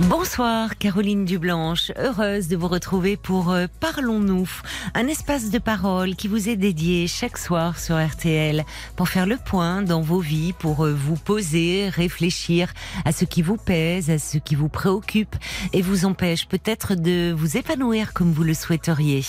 Bonsoir Caroline Dublanche, heureuse de vous retrouver pour euh, Parlons-nous, un espace de parole qui vous est dédié chaque soir sur RTL pour faire le point dans vos vies, pour euh, vous poser, réfléchir à ce qui vous pèse, à ce qui vous préoccupe et vous empêche peut-être de vous épanouir comme vous le souhaiteriez.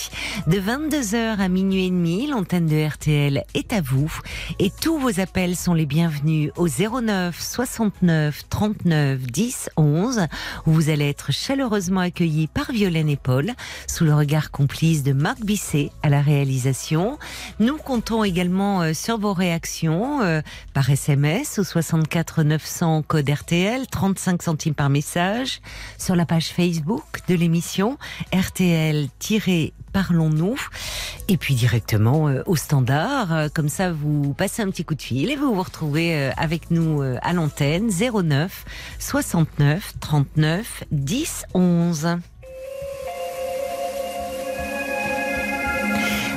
De 22h à minuit et demi, l'antenne de RTL est à vous et tous vos appels sont les bienvenus au 09 69 39 10 11 où vous allez être chaleureusement accueillis par Violaine et Paul, sous le regard complice de Marc Bisset à la réalisation. Nous comptons également euh, sur vos réactions euh, par SMS au 64 900 code RTL, 35 centimes par message, sur la page Facebook de l'émission RTL- Parlons-nous et puis directement euh, au standard. Euh, Comme ça, vous passez un petit coup de fil et vous vous retrouvez euh, avec nous euh, à l'antenne 09 69 39 10 11.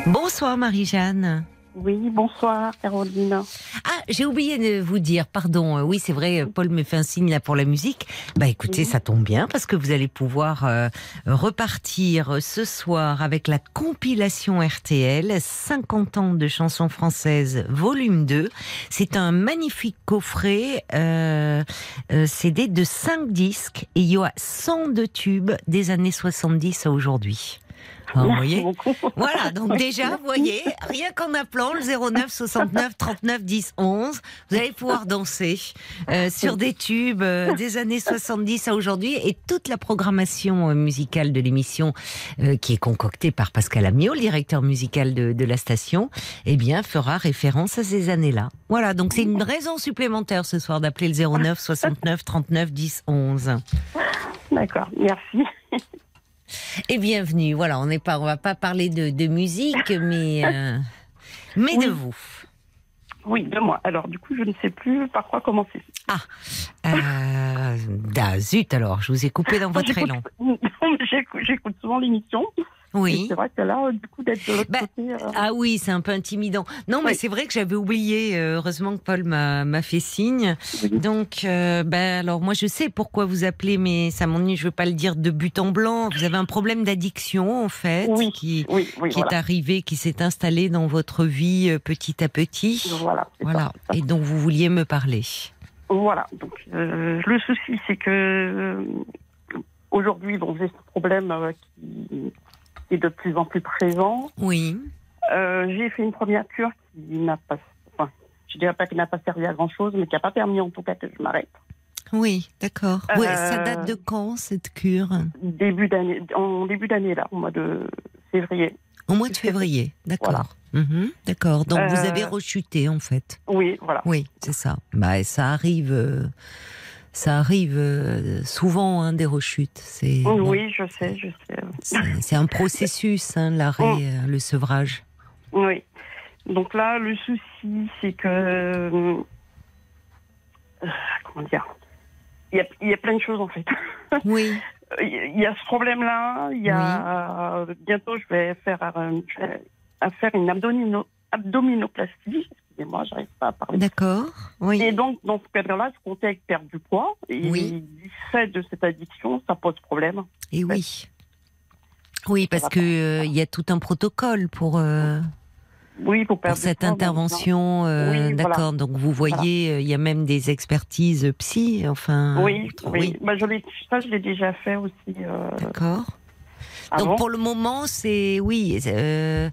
Bonsoir Marie-Jeanne. Oui, bonsoir Caroline. Ah, j'ai oublié de vous dire, pardon. Oui, c'est vrai, Paul me fait un signe là pour la musique. Bah écoutez, Oui. ça tombe bien parce que vous allez pouvoir euh, repartir euh, ce soir avec la compilation RTL 50 ans de chansons françaises, volume 2. C'est un magnifique coffret euh, euh, CD de 5 disques et il y a 102 tubes des années 70 à aujourd'hui. Vous voyez voilà, donc déjà, vous voyez, rien qu'en appelant le 09 69 39 10 11, vous allez pouvoir danser euh, sur des tubes euh, des années 70 à aujourd'hui et toute la programmation euh, musicale de l'émission euh, qui est concoctée par Pascal Amiot, le directeur musical de, de la station, eh bien, fera référence à ces années-là. Voilà, donc c'est une raison supplémentaire ce soir d'appeler le 09 69 39 10 11. D'accord, merci. Et bienvenue. Voilà, on n'est pas, on va pas parler de, de musique, mais euh, mais de vous. Oui, de moi. Alors, du coup, je ne sais plus par quoi commencer. Euh, ah, zut alors, je vous ai coupé dans votre élan. J'écoute souvent l'émission. Oui. C'est vrai que là, du coup, d'être de l'autre Bah, côté. euh, Ah oui, c'est un peu intimidant. Non, mais c'est vrai que j'avais oublié. euh, Heureusement que Paul m'a fait signe. oui. Donc, euh, ben alors moi je sais pourquoi vous appelez, mais ça m'ennuie. Je veux pas le dire de but en blanc. Vous avez un problème d'addiction en fait, Oui, qui qui est arrivé, qui s'est installé dans votre vie euh, petit à petit. Voilà, Voilà. ça. Et dont vous vouliez me parler. Voilà. Donc, euh, le souci, c'est que aujourd'hui, donc, j'ai ce problème euh, qui est de plus en plus présent. Oui. Euh, j'ai fait une première cure qui n'a pas, enfin, je dirais pas qu'elle n'a pas servi à grand chose, mais qui n'a pas permis en tout cas que je m'arrête. Oui, d'accord. Euh, Ouais, ça date de quand cette cure? Début d'année, en début d'année là, au mois de février. Au mois de février, d'accord. Mhm, d'accord. Donc vous Euh, avez rechuté en fait. Oui, voilà. Oui, c'est ça. Bah, ça arrive, euh, ça arrive euh, souvent hein, des rechutes. C'est bon, Oui, je sais, je sais. c'est- un processus, hein, l'arrêt, Oh. euh, le sevrage. Oui. Donc là, le souci, c'est que euh, comment dire, il y a, il y a plein de choses en fait. Oui, Il y a ce problème-là. Il y a bientôt, je vais faire, je vais à faire une abdomino, abdominoplastie. Excusez-moi, j'arrive pas à parler. d'accord. Oui. Et donc, dans ce cadre-là, je comptais avec perdre du poids. Et Oui. du fait de cette addiction, ça pose problème. Et oui. Oui, parce que euh, il y a tout un protocole pour euh, Oui, pour cette intervention. euh, Oui, voilà. d'accord. Donc vous voyez, il y a même des expertises psy. Enfin. Oui, oui. Bah, je ça, je l'ai déjà fait aussi euh, D'accord. Avant. Donc pour le moment, c'est oui. euh,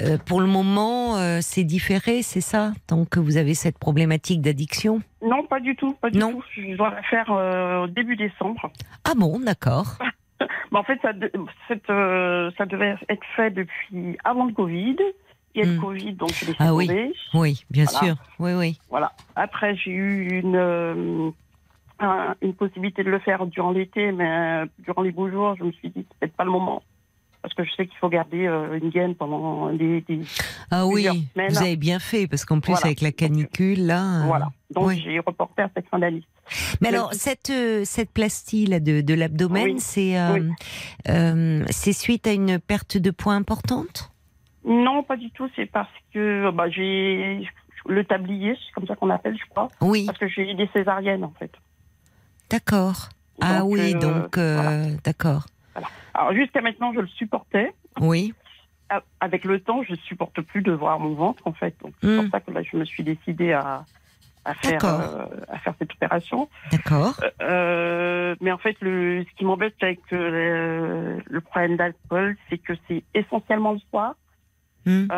euh, pour le moment, euh, c'est différé, c'est ça. Tant que vous avez cette problématique d'addiction? Non, pas du tout, pas du Non. tout. Je dois la faire euh, au début décembre. Ah bon, d'accord. Mais en fait, ça, de- cette, euh, ça devait être fait depuis avant le Covid. Il y a Hmm. le Covid, donc je l'ai fait Ah oui. tomber. Oui, bien Voilà. sûr. Oui, oui. Voilà. Après, j'ai eu une, euh, un- une possibilité de le faire durant l'été, mais euh, durant les beaux jours, je me suis dit, c'est peut-être pas le moment. parce que je sais qu'il faut garder euh, une gaine pendant des, des- Ah oui, semaines. vous avez bien fait, parce qu'en plus, Voilà. avec la canicule, là. euh, Voilà. Donc oui. j'ai reporté à cette fin d'année. Mais alors, cette, euh, cette plastie là, de, de l'abdomen, Oui. c'est euh, Oui. euh, c'est suite à une perte de poids importante? Non, pas du tout. C'est parce que bah, j'ai le tablier, c'est comme ça qu'on appelle, je crois, Oui, parce que j'ai eu des césariennes en fait. D'accord. Ah Donc, oui, euh, donc, euh, voilà. d'accord. Alors jusqu'à maintenant, je le supportais. Oui, A- Avec le temps, je ne supporte plus de voir mon ventre en fait. Donc c'est Hmm. pour ça que là, je me suis décidée à, à faire D'accord. euh, à faire cette opération. d'accord. Euh, mais en fait, le, ce qui m'embête avec euh, le, problème d'alcool, c'est que c'est essentiellement le soir. Hmm,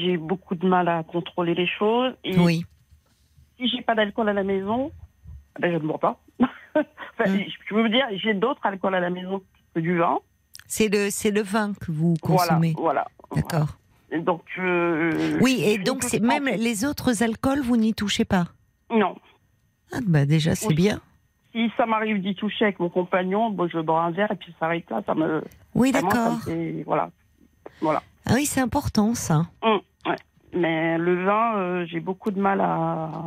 j'ai beaucoup de mal à contrôler les choses. Et Oui, si j'ai pas d'alcool à la maison, ben je ne bois pas. enfin, Mm. Je veux dire, j'ai d'autres alcools à la maison que du vin. c'est le, c'est le vin que vous consommez. voilà. D'accord. Et Donc, euh, Oui, et donc, c'est même les autres alcools, vous n'y touchez pas? Non. ah, bah Déjà, c'est Oui. bien. Si ça m'arrive d'y toucher avec mon compagnon, bon, je bois un verre et puis ça s'arrête là. Ça me, Oui, d'accord. voilà. Voilà. Ah oui, c'est important, ça. Ouais. Mais le vin, euh, j'ai beaucoup de mal à,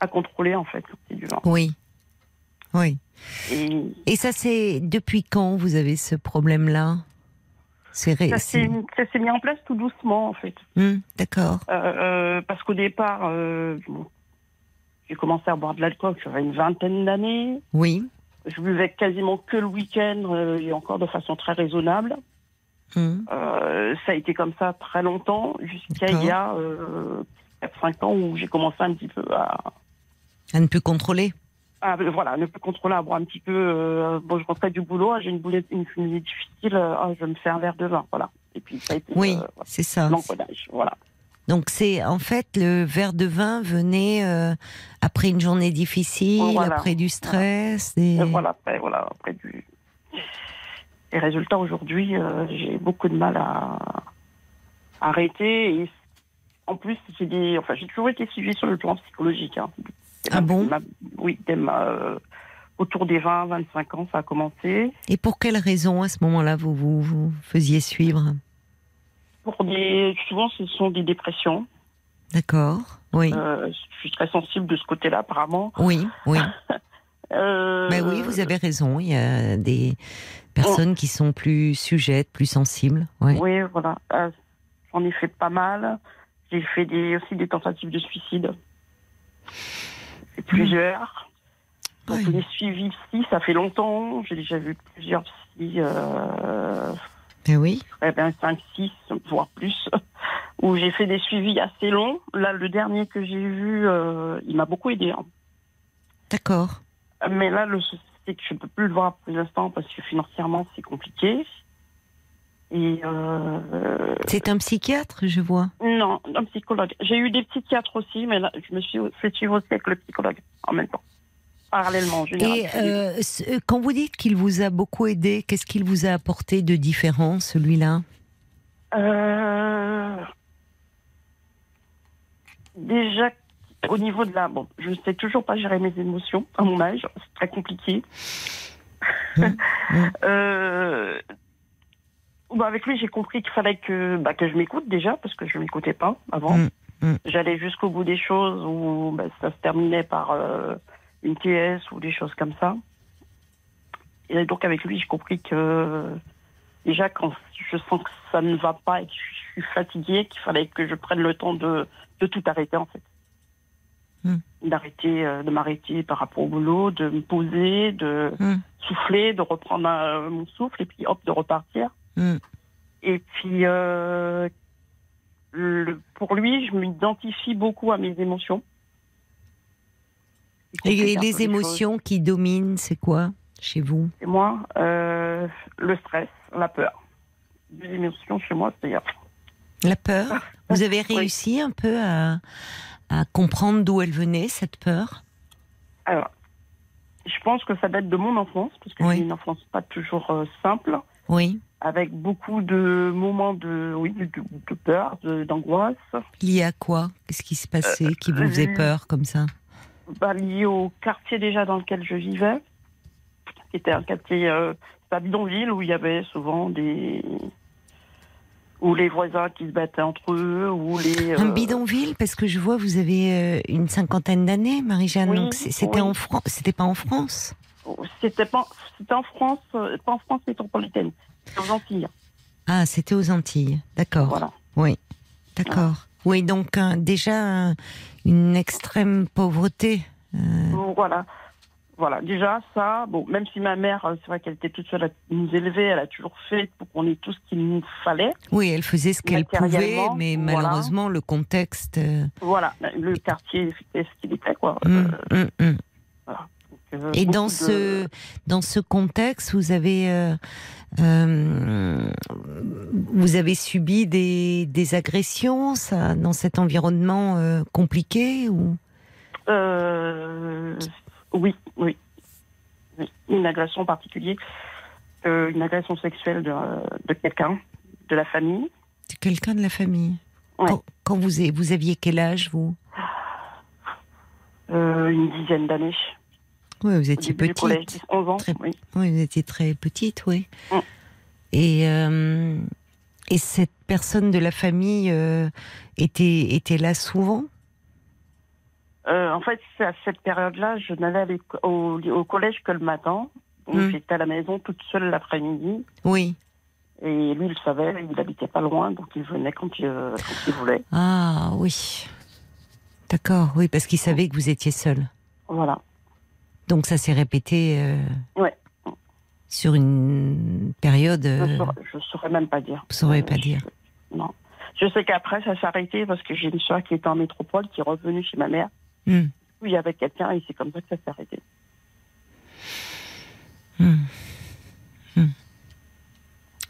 à contrôler en fait. quand C'est du vin. Oui. Oui. Et Et ça, c'est depuis quand vous avez ce problème-là? C'est ré- ça s'est mis en place tout doucement en fait. Hmm, D'accord. Euh, euh, parce qu'au départ, euh, bon, j'ai commencé à boire de l'alcool, j'avais une vingtaine d'années. Oui. Je buvais quasiment que le week-end et encore de façon très raisonnable. Hmm, ça a été comme ça très longtemps, jusqu'à il y a euh, 4-5 ans où j'ai commencé un petit peu à, À ne plus contrôler. à, voilà, ne plus contrôler, à boire un petit peu. euh, bon, je rentrais du boulot, ah, j'ai une boulette, une difficile, euh, ah, je me fais un verre de vin, voilà. Et puis ça a été Oui, euh, voilà, c'est ça. voilà. Donc c'est en fait le verre de vin venait euh, après une journée difficile, Voilà. après du stress. Et... Et voilà, après, voilà, après du. Les résultats aujourd'hui, euh, j'ai beaucoup de mal à à arrêter. Et en plus, j'ai des, enfin, j'ai toujours été suivie sur le plan psychologique. hein. Ah ma- bon ma- Oui, dès ma- euh, autour des 20, 25 ans, ça a commencé. Et pour quelle raison à ce moment-là vous vous, vous faisiez suivre? Pour des, souvent, ce sont des dépressions. D'accord. Oui. Euh, je suis très sensible de ce côté-là, apparemment. Oui, oui. Euh, Ben oui, vous avez raison. Il y a des personnes qui sont plus sujettes, plus sensibles. Oui. Oui, voilà. Euh, J'en ai fait pas mal. J'ai fait des, aussi des tentatives de suicide. Plusieurs. Donc Oui. les suivis psy, ça fait longtemps. J'ai déjà vu plusieurs psy, euh, Ben oui. eh ben 5, 6, voire plus, où j'ai fait des suivis assez longs. Là, le dernier que j'ai vu, euh, il m'a beaucoup aidé. hein. D'accord. Mais là, le souci, c'est que je ne peux plus le voir pour l'instant parce que financièrement, c'est compliqué. Euh, C'est un psychiatre, je vois. Non, un psychologue. J'ai eu des psychiatres aussi, mais là, je me suis fait suivre aussi avec le psychologue en même temps. Parallèlement, je Et euh, quand vous dites qu'il vous a beaucoup aidé, qu'est-ce qu'il vous a apporté de différent, celui-là? Euh, Déjà, au niveau de la... Bon, je ne sais toujours pas gérer mes émotions à mon âge. C'est très compliqué. Hum, hum. Euh, bah, avec lui, j'ai compris qu'il fallait que, bah, que je m'écoute déjà, parce que je ne m'écoutais pas avant. Hum, hum. J'allais jusqu'au bout des choses où bah, ça se terminait par euh, une TS ou des choses comme ça. Et donc avec lui, j'ai compris que déjà quand je sens que ça ne va pas et que je suis fatiguée, qu'il fallait que je prenne le temps de, de tout arrêter en fait. Hmm. D'arrêter, euh, de m'arrêter par rapport au boulot, de me poser, de souffler, de reprendre euh, mon souffle et puis hop, de repartir. Hmm. Et puis, euh, le- pour lui, je m'identifie beaucoup à mes émotions. Et les choses. émotions qui dominent, c'est quoi chez vous? Et moi, euh, le stress, la peur. Les émotions chez moi, c'est La peur? Vous avez Oui. réussi un peu à, à comprendre d'où elle venait, cette peur? Alors, je pense que ça date de mon enfance, parce que Oui. j'ai une enfance pas toujours euh, simple, Oui. avec beaucoup de moments de, oui, de, de peur, d'angoisse, Lié à quoi? Qu'est-ce qui se passait qui vous faisait euh, peur comme ça? Bah, liées au quartier déjà dans lequel je vivais, qui était un quartier euh, un bidonville où il y avait souvent des. où les voisins qui se battaient entre eux, ou les. Un euh, bidonville, parce que je vois, vous avez euh, une cinquantaine d'années, Marie-Jeanne. Oui, donc c'était oui. en France. C'était pas en France? C'était pas, c'était en France, euh, pas en France métropolitaine, c'était aux Antilles. Ah, c'était aux Antilles. D'accord. Voilà. Oui. D'accord. Oui, donc un- déjà un- une extrême pauvreté. Euh, Voilà. Voilà, déjà ça, bon, même si ma mère, euh, c'est vrai qu'elle était toute seule à nous élever, elle a toujours fait pour qu'on ait tout ce qu'il nous fallait. oui, elle faisait ce qu'elle pouvait, mais voilà. malheureusement le contexte. euh, Voilà, le quartier était ce qu'il était, quoi. hum, Euh, hum, hum. Euh, Et dans de- ce dans ce contexte, vous avez euh, euh, vous avez subi des, des agressions, ça, dans cet environnement euh, compliqué ou? Oui, oui, oui. Une agression en particulier, une agression sexuelle de, de quelqu'un, de la famille. de quelqu'un de la famille Ouais. quand, quand vous vous aviez quel âge vous? Une dizaine d'années. Oui, vous étiez collège, petite. 10, 11 ans. Très- Oui. Oui, vous étiez très petite, oui. Mm. Et, euh, et cette personne de la famille euh, était, était là souvent? Euh, en fait, à cette période-là, je n'allais au, au collège que le matin. Mm. j'étais à la maison toute seule l'après-midi. Oui. Et lui, il le savait, il habitait pas loin, donc il venait quand il, quand il voulait. Ah oui. D'accord, oui, parce qu'il savait que vous étiez seule. Voilà. Donc ça s'est répété euh, Ouais. sur une période. Je euh, saurais, même pas dire. Vous saurez Euh, pas je- dire. Non. Je sais qu'après, ça s'est arrêté parce que j'ai une soeur qui était en métropole, qui est revenue chez ma mère. hmm, Puis il y avait quelqu'un et c'est comme ça que ça s'est arrêté.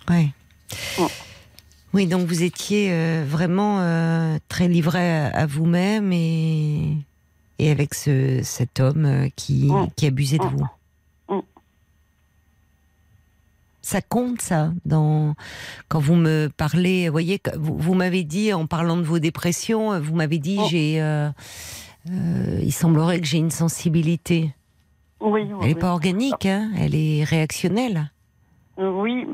Ouais. Mm. Oui, donc vous étiez euh, vraiment euh, très livré à, à vous-même et, et avec ce, cet homme euh, qui, Mm. qui abusait de Mm. vous. Mm. Ça compte ça dans quand vous me parlez. Vous voyez, vous, vous m'avez dit en parlant de vos dépressions, vous m'avez dit j'ai. euh, euh, il semblerait que j'ai une sensibilité. Oui, Elle oui. n'est pas organique, hein, elle est réactionnelle. Oui,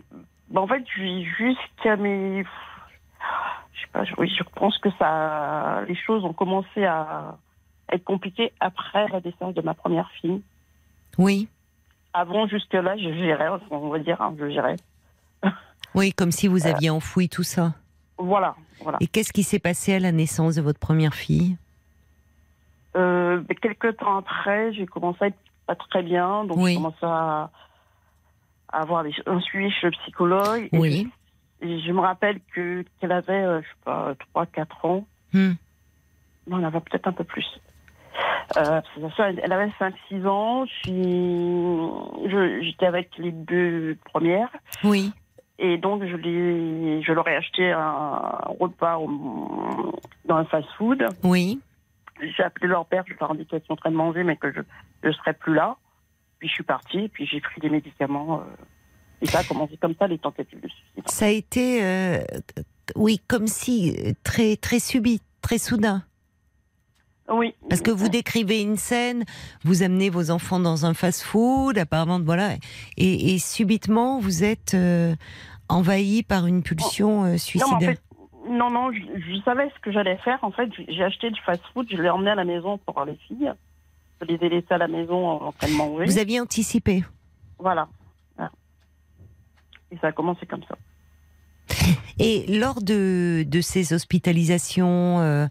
Bah, en fait, ju- jusqu'à mes. Je sais pas, oui, je pense que ça. Les choses ont commencé à être compliquées après la naissance de ma première fille. Oui, Avant, jusque-là, je gérais, on va dire, hein, je gérais. oui, comme si vous aviez enfoui tout ça. Voilà, voilà. Et qu'est-ce qui s'est passé à la naissance de votre première fille? Euh, mais quelques temps après, j'ai commencé à être pas très bien, donc Oui. j'ai commencé à, à avoir des, un suivi chez le psychologue. Oui. je, et je me rappelle que qu'elle avait, euh, je sais pas, 3-4 ans. Hmm. Non, elle avait peut-être un peu plus. Euh, elle avait 5-6 ans. J'étais avec les deux premières. Oui, Et donc, je, je leur ai acheté un repas au- dans un fast-food. oui. J'ai appelé leur père, je leur ai dit qu'elles sont en train de manger, mais que je ne serais plus là. Puis je suis partie, puis j'ai pris des médicaments. euh, et ça a commencé comme ça, les tentatives de suicide. Ça a été, euh, oui, comme si très très subit, très soudain. Oui. Parce que vous décrivez une scène, vous amenez vos enfants dans un fast-food, apparemment, voilà, et, et subitement vous êtes euh, envahi par une pulsion euh, Non, mais en suicidaire. fait, non, non, je, je savais ce que j'allais faire. En fait, j'ai acheté du fast-food, je l'ai emmené à la maison pour les filles. Je les ai laissées à la maison en train de manger. Vous aviez anticipé. Voilà. Voilà. Et ça a commencé comme ça. Et lors de, de ces hospitalisations, euh,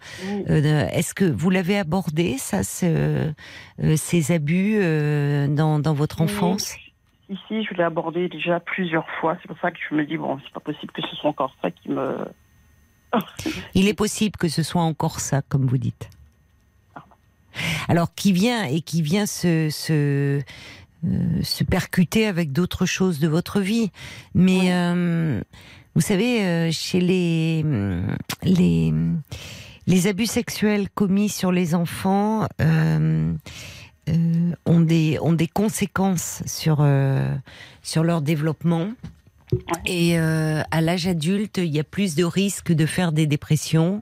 euh, est-ce que vous l'avez abordé, ça, ce- euh, ces abus dans, dans votre enfance? Oui. Ici, je l'ai abordé déjà plusieurs fois. C'est pour ça que je me dis, bon, c'est pas possible que ce soit encore ça qui me. Il est possible que ce soit encore ça, comme vous dites. Alors, qui vient et qui vient se, se, se percuter avec d'autres choses de votre vie. Mais Oui. Vous savez, euh, chez les, les, les abus sexuels commis sur les enfants euh, euh, ont, des, ont des conséquences sur, euh, sur leur développement. Et euh, à l'âge adulte, il y a plus de risques de faire des dépressions,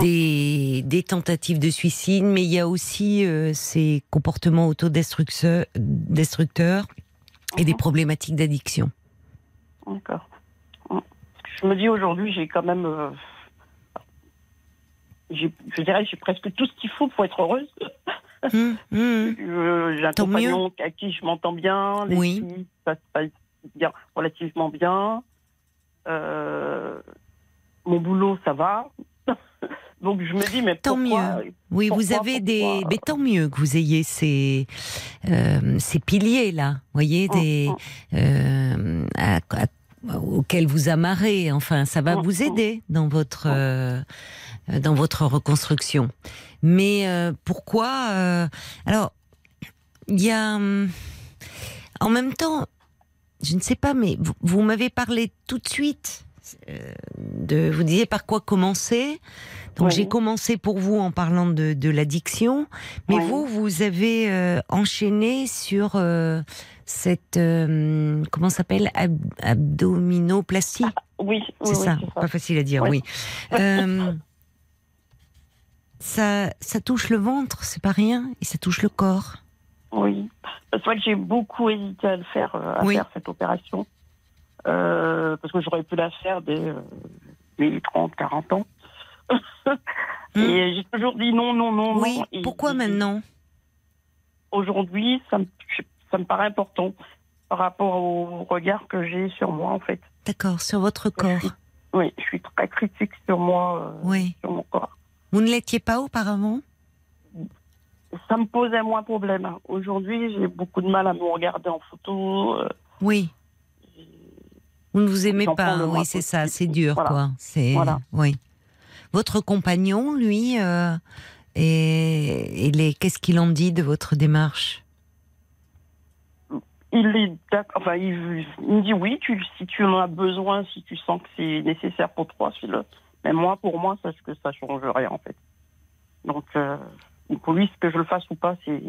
des, des tentatives de suicide, mais il y a aussi euh, ces comportements autodestructeurs, destructeurs, et des problématiques d'addiction. D'accord. Je me dis aujourd'hui, j'ai quand même. euh, je dirais, j'ai presque tout ce qu'il faut pour être heureuse. Euh, j'ai un Tant compagnon à qui je m'entends bien. Les Oui. filles, ça se passe bien, relativement bien. Euh, mon boulot, ça va. Donc je me dis, mais Tant pourquoi Oui, vous avez des. pourquoi Mais tant mieux que vous ayez ces, euh, ces piliers là, voyez, Hum, des, euh, à- à- auxquels vous amarrez. Enfin, ça va vous aider dans votre euh, dans votre reconstruction. Mais euh, pourquoi euh, Alors, il y a en même temps, je ne sais pas, mais vous, vous m'avez parlé tout de suite de. Vous disiez par quoi commencer. Donc Oui. j'ai commencé pour vous en parlant de, de l'addiction, mais Oui. vous, vous avez enchaîné sur cette euh, comment ça s'appelle? Ab- abdominoplastie? Oui, oui, c'est oui, ça, pas facile à dire, oui. Euh, ça, ça touche le ventre, c'est pas rien, et ça touche le corps. Oui. C'est vrai que j'ai beaucoup hésité à le faire, euh, à faire cette opération. Euh, parce que j'aurais pu la faire dès mes 30, 40 ans. Et j'ai toujours dit non, non, non, oui. Et- Pourquoi et- maintenant? Aujourd'hui, ça me, je- ça me paraît important par rapport au regard que j'ai sur moi, en fait. D'accord, sur votre corps. Oui, je suis très critique sur moi, euh, Oui. sur mon corps. Vous ne l'étiez pas auparavant? Ça me posait moins problème. Aujourd'hui, j'ai beaucoup de mal à me regarder en photo. euh, Oui. Vous ne vous aimez pas, hein, oui, c'est ça, c'est dur, Voilà. quoi. C'est Voilà. oui. Votre compagnon, lui, euh, et, est, qu'est-ce qu'il en dit de votre démarche? Il est enfin, il, me dit oui, tu, si tu en as besoin, si tu sens que c'est nécessaire pour toi, fais-le. Mais moi, pour moi, sache que ça change rien, en fait. Donc, euh, pour lui, ce que je le fasse ou pas, c'est.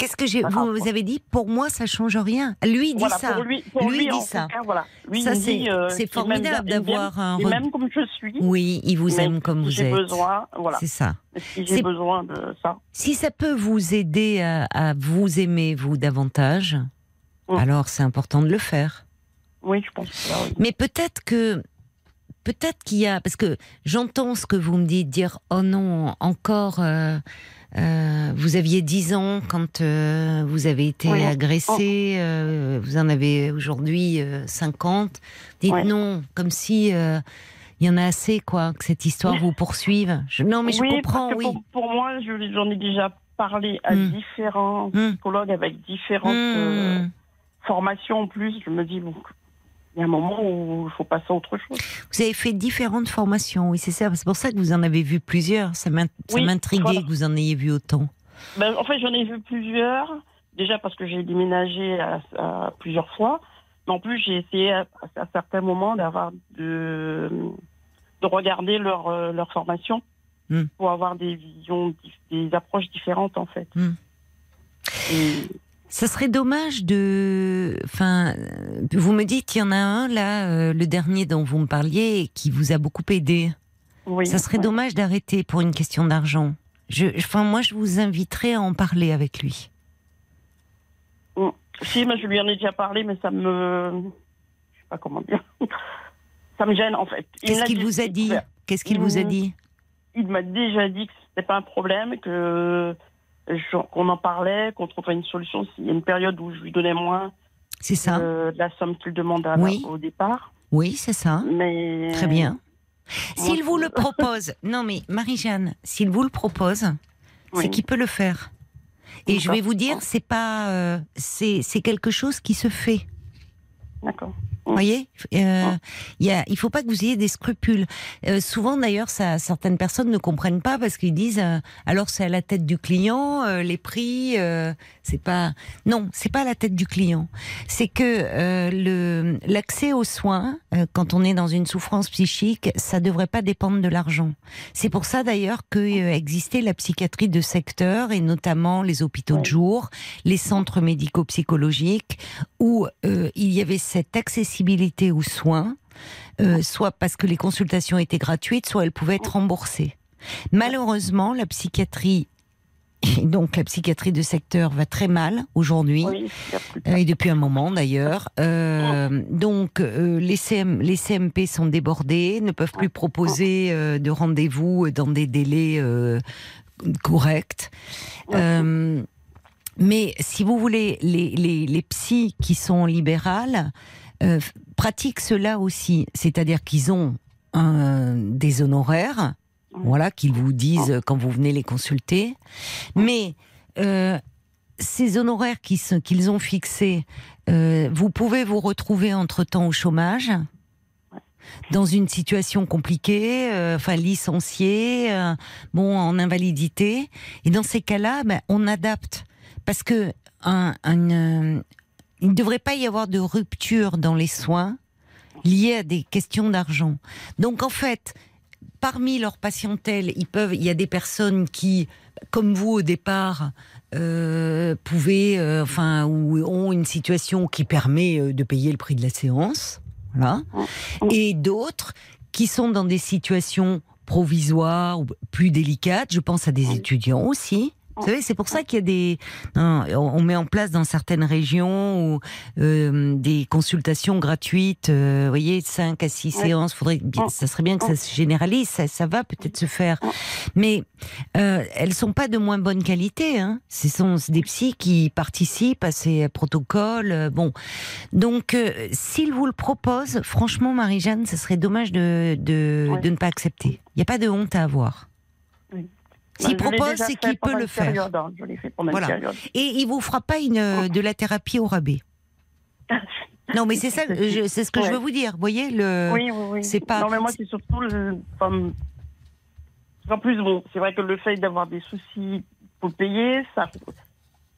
Qu'est-ce que j'ai vous, avez dit Pour moi, ça change rien. Lui il dit voilà, ça. pour lui, pour Lui, lui, il dit ça. tout cas, voilà. Lui, ça il c'est euh, m'aime formidable il m'aime- d'avoir un. Re- même comme je suis. Oui, il vous aime comme si vous j'ai êtes. besoin, voilà. C'est ça. Si j'ai besoin de ça. Si ça peut vous aider à, à vous aimer vous davantage, Mm. alors c'est important de le faire. Oui, je pense que ça, oui. Mais peut-être que peut-être qu'il y a parce que j'entends ce que vous me dites dire oh non encore euh, euh, vous aviez 10 ans quand euh, vous avez été Oui. agressé euh, vous en avez aujourd'hui euh, 50 dites Ouais. non comme si euh, il y en a assez quoi que cette histoire vous poursuive Je- non mais je comprends parce que oui pour, pour moi, je- j'en ai déjà parlé à Mm. différents Mm. psychologues avec différentes euh, Hmm. formations en plus. Je me dis, bon, y a un moment où il faut passer à autre chose. Vous avez fait différentes formations, oui, c'est ça. C'est pour ça que vous en avez vu plusieurs. Ça m'int- ça Oui, m'intriguait voilà. que vous en ayez vu autant. Ben, en fait, j'en ai vu plusieurs. Déjà parce que j'ai déménagé à, à plusieurs fois. Mais en plus, j'ai essayé à, à certains moments d'avoir de, de regarder leur, euh, leur formation Mm. pour avoir des visions, des approches différentes en fait. Mm. Et- Ça serait dommage de. Enfin, vous me dites, il y en a un là, euh, le dernier dont vous me parliez, qui vous a beaucoup aidé. oui, Ça serait ouais. dommage d'arrêter pour une question d'argent. Je, enfin, moi, je vous inviterais à en parler avec lui. Si, mais je lui en ai déjà parlé, mais ça me. Je sais pas comment dire. Ça me gêne, en fait. Qu'est-ce qu'il vous a dit. Qu'est-ce qu'il vous a Mm. dit Il m'a déjà dit que c'était pas un problème, que qu'on en parlait, qu'on trouvait une solution. S'il y a une période où je lui donnais moins C'est ça euh, de la somme qu'il demande à Oui. au départ. Oui, c'est ça. Mais. Très bien. S'il vous le propose, non mais Marie-Jeanne, s'il vous le propose, c'est qu'il peut le faire. Et je vais vous dire, c'est pas, euh, c'est c'est quelque chose qui se fait. D'accord. Vous voyez, euh, il y a, il faut pas que vous ayez des scrupules. Euh, souvent, d'ailleurs, ça, certaines personnes ne comprennent pas parce qu'ils disent, euh, alors c'est à la tête du client, euh, les prix, euh, c'est pas. Non, c'est pas à la tête du client. C'est que euh, le l'accès aux soins, euh, quand on est dans une souffrance psychique, ça devrait pas dépendre de l'argent. C'est pour ça d'ailleurs que euh, existait la psychiatrie de secteur et notamment les hôpitaux de jour, les centres médico-psychologiques où euh, il y avait cette accessibilité aux soins, euh, soit parce que les consultations étaient gratuites, soit elles pouvaient être remboursées. Malheureusement, la psychiatrie Et donc la psychiatrie de secteur va très mal aujourd'hui. Oui, Euh, Et depuis un moment d'ailleurs. Euh, donc euh, les, CM, les CMP sont débordés, ne peuvent plus proposer euh, de rendez-vous dans des délais corrects. Mais si vous voulez, les, les, les psys qui sont libérales euh, pratiquent cela aussi, c'est-à-dire qu'ils ont un, des honoraires, Oui. voilà, qu'ils vous disent quand vous venez les consulter, mais euh, ces honoraires qu'ils ont fixés, euh, vous pouvez vous retrouver entre-temps au chômage, dans une situation compliquée, euh, enfin licencié, euh, bon en invalidité, et dans ces cas-là, ben, on adapte. Parce que un, un, euh, il ne devrait pas y avoir de rupture dans les soins liés à des questions d'argent. Donc en fait, parmi leur patientèle, ils peuvent, il y a des personnes qui, comme vous au départ, euh, pouvaient, euh, enfin, ou ont une situation qui permet euh, de payer le prix de la séance, voilà, et d'autres qui sont dans des situations provisoires ou plus délicates. Je pense à des étudiants aussi. Vous savez, c'est pour ça qu'il y a des, non, on met en place dans certaines régions ou euh, des consultations gratuites. euh, vous voyez, 5 à 6 Ouais. séances. Faudrait, bien- ça serait bien que ça se généralise. Ça, ça va peut-être se faire, mais euh, elles sont pas de moins bonne qualité. Hein. Ce sont des psys qui participent à ces protocoles. euh, Bon, donc s'ils vous le proposent, franchement, Marie-Jeanne, ce serait dommage de de ne pas accepter. Il n'y a pas de honte à avoir. S'il Bah, propose, c'est qu'il peut le faire. hein. Je l'ai fait pendant Voilà. une période. Et il vous fera pas une euh, de la thérapie au rabais. Non, mais c'est ça, c'est ce que je veux vous dire. Vous voyez le. oui, oui, oui. c'est pas- Non, mais moi, c'est surtout le. enfin, en plus, bon, c'est vrai que le fait d'avoir des soucis pour payer, ça,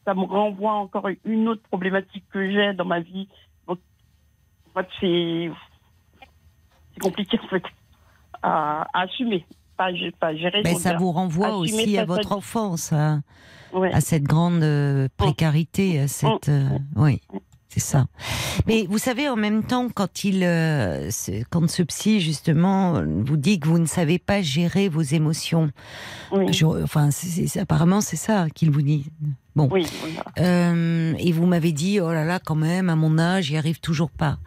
ça me renvoie encore une autre problématique que j'ai dans ma vie. Donc, en fait, c'est. C'est compliqué, en fait, à, à assumer. Pas, pas. Mais donc, ça vous renvoie aussi à votre enfance, à, ouais. à cette grande euh, précarité, à cette. euh, oui, c'est ça. Mais vous savez, en même temps, quand il, euh, ce- quand ce psy justement vous dit que vous ne savez pas gérer vos émotions, Oui, je- enfin, apparemment c'est ça qu'il vous dit. Bon. oui, oui, voilà. Euh, et vous m'avez dit, oh là là, quand même, à mon âge, j'y arrive toujours pas.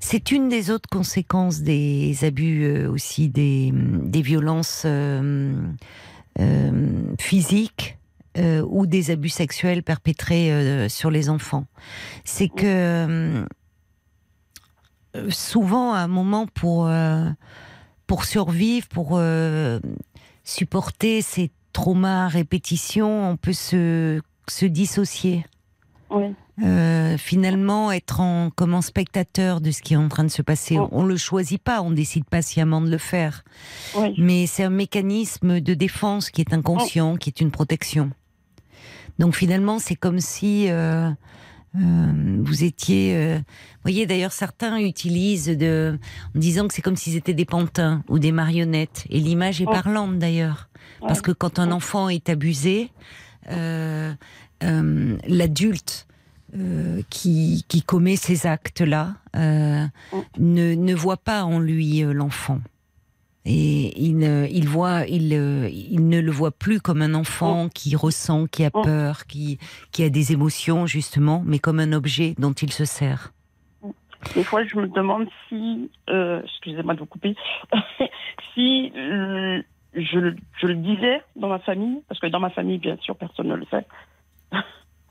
C'est une des autres conséquences des abus euh, aussi, des, violences euh, euh, physiques ou des abus sexuels perpétrés sur les enfants. C'est que souvent, à un moment, pour, pour survivre, pour supporter ces traumas à répétition, on peut se, se dissocier. Oui, Euh, finalement, être en, comme en spectateur de ce qui est en train de se passer. On le choisit pas, on décide pas sciemment de le faire. oui. Mais c'est un mécanisme de défense qui est inconscient, qui est une protection. Donc finalement, c'est comme si euh, euh, vous étiez. euh, vous voyez, d'ailleurs, certains utilisent de, en disant que c'est comme s'ils étaient des pantins ou des marionnettes. Et l'image est parlante d'ailleurs, parce que quand un enfant est abusé, euh, euh, l'adulte euh, qui, qui commet ces actes-là euh, Oh. ne, ne voit pas en lui euh, l'enfant. Et il, voit, il, il ne le voit plus comme un enfant qui ressent, qui a Oh. peur, qui, qui a des émotions justement, mais comme un objet dont il se sert. Des fois, je me demande si, excusez-moi de vous couper, si je, le- je le disais dans ma famille, parce que dans ma famille, bien sûr, personne ne le sait,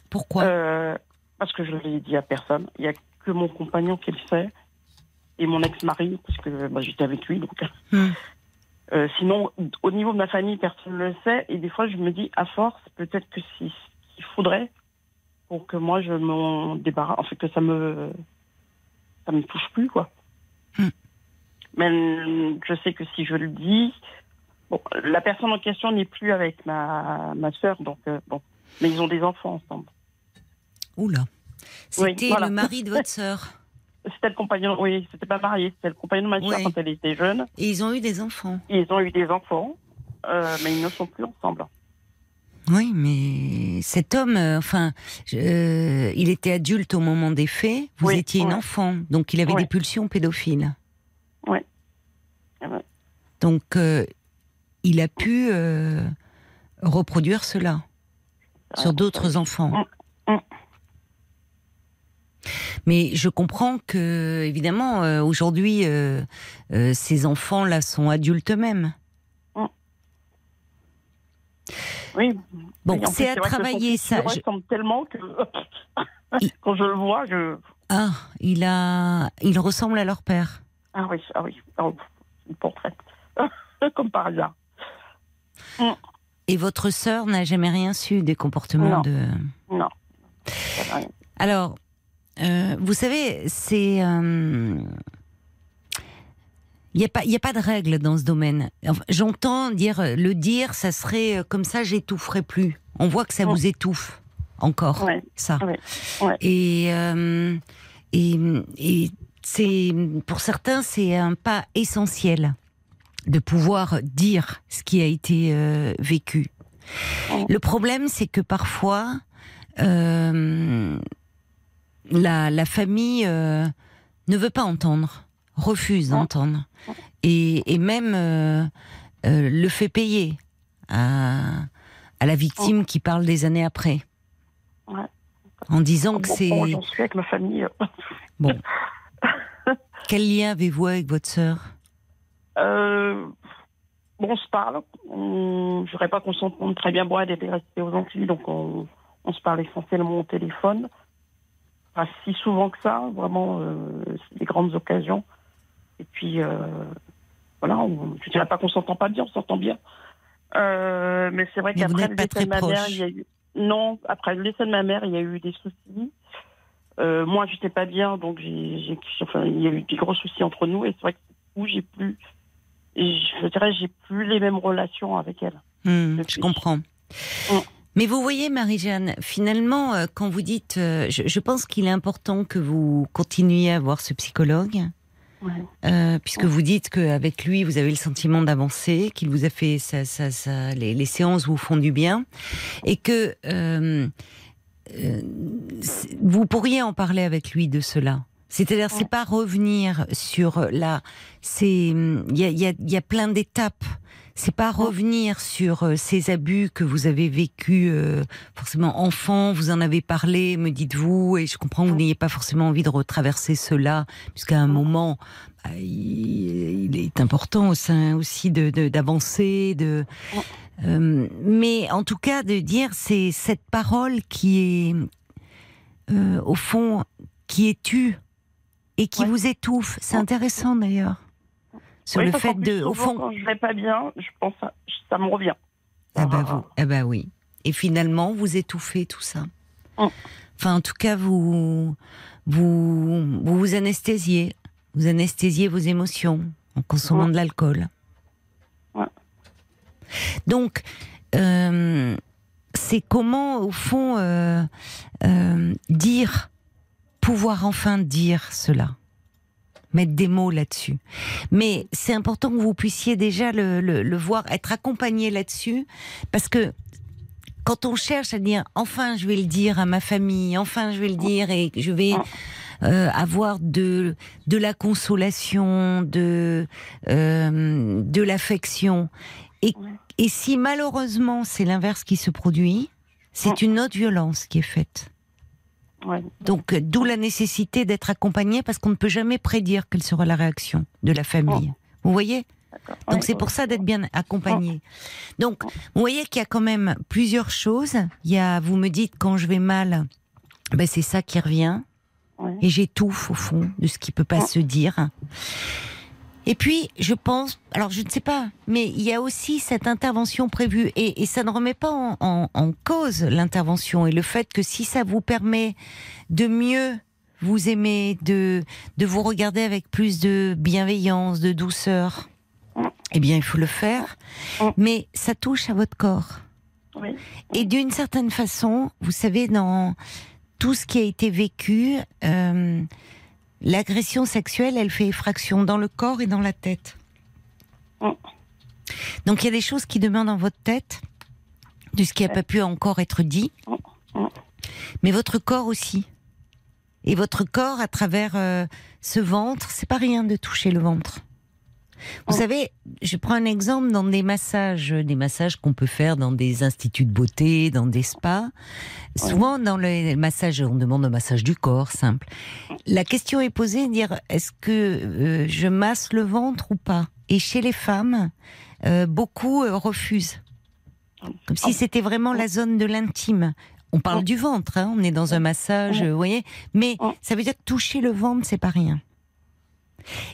Pourquoi? Parce que je ne l'ai dit à personne. Il n'y a que mon compagnon qui le sait et mon ex-mari, parce que bah, j'étais avec lui. Donc, Hmm. Euh, sinon, au niveau de ma famille, personne ne le sait. Et des fois, je me dis, à force, peut-être que c'est ce qu'il faudrait pour que moi, je m'en débarrasse. En fait, que ça me, ça me touche plus, quoi. Mais euh, je sais que si je le dis, bon, la personne en question n'est plus avec ma, ma sœur, donc euh, bon. Mais ils ont des enfants ensemble. Oula. Oui, C'était voilà. le mari de votre sœur. C'était le compagnon, oui, c'était pas marié, c'était le compagnon de ma Oui. quand elle était jeune. Et ils ont eu des enfants. Ils ont eu des enfants, euh, mais ils ne sont plus ensemble. Oui, mais cet homme, euh, enfin, euh, il était adulte au moment des faits. Vous Oui, étiez une enfant, donc il avait des pulsions pédophiles. Ouais. Ouais. Donc, il a pu reproduire cela. sur d'autres enfants. Mm, mm. Mais je comprends que, évidemment, euh, aujourd'hui, euh, euh, ces enfants-là sont adultes eux-mêmes. Oui. Bon, c'est à travailler ça. Je- ressemble tellement que Il- quand je le vois, je. Ah, il a, il ressemble à leur père. Ah oui, ah oui. Oh, le portrait. Comme par hasard. Et votre sœur n'a jamais rien su des comportements Non. de. Non. Alors, euh, vous savez, c'est. euh, Il n'y a, pas- il y a pas de règle dans ce domaine. Enfin, J'entends dire, euh, le dire, ça serait euh, comme ça, j'étoufferai plus. On voit que ça Ouais. vous étouffe encore, Ouais. ça. Ouais. Et, euh, et, et c'est pour certains, c'est un pas essentiel de pouvoir dire ce qui a été euh, vécu. Le problème, c'est que parfois, euh, la, la famille euh, ne veut pas entendre, refuse Ouais. d'entendre, et, et même euh, euh, le fait payer à, à la victime qui parle des années après. Ouais. En disant que Bon, c'est. bon, J'en suis avec ma famille. Bon. Quel lien avez-vous avec votre sœur? Bon, on se parle. On- Je dirais pas qu'on s'entende très bien. Bon, elle était restée aux Antilles, donc on, on se parle essentiellement au téléphone. Pas si souvent que ça, vraiment, euh, des grandes occasions. Et puis, euh, voilà, on, je dirais pas qu'on s'entend pas bien, on s'entend bien. Euh, mais c'est vrai qu'après le décès de ma mère, il y a eu... Non, après le décès de ma mère, il y a eu des soucis. Euh, moi, j'étais pas bien, donc j'ai, enfin, il y a eu des gros soucis entre nous. Et c'est vrai que où j'ai plus, je dirais, j'ai plus les mêmes relations avec elle. Hmm, Je comprends. Mm. Mais vous voyez, Marie-Jeanne, finalement, euh, quand vous dites, euh, je, je pense qu'il est important que vous continuiez à voir ce psychologue, Ouais. euh, puisque vous dites qu'avec lui, vous avez le sentiment d'avancer, qu'il vous a fait ça, ça, ça, les, les séances vous font du bien, et que vous pourriez en parler avec lui de cela. C'est-à-dire, c'est pas revenir sur la. C'est il y a, y a- il y a plein d'étapes. C'est pas revenir sur euh, ces abus que vous avez vécus euh, forcément enfant. Vous en avez parlé, me dites-vous, et je comprends que vous n'ayez pas forcément envie de retraverser cela, puisqu'à un moment, bah, il, il est important au sein aussi de de- d'avancer, de. Euh, mais en tout cas, de dire c'est cette parole qui est euh, au fond qui est tue et qui Ouais. vous étouffe. C'est intéressant d'ailleurs. Sur Oui, le fait de, au fond, quand je vais pas bien, je pense, à- ça me revient. ah bah vous, ah bah oui. Et finalement, vous étouffez tout ça. Mm. Enfin, en tout cas, vous, vous, vous vous anesthésiez. Vous anesthésiez vos émotions en consommant Ouais. de l'alcool. Ouais. Donc, euh, c'est comment, au fond, euh, euh, dire, pouvoir enfin dire cela, mettre des mots là-dessus. Mais c'est important que vous puissiez déjà le, le- le voir, être accompagné là-dessus, parce que quand on cherche à dire, enfin, je vais le dire à ma famille, enfin, je vais le dire et je vais euh, avoir de de la consolation, de euh, de l'affection, et et si malheureusement c'est l'inverse qui se produit, c'est une autre violence qui est faite. Ouais. Donc, euh, d'où la nécessité d'être accompagné parce qu'on ne peut jamais prédire quelle sera la réaction de la famille. Vous voyez? Donc, c'est pour ça d'être bien accompagné. Donc, vous voyez qu'il y a quand même plusieurs choses. Il y a, vous me dites, quand je vais mal, ben, c'est ça qui revient. Et j'étouffe, au fond, de ce qui peut pas se dire. Et puis, je pense, alors je ne sais pas, mais il y a aussi cette intervention prévue, et, et ça ne remet pas en, en- en cause l'intervention et le fait que si ça vous permet de mieux vous aimer, de, de vous regarder avec plus de bienveillance, de douceur, eh bien, il faut le faire. Mais ça touche à votre corps. Oui. Et d'une certaine façon, vous savez, dans tout ce qui a été vécu, euh, l'agression sexuelle, elle fait effraction dans le corps et dans la tête. Mm. Donc il y a des choses qui demeurent dans votre tête, de ce qui n'a pas pu encore être dit, Mm. mais votre corps aussi. Et votre corps, à travers euh, ce ventre, c'est pas rien de toucher le ventre. Vous Oh. savez, je prends un exemple dans des massages, des massages qu'on peut faire dans des instituts de beauté, dans des spas. Souvent, dans le massage, on demande un massage du corps simple. La question est posée, dire est-ce que euh, je masse le ventre ou pas? Et chez les femmes, euh, beaucoup euh, refusent. Comme si c'était vraiment la zone de l'intime. On parle du ventre, hein, on est dans un massage, vous voyez? Mais ça veut dire que toucher le ventre, c'est pas rien.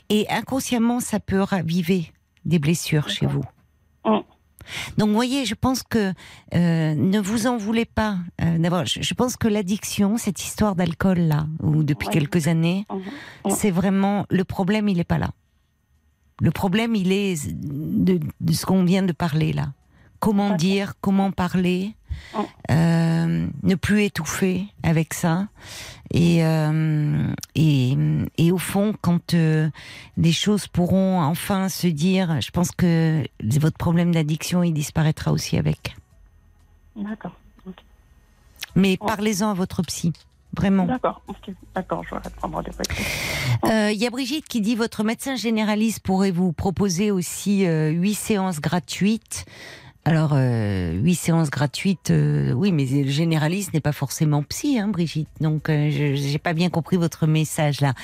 Et inconsciemment, ça peut raviver des blessures chez vous. Oh. Donc, vous voyez, je pense que euh, ne vous en voulez pas. Euh, D'abord, je, je pense que l'addiction, cette histoire d'alcool là, ou depuis Ouais. quelques années, Mhm. Oh. c'est vraiment le problème. Il n'est pas là. Le problème, il est de, de ce qu'on vient de parler là. Comment dire, comment parler, Oh. euh, ne plus étouffer avec ça. Et, euh, et, et au fond, quand euh, les choses pourront enfin se dire, je pense que votre problème d'addiction, il disparaîtra aussi avec. D'accord. Mais Oh. parlez-en à votre psy. Vraiment. D'accord. Ok. D'accord, je vais prendre des. Euh, Il y a Brigitte qui dit votre médecin généraliste pourrait vous proposer aussi euh, huit séances gratuites. Alors, euh, huit séances gratuites, euh, oui, mais le généraliste n'est pas forcément psy, hein, Brigitte. Donc, euh, je j'ai pas bien compris votre message là.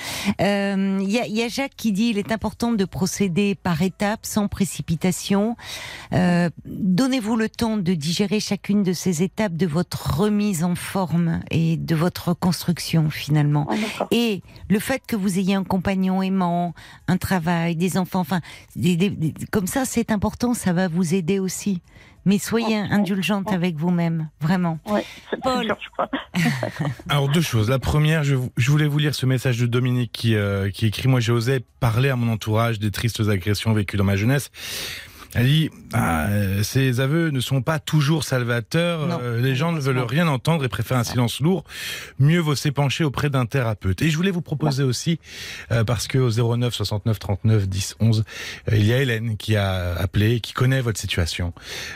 Euh, Il y, a, il y a Jacques qui dit il est important de procéder par étapes, sans précipitation. Euh, Donnez-vous le temps de digérer chacune de ces étapes de votre remise en forme et de votre reconstruction finalement. Ah. Et le fait que vous ayez un compagnon aimant, un travail, des enfants, enfin, des- des- des- comme ça, c'est important, ça va vous aider aussi. Mais soyez indulgente oh. avec vous-même, vraiment. Ouais, Paul. très dur, je crois. Alors deux choses. La première, je, je voulais vous lire ce message de Dominique qui, euh, qui écrit Moi, j'ai osé parler à mon entourage des tristes agressions vécues dans ma jeunesse. Elle dit ah, euh, Ces aveux ne sont pas toujours salvateurs. Non, Euh, les gens ne veulent rien entendre et préfèrent un silence lourd. Mieux vaut s'épancher auprès d'un thérapeute. Et je voulais vous proposer aussi, euh, parce que au 09 69 39 10 11, euh, il y a Hélène qui a appelé, qui connaît votre situation,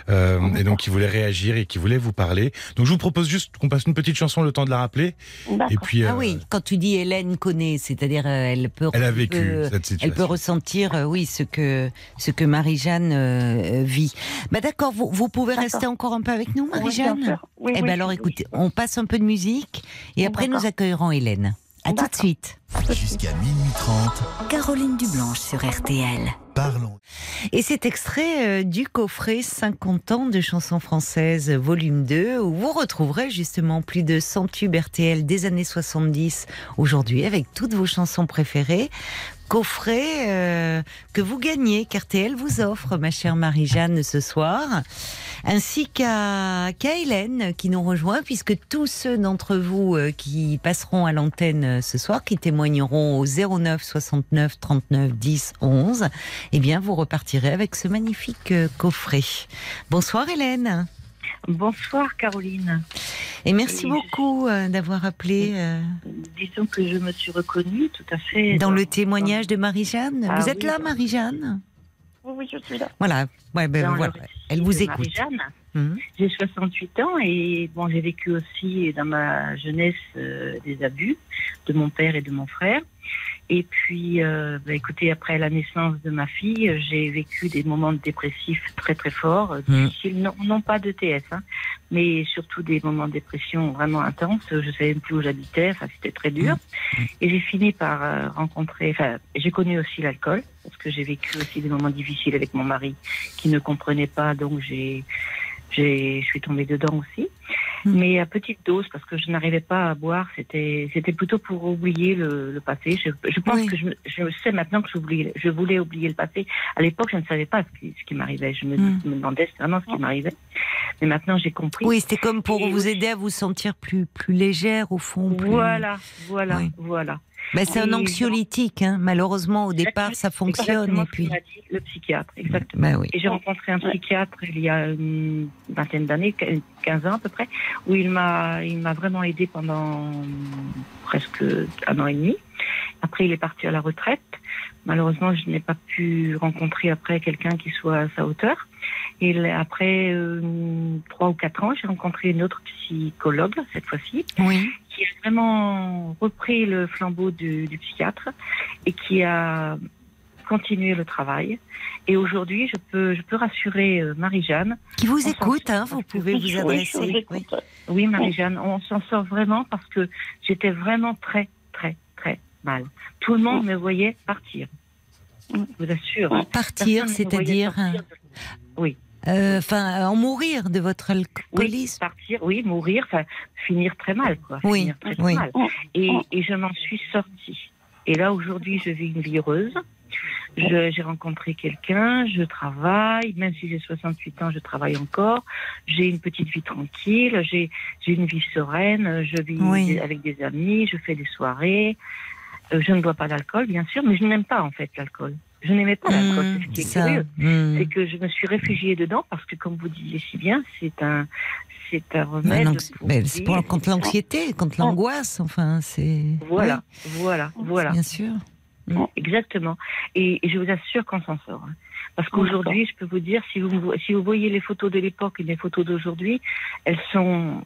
euh, et donc qui voulait réagir et qui voulait vous parler. Donc je vous propose juste qu'on passe une petite chanson le temps de la rappeler. Et puis, Ah oui, quand tu dis Hélène connaît, c'est-à-dire euh, elle peut, elle a vécu cette situation. elle peut ressentir, euh, oui, ce que ce que Marie-Jeanne euh, vit. Bah d'accord, vous, vous pouvez rester encore un peu avec nous, Oui, bien Marie-Jeanne. sûr. Oui, eh oui, ben alors, oui, écoutez, on passe un peu de musique et après D'accord. nous accueillerons Hélène. À tout de suite. Jusqu'à minuit 30, Caroline Dublanche sur RTL. parlons. Et cet extrait euh, du coffret 50 ans de chansons françaises, volume 2, où vous retrouverez justement plus de 100 tubes RTL des années 70 aujourd'hui, avec toutes vos chansons préférées. Coffret euh, que vous gagnez, qu'RTL vous offre, ma chère Marie-Jeanne, ce soir, ainsi qu'à Hélène qui nous rejoint, puisque tous ceux d'entre vous euh, qui passeront à l'antenne euh, ce soir, qui témoigneront au 09 69 39 10 11, eh bien, vous repartirez avec ce magnifique coffret. Bonsoir Hélène. Bonsoir Caroline. Et merci beaucoup euh, d'avoir appelé euh, Disons que je me suis reconnue tout à fait dans le témoignage de Marie-Jeanne. Ah vous êtes oui, là, Marie-Jeanne? Oui, oui, je suis là. Voilà. Ouais, ben, voilà. Elle vous écoute. Marie-Jeanne. Mhm. J'ai 68 ans et bon, j'ai vécu aussi dans ma jeunesse euh, des abus de mon père et de mon frère. Et puis, euh, bah, écoutez, après la naissance de ma fille, j'ai vécu des moments dépressifs très très forts, euh, Mm. difficiles, non, non pas de TS, hein, mais surtout des moments de dépression vraiment intenses. Je savais même plus où j'habitais, enfin, c'était très dur. Et j'ai fini par euh, rencontrer, enfin, j'ai connu aussi l'alcool, parce que j'ai vécu aussi des moments difficiles avec mon mari qui ne comprenait pas, donc j'ai, j'ai, je suis tombée dedans aussi. Mm. Mais à petite dose, parce que je n'arrivais pas à boire, c'était, c'était plutôt pour oublier le, le passé. Je, je pense Oui. que je, sais maintenant que je voulais oublier le passé. À l'époque, je ne savais pas ce qui, ce qui m'arrivait. Je me, Mm. me demandais vraiment ce qui m'arrivait. Mais maintenant, j'ai compris. Oui, c'était comme pour Et vous aider à vous sentir plus, plus légère au fond. Plus... Voilà, voilà, Oui. voilà. Ben, c'est un anxiolytique, hein. malheureusement au départ ça fonctionne et puis. le psychiatre, exactement. Ben oui. Et j'ai rencontré un psychiatre il y a une vingtaine d'années, 15 ans à peu près, où il m'a, il m'a vraiment aidé pendant presque un an et demi. Après, il est parti à la retraite. Malheureusement, je n'ai pas pu rencontrer après quelqu'un qui soit à sa hauteur. Et après euh, trois ou quatre ans, j'ai rencontré une autre psychologue cette fois-ci, Oui. qui a vraiment repris le flambeau du, du psychiatre et qui a continuer le travail. Et aujourd'hui, je peux, je peux rassurer euh, Marie-Jeanne. Qui vous On écoute, hein, vous pouvez vous Oui, adresser. Oui. Oui, Marie-Jeanne, on s'en sort vraiment parce que j'étais vraiment très, très, très mal. Tout le monde me voyait partir. Je vous assure. hein. Partir, c'est-à-dire, partir. Oui, euh, enfin, en mourir de votre oui, alcoolisme. partir, oui, mourir, finir très mal, quoi. Oui, finir très, très oui. mal. Et, et je m'en suis sortie. Et là, aujourd'hui, je vis une vie heureuse. Je- J'ai rencontré quelqu'un, je travaille, même si j'ai 68 ans, je travaille encore. J'ai une petite vie tranquille, j'ai j'ai une vie sereine, je vis Oui. avec des amis, je fais des soirées. Euh, je ne bois pas d'alcool, bien sûr, mais je n'aime pas en fait l'alcool. Je n'aimais pas l'alcool, Mmh, c'est ce qui est ça, curieux. mmh. C'est que je me suis réfugiée dedans parce que, comme vous disiez si bien, c'est un, c'est un remède. pour ben, c'est pour contre l'anxiété, contre l'angoisse, enfin, c'est. Voilà, voilà, Oui, voilà. Bien sûr. Exactement. Et, et je vous assure qu'on s'en sort. hein. Parce qu'aujourd'hui, je peux vous dire, si vous, si vous voyez les photos de l'époque et les photos d'aujourd'hui, elles sont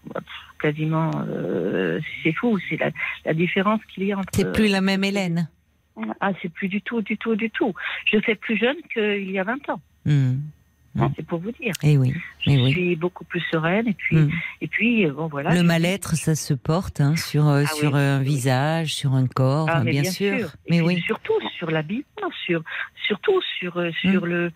quasiment. euh, c'est fou, c'est la, la différence qu'il y a entre. C'est plus la même Hélène. Ah, c'est plus du tout, du tout, du tout. Je fais plus jeune qu'il y a 20 ans. Mmh. C'est pour vous dire. Eh oui, Je eh oui. suis beaucoup plus sereine et puis, Mmh. et puis euh, bon voilà. Le mal-être, ça se porte hein, sur, euh, Ah sur oui, un visage, sur un corps, Ah, bien, bien, sûr. Et Mais oui. surtout sur l'habillement, sur surtout sur euh, sur le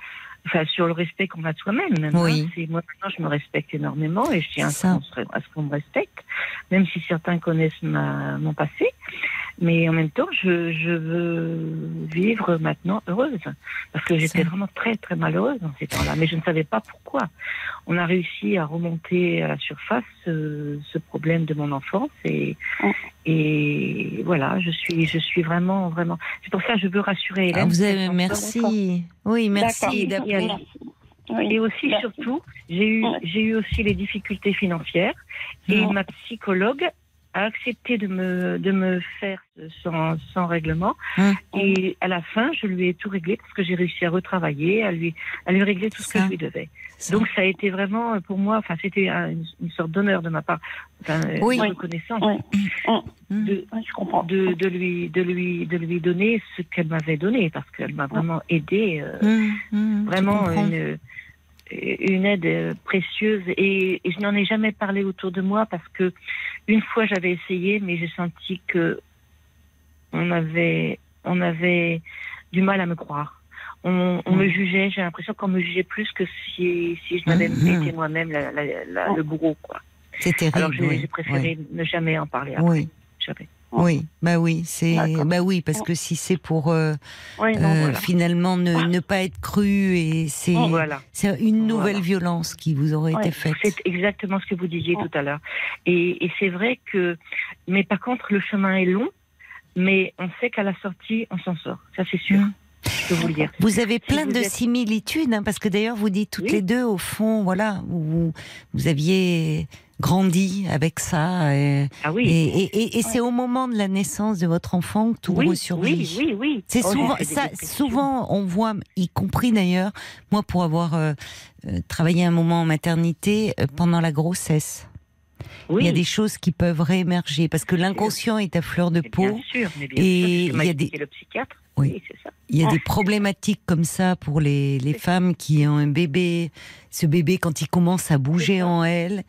enfin sur le respect qu'on a de soi-même. Oui. hein. Moi maintenant je me respecte énormément et je tiens à ce qu'on se- à ce qu'on me respecte, même si certains connaissent ma, mon passé. Mais en même temps, je, je veux vivre maintenant heureuse parce que j'étais vraiment très très malheureuse dans ces temps-là, mais je ne savais pas pourquoi. On a réussi à remonter à la surface euh, ce problème de mon enfance et et voilà, je suis je suis vraiment vraiment. C'est pour ça que je veux rassurer Ah, Hélène. vous avez, merci. Oui, merci d'appeler. Et aussi, surtout, j'ai eu, j'ai eu aussi les difficultés financières. Et ma psychologue a accepté de me, de me faire sans, sans règlement. Hum. Et à la fin, je lui ai tout réglé parce que j'ai réussi à retravailler, à lui, à lui régler tout ce que je lui devais. Ça. Donc, ça a été vraiment, euh, pour moi, enfin, c'était un- une, une sorte d'honneur de ma part, enfin, euh, Oui. de reconnaissance. Oui. Hum. De, Oui, je comprends. de, de lui de lui de lui donner ce qu'elle m'avait donné parce qu'elle m'a vraiment aidé euh, je vraiment une une aide précieuse et, et je n'en ai jamais parlé autour de moi parce que une fois j'avais essayé mais j'ai senti que on avait on avait du mal à me croire. On, on me jugeait j'ai l'impression qu'on me jugeait plus que si si je n'avais Mhm. été moi-même la- la- la- le bourreau quoi. C'est terrible. alors j'ai oui, préféré ne jamais en parler après. Oui, jamais oui, bah oui, c'est, bah oui, parce que si c'est pour euh, oui non euh, voilà finalement ne, ne pas être cru et c'est, voilà c'est une nouvelle Voilà. violence qui vous aurait été faite. C'est exactement ce que vous disiez tout à l'heure. Et, et c'est vrai que, mais par contre, le chemin est long, mais on sait qu'à la sortie, on s'en sort. Ça, c'est sûr. Mm. Je vous le dire. Vous avez plein vous de êtes- similitudes, hein, parce que d'ailleurs vous dites toutes Oui. les deux, au fond, voilà, vous, vous aviez grandi avec ça, et, Ah oui. et- et- et c'est au moment de la naissance de votre enfant que tout oui, ressurgit. oui, oui, oui. C'est Oh, souvent ça. Souvent, on voit, y compris d'ailleurs, moi pour avoir euh, euh, travaillé un moment en maternité euh, pendant la grossesse, Oui. il y a des choses qui peuvent réémerger parce que l'inconscient est à fleur de peau. Bien sûr, mais bien Et sûr, il y a des- expliqué le psychiatre. Oui. Oui, c'est ça. Il y a des problématiques comme ça pour les, les femmes qui ont un bébé. Ce bébé, quand il commence à bouger en elle,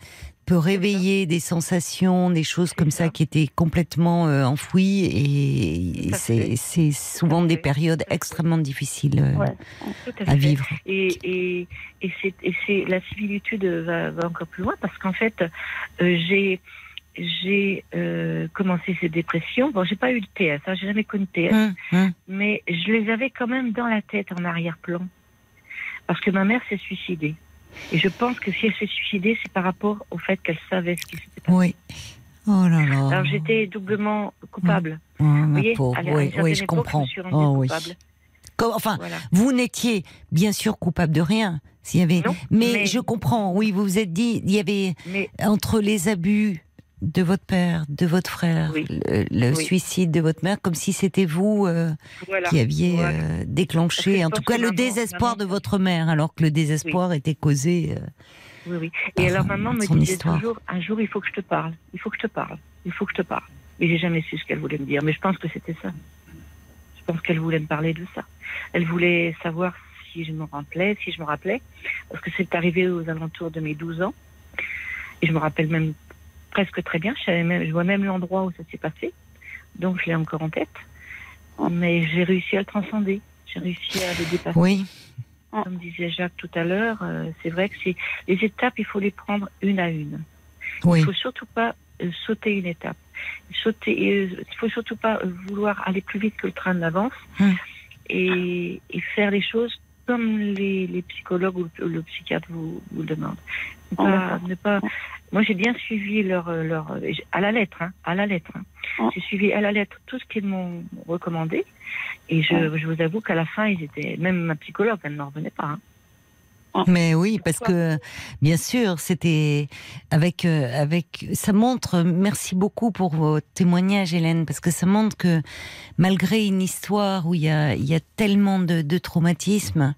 peut réveiller des sensations, des choses comme ça ça. qui étaient complètement euh, enfouies. Et c'est souvent des périodes extrêmement difficiles euh, Ouais. À vivre. Et, et, et c'est et c'est la similitude va, va encore plus loin parce qu'en fait euh, j'ai j'ai euh, commencé ces dépressions. Bon, j'ai pas eu de TS, hein, j'ai jamais connu de TS, Hum, hum. mais je les avais quand même dans la tête en arrière-plan parce que ma mère s'est suicidée. Et je pense que si elle s'est suicidée, c'est par rapport au fait qu'elle savait ce qui s'était passé. Oui. Oh là là. Alors j'étais doublement coupable. Oh, ma Vous voyez, à à Oui, oui, je comprends. rendue Oh, oui. Comme- enfin, Voilà. vous n'étiez bien sûr coupable de rien. S'il y avait, Non, mais, mais- je comprends. Oui, vous vous êtes dit, il y avait Mais entre les abus de votre père, de votre frère, Oui. le, le Oui. suicide de votre mère, comme si c'était vous euh, voilà. qui aviez Voilà. euh, déclenché, en tout cas, le maman- désespoir maman- de votre mère, alors que le désespoir était causé. euh, Oui, oui. par Et alors maman me disait histoire. toujours, un jour il faut que je te parle, il faut que je te parle, il faut que je te parle. Mais j'ai jamais su ce qu'elle voulait me dire, mais je pense que c'était ça. Je pense qu'elle voulait me parler de ça. Elle voulait savoir si je me rappelais, si je me rappelais, parce que c'est arrivé aux alentours de mes 12 ans. Et je me rappelle même presque très bien. Je, même, je vois même l'endroit où ça s'est passé. Donc je l'ai encore en tête. Mais j'ai réussi à le transcender. J'ai réussi à le dépasser. Oui. Comme disait Jacques tout à l'heure, euh, c'est vrai que c'est les étapes, il faut les prendre une à une. Oui. Il faut surtout pas euh, sauter une étape. Sauter, euh, il faut surtout pas vouloir aller plus vite que le train d'avance Hum. et, et faire les choses comme les, les psychologues ou le, le psychiatre vous, vous le demandent. Ne Oh, pas, ne pas, moi, j'ai bien suivi leur, leur, à la lettre, hein, à la lettre. hein. Oh. J'ai suivi à la lettre tout ce qu'ils m'ont recommandé. Et je, je vous avoue qu'à la fin, ils étaient, même ma psychologue, elle n'en revenait pas. hein. Mais oui, parce que bien sûr, c'était avec euh, avec ça montre. Merci beaucoup pour vos témoignages, Hélène, parce que ça montre que malgré une histoire où il y a il y a tellement de, de traumatismes,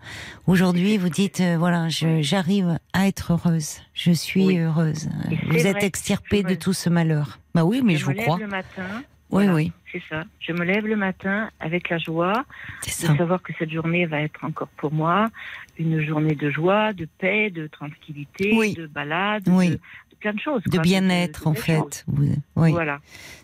aujourd'hui vous dites euh, voilà, j'arrive à être heureuse, je suis Oui. heureuse. Vous êtes extirpée de tout ce malheur. Bah oui, mais je, vous crois. lève le matin. Oui, voilà, oui, C'est ça. Je me lève le matin avec la joie de savoir que cette journée va être encore pour moi une journée de joie, de paix, de tranquillité, Oui. de balade, Oui. de, de plein de choses. De bien-être en fait. Oui, Voilà.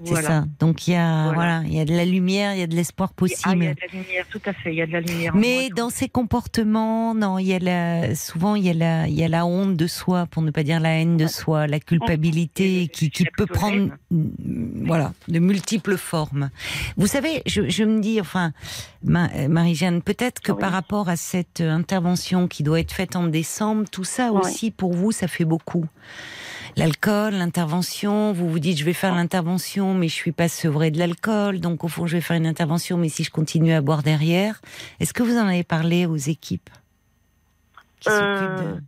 c'est voilà. ça. Donc il y a Voilà. voilà, il y a de la lumière, il y a de l'espoir Ah, il possible. y a de la lumière, tout à fait. Il y a de la lumière. Mais moi, dans ces comportements, non, il y a la, souvent il y a la, il y a la honte de soi, pour ne pas dire la haine de soi, la culpabilité qui, peut prendre, voilà, de multiples formes. Vous savez, je, je me dis, enfin, Ma- Marie-Jeanne, peut-être que Oui. par rapport à cette intervention qui doit être faite en décembre, tout ça Oui. aussi pour vous, ça fait beaucoup. L'alcool, l'intervention, vous vous dites je vais faire l'intervention mais je suis pas sevrée de l'alcool, donc au fond je vais faire une intervention mais si je continue à boire derrière, est-ce que vous en avez parlé aux équipes qui Euh, de...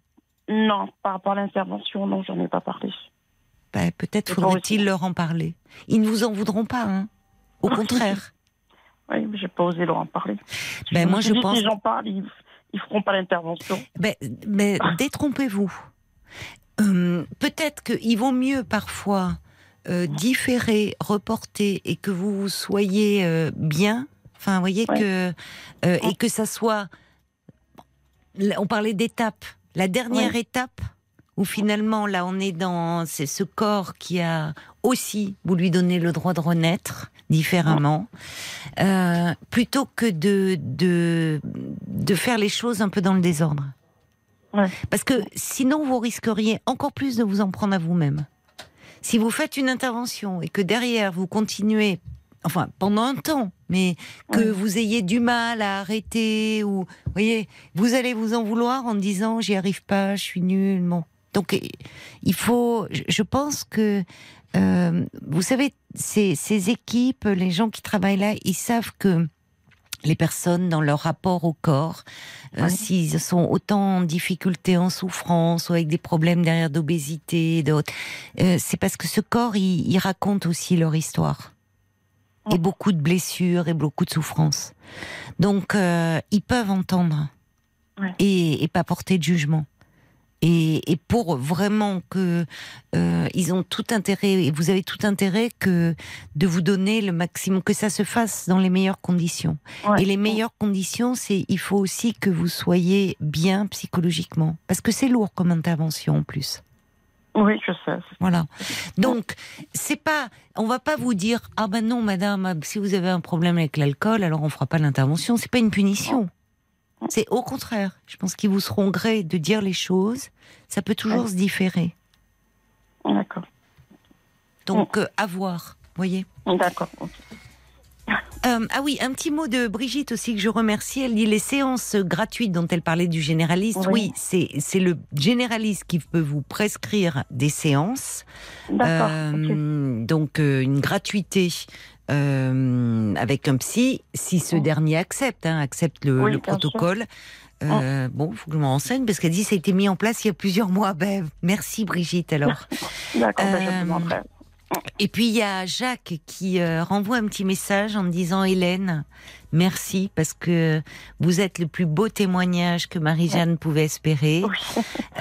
Non, par rapport à l'intervention, non, j'en ai pas parlé. Bah, Peut-être faudrait-il leur en parler. Ils ne vous en voudront pas, hein Au contraire. Oui, mais j'ai pas osé leur en parler. Ben, me moi, je pense- Si j'en parle, ils, ils feront pas l'intervention. Mais, mais détrompez-vous. Hum, Peut-être qu'il vaut mieux parfois euh, différer, reporter et que vous soyez euh, bien. Enfin, vous voyez Ouais. que euh, et que ça soit. On parlait d'étape. La dernière Ouais. étape où finalement là on est dans c'est ce corps qui a aussi vous lui donnez le droit de renaître différemment euh, plutôt que de, de de faire les choses un peu dans le désordre. Ouais. Parce que sinon, vous risqueriez encore plus de vous en prendre à vous-même. Si vous faites une intervention et que derrière, vous continuez, enfin, pendant un temps, mais que Ouais. vous ayez du mal à arrêter, ou, vous voyez, vous allez vous en vouloir en disant, j'y arrive pas, je suis nul, bon. Donc, il faut, je- je pense que, euh, vous savez, ces, ces équipes, les gens qui travaillent là, ils savent que les personnes dans leur rapport au corps, euh, Ouais. s'ils sont autant en difficulté, en souffrance, ou avec des problèmes derrière d'obésité, d'autres, euh, c'est parce que ce corps, il, il raconte aussi leur histoire. Et beaucoup de blessures et beaucoup de souffrances. Donc, euh, ils peuvent entendre Ouais. et, et pas porter de jugement. Et, et pour vraiment que euh, ils ont tout intérêt et vous avez tout intérêt que de vous donner le maximum, que ça se fasse dans les meilleures conditions. Ouais. Et les meilleures conditions, c'est il faut aussi que vous soyez bien psychologiquement, parce que c'est lourd comme intervention en plus. Oui, je sais. Voilà. Donc c'est pas, on va pas vous dire ah ben non madame, si vous avez un problème avec l'alcool, alors on fera pas l'intervention. C'est pas une punition. C'est au contraire. Je pense qu'ils vous seront gré de dire les choses. Ça peut toujours Ouais. se différer. D'accord. Donc euh, à voir. Voyez. D'accord. Euh, ah oui, un petit mot de Brigitte aussi que je remercie. Elle dit les séances gratuites dont elle parlait du généraliste. Oui, Oui. c'est le généraliste qui peut vous prescrire des séances. D'accord. Euh, Donc euh, une gratuité euh, avec un psy, si ce Oh. dernier accepte, hein, accepte le, Oui. Oh. protocole. Euh, Bon, il faut que je me renseigne parce qu'elle dit que ça a été mis en place il y a plusieurs mois. Ben, merci Brigitte alors. D'accord, ben, je euh. Et puis il y a Jacques qui renvoie un petit message en me disant Hélène, merci parce que vous êtes le plus beau témoignage que Marie-Jeanne pouvait espérer.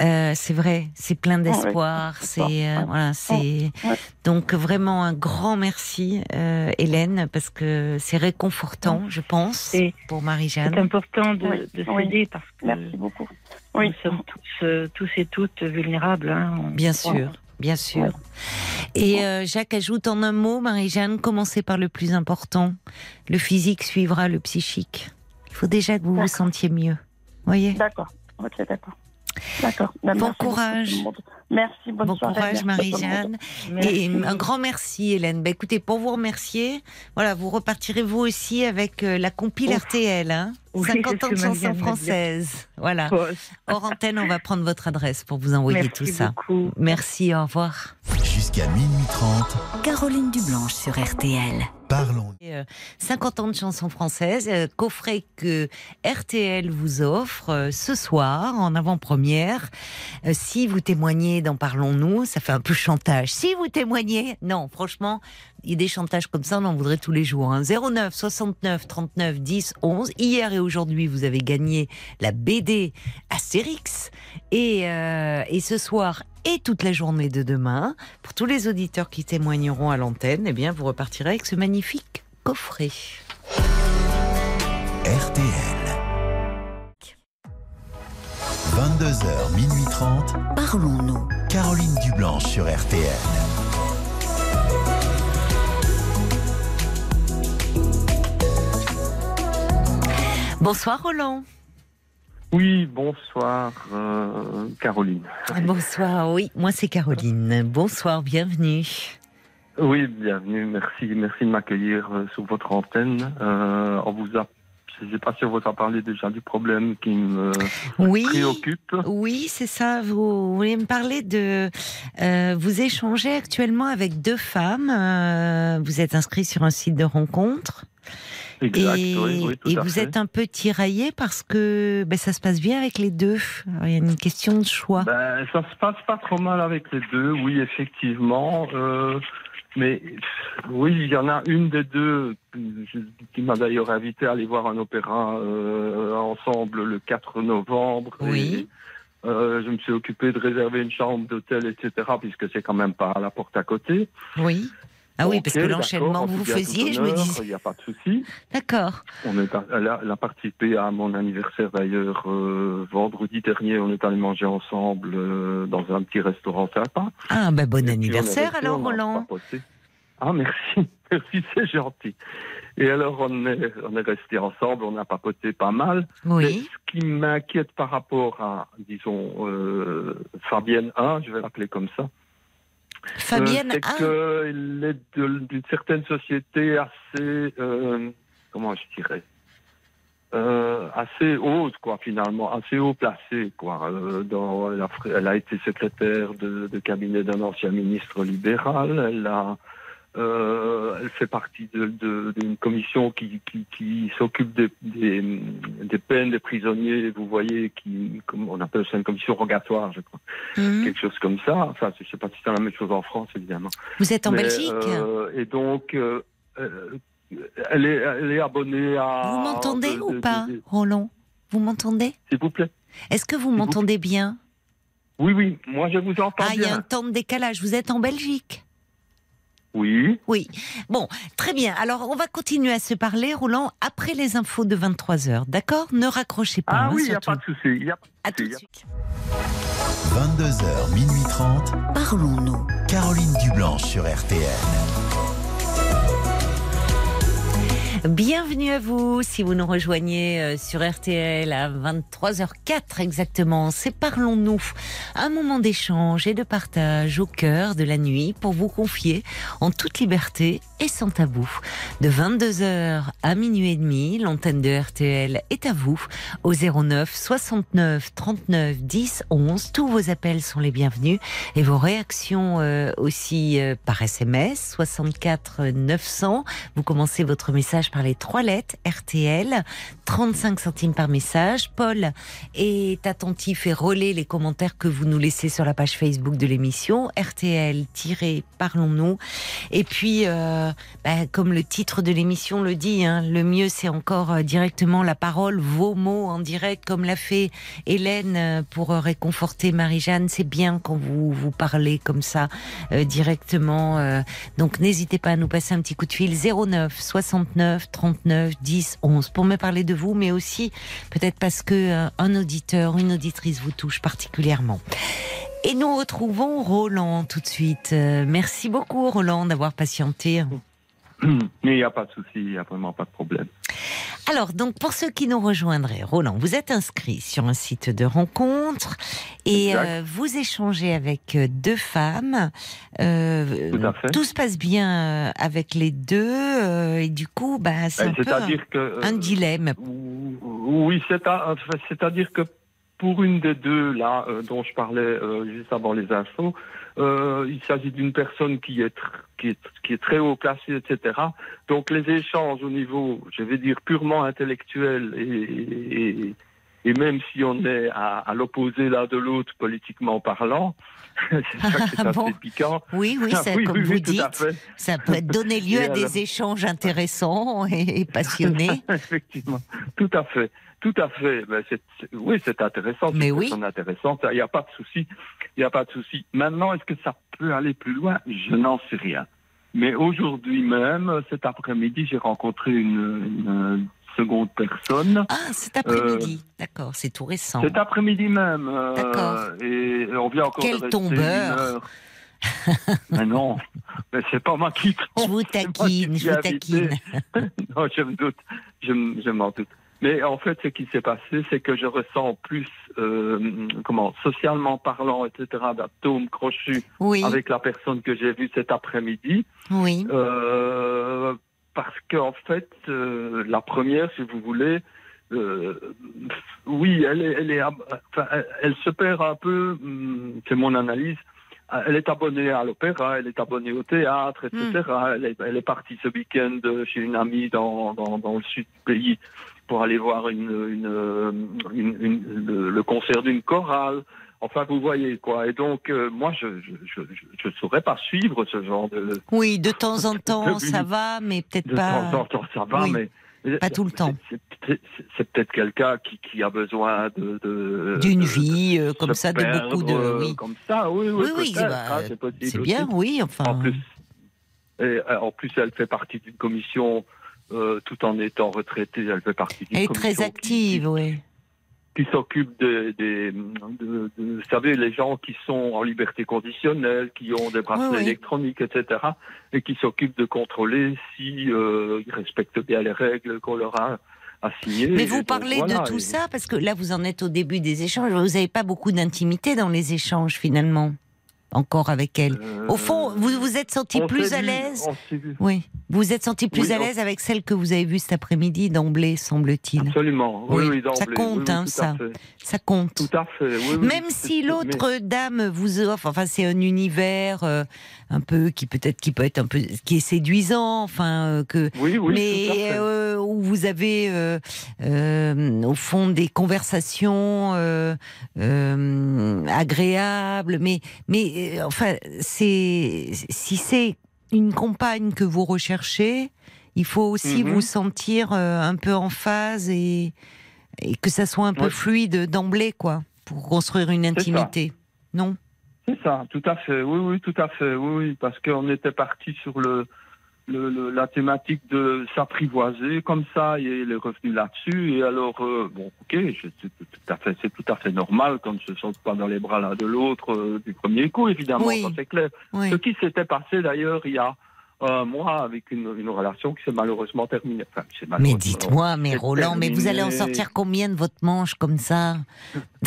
Euh, c'est vrai, c'est plein d'espoir. Ouais, c'est euh, voilà, c'est Ouais. donc vraiment un grand merci euh, Hélène parce que c'est réconfortant, je pense, C'est- pour C'est Marie-Jeanne. important de, Oui, de oui. s'aider parce que Merci beaucoup. Oui. nous sommes tous, euh, tous et toutes vulnérables. hein. On- Bien sûr, bien sûr. Ouais. Et euh, Jacques ajoute en un mot, Marie-Jeanne, commencez par le plus important? Le physique suivra le psychique. Il faut déjà que vous vous sentiez mieux. Voyez? D'accord. Ok, d'accord. D'accord. Bon courage. Merci, bonne Bon soirée. courage. Marie-Jeanne. Et un grand merci, Hélène. Bah, écoutez, pour vous remercier, voilà, vous repartirez vous aussi avec euh, la compile Ouf. RTL, hein Oui, 50 c'est ans de chansons françaises. Voilà. Hors antenne, on va prendre votre adresse pour vous envoyer Merci tout ça. beaucoup. Merci, au revoir. Jusqu'à minuit 30, Caroline Dublanche sur RTL. parlons. Et, euh, 50 ans de chansons françaises, euh, coffret que RTL vous offre ce soir en avant-première. Si vous témoignez dans Parlons-nous, ça fait un peu chantage. Si vous témoignez, non, franchement, il y a des chantages comme ça, on en voudrait tous les jours. hein. 09 69 39 10 11. Hier et aujourd'hui, vous avez gagné la BD Astérix. Et, euh, et ce soir et toute la journée de demain, pour tous les auditeurs qui témoigneront à l'antenne, eh bien, vous repartirez avec ce magnifique coffret. RTL. 22h, minuit 30, Parlons-nous. Caroline Dublanche sur RTL. Bonsoir Roland. Oui, bonsoir euh, Caroline. Bonsoir, oui, moi c'est Caroline. Bonsoir, bienvenue. Oui, bienvenue, merci, merci de m'accueillir euh, sur votre antenne. Euh, on vous a, je ne sais pas si vous a parlé déjà du problème qui me Oui. préoccupe. Oui, c'est ça. Vous voulez me parler de. euh, vous échangez actuellement avec deux femmes. euh, vous êtes inscrit sur un site de rencontre. Exact, et oui, oui, tout et à vous fait. êtes un peu tiraillé parce que ben, ça se passe bien avec les deux. Alors, il y a une question de choix. Ben, ça se passe pas trop mal avec les deux, oui, effectivement. Euh, mais oui, il y en a une des deux qui m'a d'ailleurs invité à aller voir un opéra euh, ensemble le 4 novembre. Oui. Et, euh, je me suis occupé de réserver une chambre d'hôtel, etc., puisque c'est quand même pas à la porte à côté. Oui. Ah oui, parce que l'enchaînement en que vous faisiez, je me dis. Il n'y a pas de souci. D'accord. On est à- elle, a, elle a participé à mon anniversaire d'ailleurs euh, vendredi dernier. On est allé manger ensemble euh, dans un petit restaurant sympa. Ah, ben bon Et anniversaire resté, alors, Roland. Ah merci, merci, c'est gentil. Et alors on est on est resté ensemble, on a papoté pas mal. Mais Oui. ce qui m'inquiète par rapport à, disons, euh, Fabienne 1, je vais l'appeler comme ça. Fabienne, Euh, c'est qu'il est d'une certaine société assez, euh, comment je dirais, euh, assez haute, quoi, finalement, assez haut placée, quoi. Euh, dans, elle, a, elle a été secrétaire de, de cabinet d'un ancien ministre libéral. Elle a, euh, elle fait partie d'une commission qui, qui, qui s'occupe des, des, des peines des prisonniers. Vous voyez, qui, comme on appelle ça une commission rogatoire, je crois, hum. quelque chose comme ça. Enfin, je sais pas si c'est la même chose en France, évidemment. vous êtes en Mais, Belgique euh, Et donc, euh, elle, est, elle est abonnée à. Vous m'entendez de- ou pas, Roland Vous m'entendez S'il vous plaît. Est-ce que vous m'entendez bien? Oui, oui, moi je vous entends Ah, il y a un temps de décalage. Vous êtes en Belgique Oui, Oui. Bon, très bien. Alors, on va continuer à se parler, Roland, après les infos de 23h. D'accord? Ne raccrochez pas. ah hein, oui, il n'y a pas de souci. À tout de suite. 22h, minuit 30, Parlons-nous. Caroline Dublanche sur RTL. Bienvenue à vous si vous nous rejoignez euh, sur RTL à 23h04 exactement. C'est Parlons-nous, un moment d'échange et de partage au cœur de la nuit pour vous confier en toute liberté et sans tabou. De 22h à minuit et demi, l'antenne de RTL est à vous au 09 69 39 10 11. Tous vos appels sont les bienvenus et vos réactions euh, aussi euh, par SMS 64 900. Vous commencez votre message par les trois lettres RTL, 35 centimes par message. Paul est attentif et relaie les commentaires que vous nous laissez sur la page Facebook de l'émission RTL-Parlons-nous. Et puis, euh, bah, comme le titre de l'émission le dit, hein, le mieux c'est encore euh, directement la parole, vos mots en direct, comme l'a fait Hélène euh, pour réconforter Marie-Jeanne. C'est bien quand vous vous parlez comme ça directement. donc n'hésitez pas à nous passer un petit coup de fil 09 69 39 10 11 pour me parler de vous, mais aussi peut-être parce que euh, un auditeur, une auditrice vous touche particulièrement. Et nous retrouvons Roland tout de suite. Euh, merci beaucoup Roland d'avoir patienté. Mais il n'y a pas de souci, il n'y a vraiment pas de problème. Alors, donc, pour ceux qui nous rejoindraient, Roland, vous êtes inscrit sur un site de rencontre et euh, vous échangez avec euh, deux femmes. Euh, Tout à fait. Tout se passe bien avec les deux euh, et du coup, bah, c'est Ben, un peu un, que. un dilemme. Oui, c'est à- enfin, c'est-à-dire que pour une des deux là dont je parlais juste avant les infos, euh, il s'agit d'une personne qui est, qui, est, qui est très haut placée, etc. Donc les échanges au niveau, je vais dire, purement intellectuel et, et, et même si on est à, à l'opposé l'un de l'autre politiquement parlant, c'est ça assez bon piquant. Oui, oui, ça, oui, comme oui, vous oui, dites, ça peut donner lieu à des échanges intéressants et, et passionnés. Effectivement, tout à fait, tout à fait. C'est- c'est- oui, c'est intéressant. c'est Mais oui. intéressante. Il n'y a pas de souci. Il n'y a pas de souci. Maintenant, est-ce que ça peut aller plus loin? Je n'en sais rien. Mais aujourd'hui même, cet après-midi, j'ai rencontré une, une seconde personne. Ah, cet après-midi. D'accord, c'est tout récent. Cet après-midi même. euh, D'accord. Et on vient encore Quel de tombeur. mais non, mais c'est pas moi qui Je tombe. vous moi qui taquine, je vous taquine. non, je me doute. Je, je m'en doute. Mais en fait, ce qui s'est passé, c'est que je ressens plus, euh, comment, socialement parlant, etc., d'atomes crochus Oui, avec la personne que j'ai vue cet après-midi. oui. Euh, parce qu'en fait, euh, la première, si vous voulez, euh, oui, elle est, elle est, ab- enfin, elle, elle se perd un peu. hum, C'est mon analyse. Elle est abonnée à l'opéra, elle est abonnée au théâtre, etc. Elle, est, elle est partie ce week-end chez une amie dans, dans, dans le sud du pays pour aller voir une, une, une- une- le, le concert d'une chorale. Enfin, vous voyez quoi. Et donc, euh, moi, je je, je, je, je saurais pas suivre ce genre de, Oui, de temps en temps, ça va, mais peut-être de pas. temps en temps, ça va, oui. mais Pas tout le temps. C'est peut-être quelqu'un qui, qui a besoin de de- D'une de- vie euh, comme ça, de beaucoup de. euh, Oui, comme ça, oui, oui, oui, oui, peut-être, bah, hein, c'est bien, aussi. oui, enfin. En plus, et, en plus, elle fait partie d'une commission, euh, tout en étant retraitée, elle fait partie d'une Elle est très qui- active, oui. qui s'occupe des, de, de- vous savez, les gens qui sont en liberté conditionnelle, qui ont des bracelets Oui, oui. électroniques, etc., et qui s'occupent de contrôler si euh, ils respectent bien les règles qu'on leur a assignées. Mais vous donc, parlez voilà, de tout et- ça parce que là, vous en êtes au début des échanges. Vous n'avez pas beaucoup d'intimité dans les échanges, finalement, encore avec elle. euh, Au fond, vous vous êtes senti on plus à l'aise. Oui. Vous vous êtes senti plus Oui, à on- l'aise avec celle que vous avez vue cet après-midi d'emblée, semble-t-il. Absolument. Oui, Oui, d'emblée. ça compte, hein, ça. Ça compte. Tout à fait. oui, oui. Même si Mais- l'autre dame vous offre, enfin c'est un univers euh, un peu qui peut-être qui peut être un peu qui est séduisant, enfin euh, que Oui, oui, mais fait. euh, où vous avez euh, euh, au fond des conversations euh, euh, agréables, mais mais euh, enfin c'est si c'est une compagne que vous recherchez, il faut aussi Mhm. vous sentir euh, un peu en phase et et que ça soit un peu fluide d'emblée quoi pour construire une intimité. Non? C'est ça, tout à fait. Oui, oui, tout à fait. Oui, oui, parce qu'on était parti sur le, le, le- la thématique de s'apprivoiser comme ça, et il est revenu là-dessus. Et alors, euh, bon, ok, c'est tout à fait, c'est tout à fait normal qu'on ne se sente pas dans les bras l'un de l'autre euh, du premier coup, évidemment, Oui. ça c'est clair. Oui. Ce qui s'était passé d'ailleurs il y a un mois avec une, une relation qui s'est malheureusement terminée. Enfin, Mais dites-moi, mais Roland, mais vous allez en sortir combien de votre manche comme ça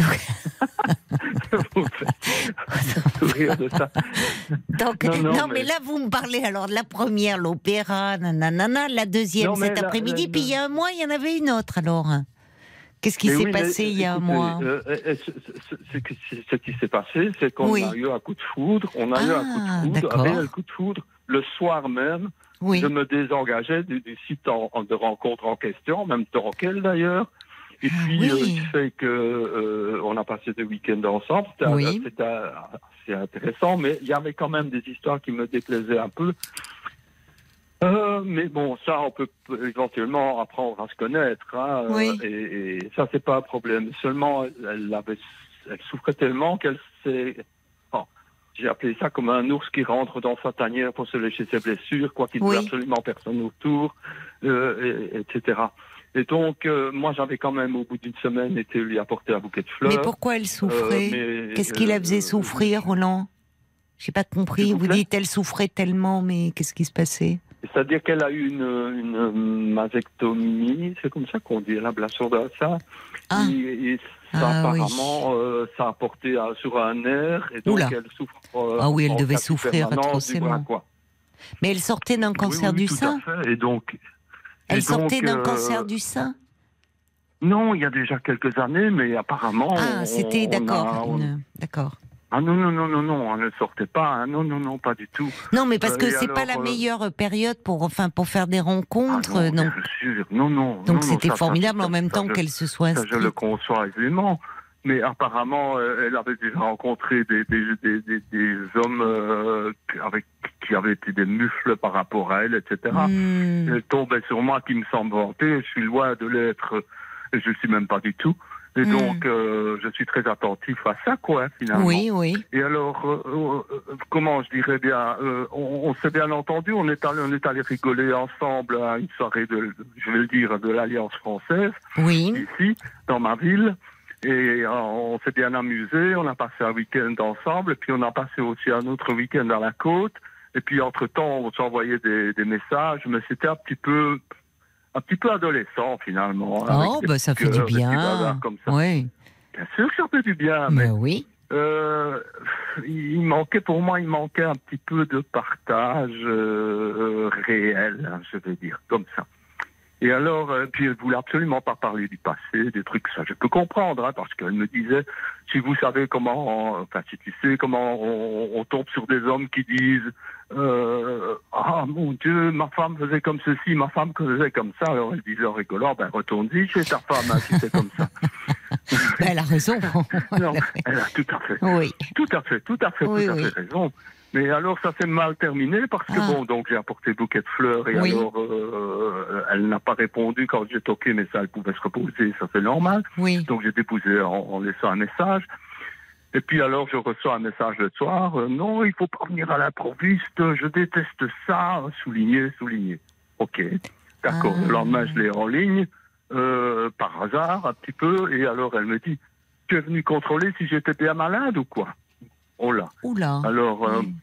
sourire de ça. Donc, Non, non, non, mais... mais- là, vous me parlez alors de la première, l'opéra, nanana, la deuxième Non, cet après-midi, la- puis il y a un mois, il y en avait une autre alors. Qu'est-ce qui s'est oui, mais, passé il y a un mois euh, euh, euh, ce, qui- s'est passé, c'est qu'on Oui. a eu un coup de foudre. On a eu un coup Ah, de foudre, d'accord. un réel coup de foudre, le soir même Oui. je me désengageais du, du site en- en- de rencontre en question, même qu'elle d'ailleurs. Et Ah puis, oui. euh, il fait que euh, on a passé des week-ends ensemble. C'était Oui. intéressant, mais il y avait quand même des histoires qui me déplaisaient un peu. Euh, mais bon, ça, on peut éventuellement apprendre à se connaître, hein, euh, Oui. et, et ça, c'est pas un problème. Seulement, elle, avait, elle souffrait tellement qu'elle s'est. J'ai appelé ça comme un ours qui rentre dans sa tanière pour se lécher ses blessures, quoi qu'il n'y ait Oui. absolument personne autour, euh, et- etc. Et donc, euh, moi, j'avais quand même, au bout d'une semaine, été lui apporter un bouquet de fleurs. Mais pourquoi elle souffrait Euh, Qu'est-ce qui la faisait souffrir, Roland J'ai pas compris. Vous dites elle souffrait tellement, mais qu'est-ce qui se passait C'est-à-dire qu'elle a eu une, une mastectomie, c'est comme ça qu'on dit, elle a ablation d'un sein. Ah. Et, et ça, Ah, oui. apparemment, euh, ça a porté à- sur un nerf, et donc Oula. elle souffre. euh, Ah oui, elle devait souffrir atrocement. quoi. Mais elle sortait d'un cancer Oui, oui, du sein. Et donc, Elle et sortait d'un euh, cancer du sein Non, il y a déjà quelques années, mais apparemment. Ah, c'était a- d'accord. une- D'accord. Ah non, non, non, non, non, elle ne sortait pas. hein. Non, non, non, pas du tout. Non, mais parce Euh, que c'est pas la euh, meilleure période pour, enfin, pour faire des rencontres. Ah non, donc, bien sûr. Non, non. non, donc non, c'était formidable ça, en même ça, temps qu'elle se soit Ça, je le inscrite. conçois aisément. Mais apparemment, euh, elle avait déjà rencontré des, des, des, des, des hommes euh, avec, qui avaient été des mufles par rapport à elle, etc. Hmm. Elle tombait sur moi qui me semble vanter. Je suis loin de l'être. Je ne suis même pas du tout. Et Hmm. donc, euh, je suis très attentif à ça, quoi, finalement. Oui, oui. Et alors, euh, euh, comment je dirais bien, on, on s'est bien entendu, on est allé, on est allé rigoler ensemble à une soirée de, je vais le dire, de l'Alliance française Oui. ici, dans ma ville. Et on s'est bien amusé, on a passé un week-end ensemble, et puis on a passé aussi un autre week-end à la côte. Et puis entre-temps, on s'envoyait des, des messages, mais c'était un petit peu, un petit peu adolescent finalement. Oh, bah ça fait du bien. Comme ça. Oui. Bien sûr que ça fait du bien, mais Mais oui. euh, il manquait pour moi, il manquait un petit peu de partage euh, réel, hein, je vais dire comme ça. Et alors, euh, puis elle voulait absolument pas parler du passé, des trucs ça, je peux comprendre, hein, parce qu'elle me disait, si vous savez comment, enfin si tu sais comment on, on tombe sur des hommes qui disent, euh, ah mon Dieu, ma femme faisait comme ceci, ma femme faisait comme ça, alors elle disait en rigolant, ben retourne-y chez ta femme hein, si c'est comme ça. Bah, elle a raison. non, elle a tout à fait. oui. Tout à fait, tout à fait, Oui, tout à oui. fait raison. Mais alors ça s'est mal terminé parce que Ah. bon, donc j'ai apporté le bouquet de fleurs et Oui. alors euh, elle n'a pas répondu quand j'ai toqué, mais ça elle pouvait se reposer, ça c'est normal. Oui. Donc j'ai déposé en, en laissant un message. Et puis alors je reçois un message le soir, euh, non, il faut pas venir à l'improviste, je déteste ça, souligné, souligné. Ok, d'accord. Ah. Le lendemain je l'ai en ligne, euh, par hasard un petit peu, et alors elle me dit, tu es venu contrôler si j'étais bien malade ou quoi? Oh là. Oula. Alors, euh, Oui.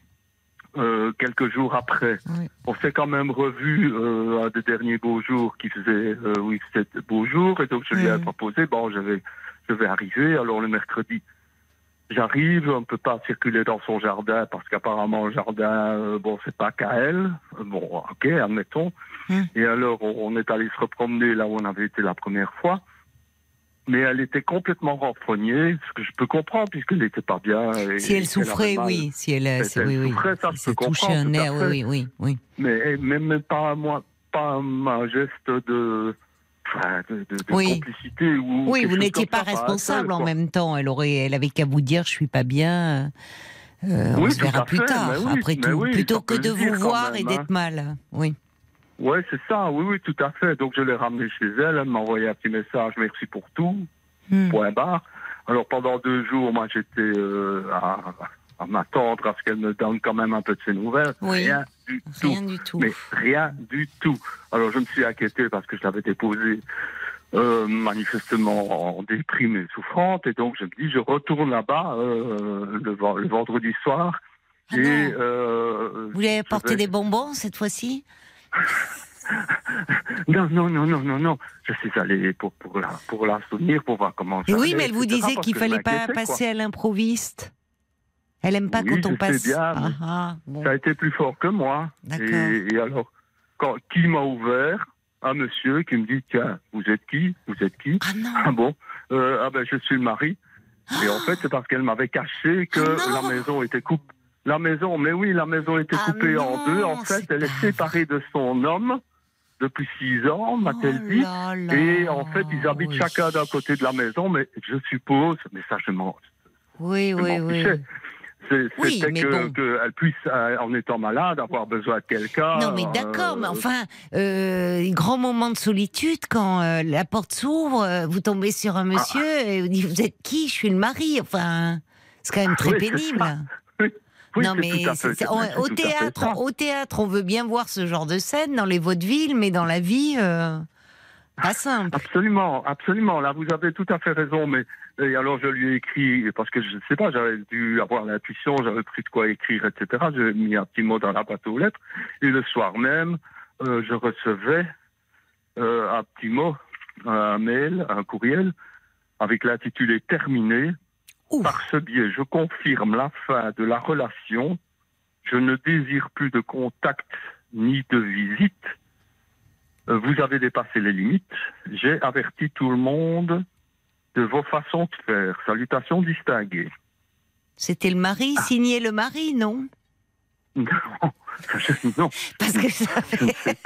Euh, quelques jours après, Oui. on s'est quand même revu euh, un des derniers beaux jours qui faisait, euh, oui, c'était beau jour, et donc je lui ai proposé, bon, je vais, je vais arriver, alors le mercredi, j'arrive, on ne peut pas circuler dans son jardin, parce qu'apparemment, le jardin, euh, bon, c'est pas qu'à elle, Euh, bon, ok, admettons, Mm. et alors, on, on est allé se repromener là où on avait été la première fois, mais elle était complètement renfrognée, ce que je peux comprendre, puisqu'elle n'était pas bien. et- Si elle souffrait, oui. Si elle, Elle- si- elle oui, oui. souffrait, ça, je peux comprendre, un oui, oui, oui. mais même, pas moi, pas un geste de, enfin, de, de- de Oui. complicité ou. Oui, vous n'étiez pas ça, responsable seul, en même temps. Elle aurait, elle avait qu'à vous dire, je suis pas bien. euh, on se verra plus fait, tard. oui, après tout, plutôt que de vous voir et d'être mal. Oui. Ouais, c'est ça. Oui, oui, tout à fait. Donc je l'ai ramené chez elle. Elle m'a envoyé un petit message. Merci pour tout. Hmm. Point barre. Alors pendant deux jours, moi j'étais euh, à, à m'attendre à ce qu'elle me donne quand même un peu de ses nouvelles. Oui. Rien du tout. Rien du tout. Mais rien du tout. Alors je me suis inquiété parce que je l'avais déposé euh, manifestement en déprime et souffrante. Et donc je me dis, je retourne là-bas euh, le, ven- le vendredi soir. Ah et euh, Vous lui avez apporté vais- des bonbons cette fois-ci? Non, non, non, non, non, non. Je suis allé pour, pour, la, pour la soutenir, pour voir comment ça Oui, allait, mais elle vous disait qu'il je fallait pas quoi. passer à l'improviste. Elle aime pas Oui, quand on passe. bien, Ah, ah, bon. Ça a été plus fort que moi. Et, et alors, quand, qui m'a ouvert? Un monsieur qui me dit, tiens, vous êtes qui? Vous êtes qui? Ah non. Ah bon euh, Ah ben, je suis le mari. Et en fait, c'est parce qu'elle m'avait caché que Ah la maison était coupée. La maison, mais oui, la maison était Ah coupée en deux. En fait, elle est séparée de son homme depuis six ans, m'a-t-elle Oh dit. là là, Et en fait, ils habitent oui. chacun d'un côté de la maison, mais je suppose, mais ça, je m'en Oui, je oui, oui. Oui, C'était mais que- bon. qu'elle puisse, euh, en étant malade, avoir besoin de quelqu'un. Non, mais d'accord, euh, mais enfin, euh, grand moment de solitude quand euh, la porte s'ouvre, euh, vous tombez sur un monsieur et vous dites Vous êtes qui? Je suis le mari. Enfin, c'est quand même très Oui, c'est pénible. Oui, non, mais tout à c'est- fait- c'est- on- c'est au, tout à fait théâtre, au théâtre, on veut bien voir ce genre de scène dans les vaudevilles, mais dans la vie, euh, pas simple. Absolument, absolument. Là, vous avez tout à fait raison. Mais et alors, je lui ai écrit parce que je ne sais pas, j'avais dû avoir l'intuition, j'avais pris de quoi écrire, etc. J'ai mis un petit mot dans la boîte aux lettres. Et le soir même, euh, je recevais euh, un petit mot, un mail, un courriel avec l'intitulé terminé. Ouf. Par ce biais, je confirme la fin de la relation. Je ne désire plus de contact ni de visite. Euh, Vous avez dépassé les limites. J'ai averti tout le monde de vos façons de faire. Salutations distinguées. C'était le mari, signé le mari, non? Non, non. Parce que ça fait.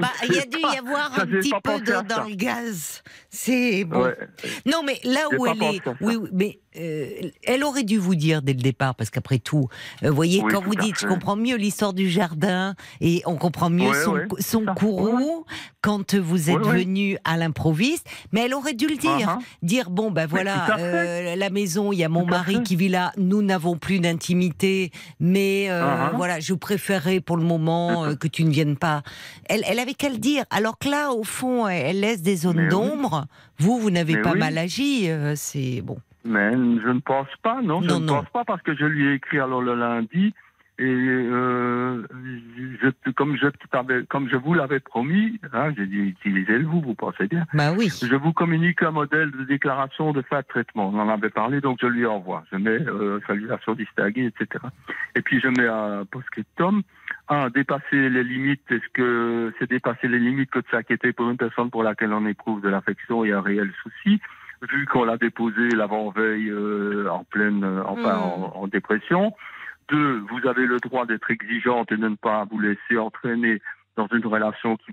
Bah, il y a dû y avoir un petit peu dans le gaz. C'est bon. Ouais. Non, mais là où elle est, oui, oui, mais euh, elle aurait dû vous dire dès le départ, parce qu'après tout, euh, vous voyez, Oui, quand vous dites, je comprends mieux l'histoire du jardin et on comprend mieux Ouais, son, ouais, son courroux quand vous êtes venu à l'improviste, mais elle aurait dû le dire, Uh-huh. dire bon ben voilà, euh, la maison, il y a mon mari qui vit là, nous n'avons plus d'intimité, mais Uh-huh. voilà, je préférerais pour le moment euh, que tu ne viennes pas. Elle, elle avait qu'à le dire, alors que là, au fond, elle laisse des zones oui. d'ombre. Vous, vous n'avez pas oui. mal agi, euh, c'est bon. Mais je ne pense pas, non, je Non, ne non. pense pas parce que je lui ai écrit alors le lundi et euh, je, comme je comme je vous l'avais promis, hein, j'ai dit utilisez-le vous, vous pensez bien. Bah oui. Je vous communique un modèle de déclaration de fin de traitement. On en avait parlé, donc je lui envoie. Je mets euh, salutation distinguée, etc. Et puis je mets un post-scriptum. Un, dépasser les limites. Est-ce que c'est dépasser les limites que de s'inquiéter pour une personne pour laquelle on éprouve de l'affection et un réel souci vu qu'on l'a déposé l'avant-veille euh, en pleine, euh, enfin Mm. en, en dépression? Deux, vous avez le droit d'être exigeante et de ne pas vous laisser entraîner dans une relation qui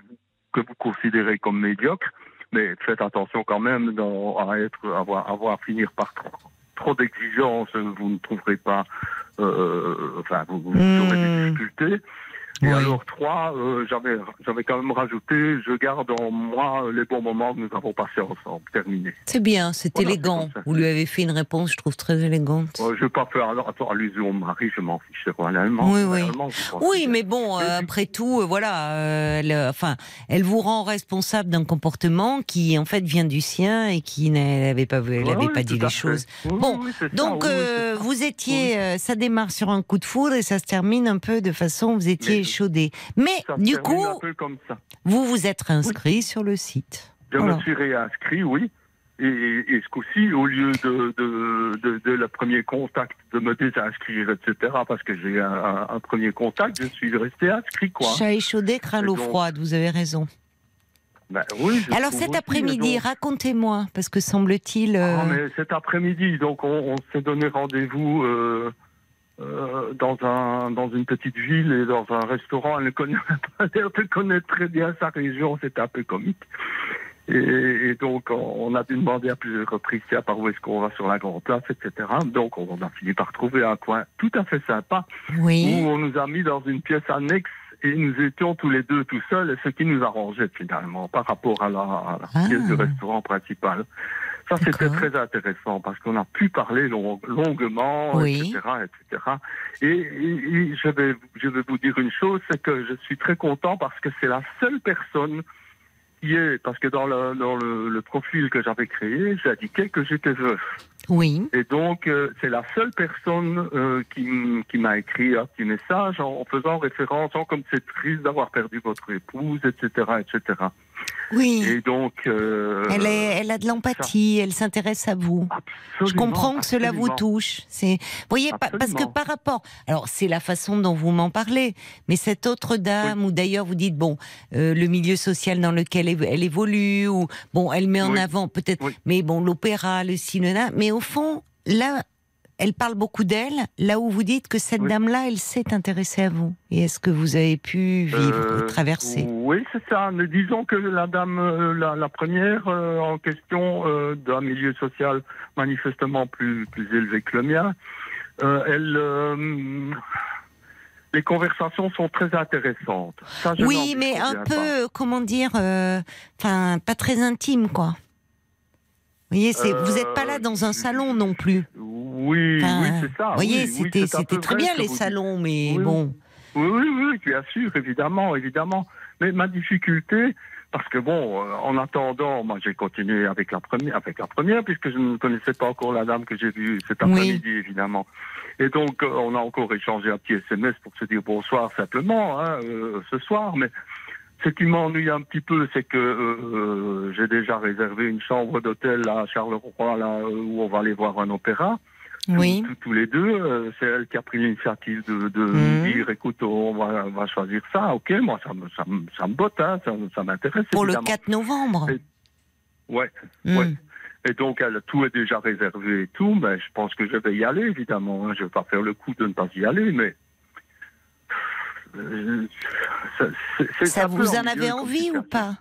que vous considérez comme médiocre, mais faites attention quand même dans, à être, avoir, avoir finir par trop, trop d'exigences, vous ne trouverez pas, euh, enfin vous, vous Mm. aurez des difficultés. Et Oui. alors trois, euh, j'avais j'avais quand même rajouté, je garde en moi les bons moments que nous avons passés ensemble. Terminé. C'est bien, c'est Voilà, élégant. Vous lui avez fait une réponse, je trouve très élégante. Euh, je ne vais pas faire alors, attends, allusion au mari, je m'en fiche. Oui, oui. Oui, mais bon, euh, après tout, euh, voilà, elle, enfin, elle vous rend responsable d'un comportement qui, en fait, vient du sien et qui n'avait pas, elle Ouais, avait oui, pas dit les choses. Oui, Bon, Donc, ça. vous étiez, ça démarre sur un coup de foudre et ça se termine un peu de façon, vous étiez Mais- échaudé. Mais Ça du coup, un peu comme ça. vous vous êtes inscrit sur le site. Je Voilà. me suis réinscrit, oui. Et, et ce coup-ci, au lieu de, de, de, de le premier contact, de me désinscrire, etc., parce que j'ai un, premier contact, je suis resté inscrit, quoi. Chat échaudé craint l'eau froide, vous avez raison. Ben oui, je Alors cet après-midi, racontez-moi, parce que semble-t-il... euh, Ah, cet après-midi, donc on, on s'est donné rendez-vous euh, euh, dans un dans une petite ville et dans un restaurant. Elle connaît, elle connaît très bien sa région, c'était un peu comique. Et, et donc on a dû demander à plusieurs reprises tiens, par où est-ce qu'on va sur la grande place, etc. Donc on a fini par trouver un coin tout à fait sympa Oui. où on nous a mis dans une pièce annexe et nous étions tous les deux tout seuls, ce qui nous arrangeait finalement par rapport à la, à la Ah. pièce du restaurant principal. Ça, c'était très intéressant parce qu'on a pu parler long- longuement, Oui. etc., etc. Et, et- et je vais, je vais vous dire une chose, c'est que je suis très content parce que c'est la seule personne qui est, parce que dans le, dans le, le profil que j'avais créé, j'ai indiqué que j'étais veuf. Oui. Et donc, euh, c'est la seule personne euh, qui, qui m'a écrit un petit message en, en faisant référence, en comme c'est triste d'avoir perdu votre épouse, etc., etc. Oui. Et donc, euh, Elle, est, elle a de l'empathie, elle s'intéresse à vous. Je comprends que cela vous touche. C'est, voyez, pa- parce que par rapport, alors c'est la façon dont vous m'en parlez, mais cette autre dame, ou d'ailleurs vous dites bon, euh, le milieu social dans lequel elle, elle évolue, ou bon, elle met en Oui. avant peut-être, Oui. mais bon, l'opéra, le cinéma, mais au fond, là, elle parle beaucoup d'elle, là où vous dites que cette Oui. dame-là, elle s'est intéressée à vous. Et est-ce que vous avez pu vivre, Euh, traverser Oui, c'est ça. Mais disons que la dame, euh, la, la première euh, en question, euh, d'un milieu social manifestement plus, plus élevé que le mien, elle, les conversations sont très intéressantes. Ça, Oui, mais un pas. peu, comment dire, euh, enfin, pas très intime, quoi. Vous voyez, vous n'êtes pas là dans un Euh, salon non plus. Oui, Enfin, oui, c'est ça. Vous voyez, oui, c'était, très bien les vous salons, mais bon. Oui, oui, oui, bien sûr, évidemment, évidemment. Mais ma difficulté, parce que bon, euh, en attendant, moi j'ai continué avec la première, avec la première, puisque je ne connaissais pas encore la dame que j'ai vue cet Oui. après-midi, évidemment. Et donc, euh, on a encore échangé un petit SMS pour se dire bonsoir simplement, hein, euh, ce soir. Mais ce qui m'ennuie un petit peu, c'est que euh, j'ai déjà réservé une chambre d'hôtel à Charleroi, là euh, où on va aller voir un opéra Oui. tous, tous les deux. euh, c'est elle qui a pris l'initiative de, de Mhm. dire, écoute, on va, on va choisir ça. Ok, moi, ça me, ça me, ça me botte, hein, ça, ça m'intéresse. Pour le évidemment. 4 novembre. Et- Ouais, Hmm. ouais. Et donc, elle, tout est déjà réservé et tout, mais je pense que je vais y aller, évidemment. hein. Je vais pas faire le coup de ne pas y aller, mais... Ça, Ça vous en avez envie ou pas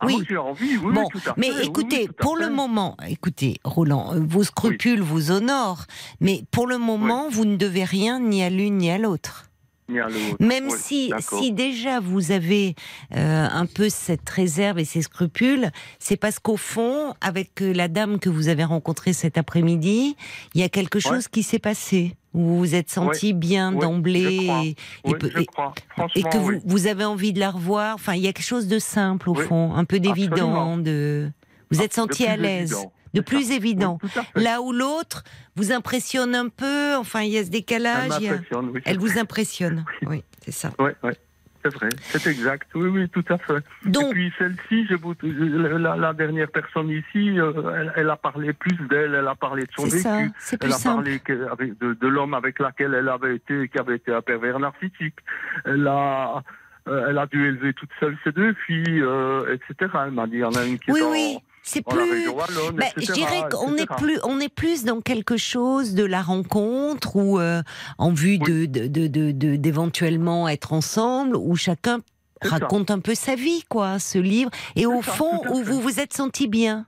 Ah, Oui. moi, j'ai envie, oui, Bon, oui, tout à mais fait, écoutez, pour le moment, écoutez, Roland, euh, vos scrupules vous honorent, mais pour le moment, vous ne devez rien ni à l'une ni à l'autre. Même Oui, si, si déjà vous avez euh, un peu cette réserve et ces scrupules, c'est parce qu'au fond, avec euh, la dame que vous avez rencontrée cet après-midi, il y a quelque chose qui s'est passé. Où vous vous êtes senti bien Oui, d'emblée et, que vous, avez envie de la revoir. Enfin, il y a quelque chose de simple au fond, un peu d'évident. De... Vous êtes senti à l'aise, de plus ça. évident. Oui. Là où l'autre vous impressionne un peu. Enfin, il y a ce Elle décalage. a- m'impressionne, oui. Elle vous impressionne. Oui, c'est ça. Oui, oui. C'est vrai, c'est exact. Oui, oui, tout à fait. Et Donc, puis celle-ci, je vous- la, la dernière personne ici, euh, elle, elle a parlé plus d'elle, elle a parlé de son ça, vécu. c'est Elle a simple. parlé de, de l'homme avec lequel elle avait été, qui avait été un pervers narcissique. Elle a, euh, elle a dû élever toute seule ses deux filles, euh, etc. Elle m'a dit, il y en a une qui Oui, est dans, oui, c'est plus. etc., je dirais qu'on est plus, on est plus dans quelque chose de la rencontre ou euh, en vue de, de, de, de- de- d'éventuellement être ensemble où chacun ça. raconte un peu sa vie, quoi, ce livre. Et au ça, fond, où vous vous êtes senti bien.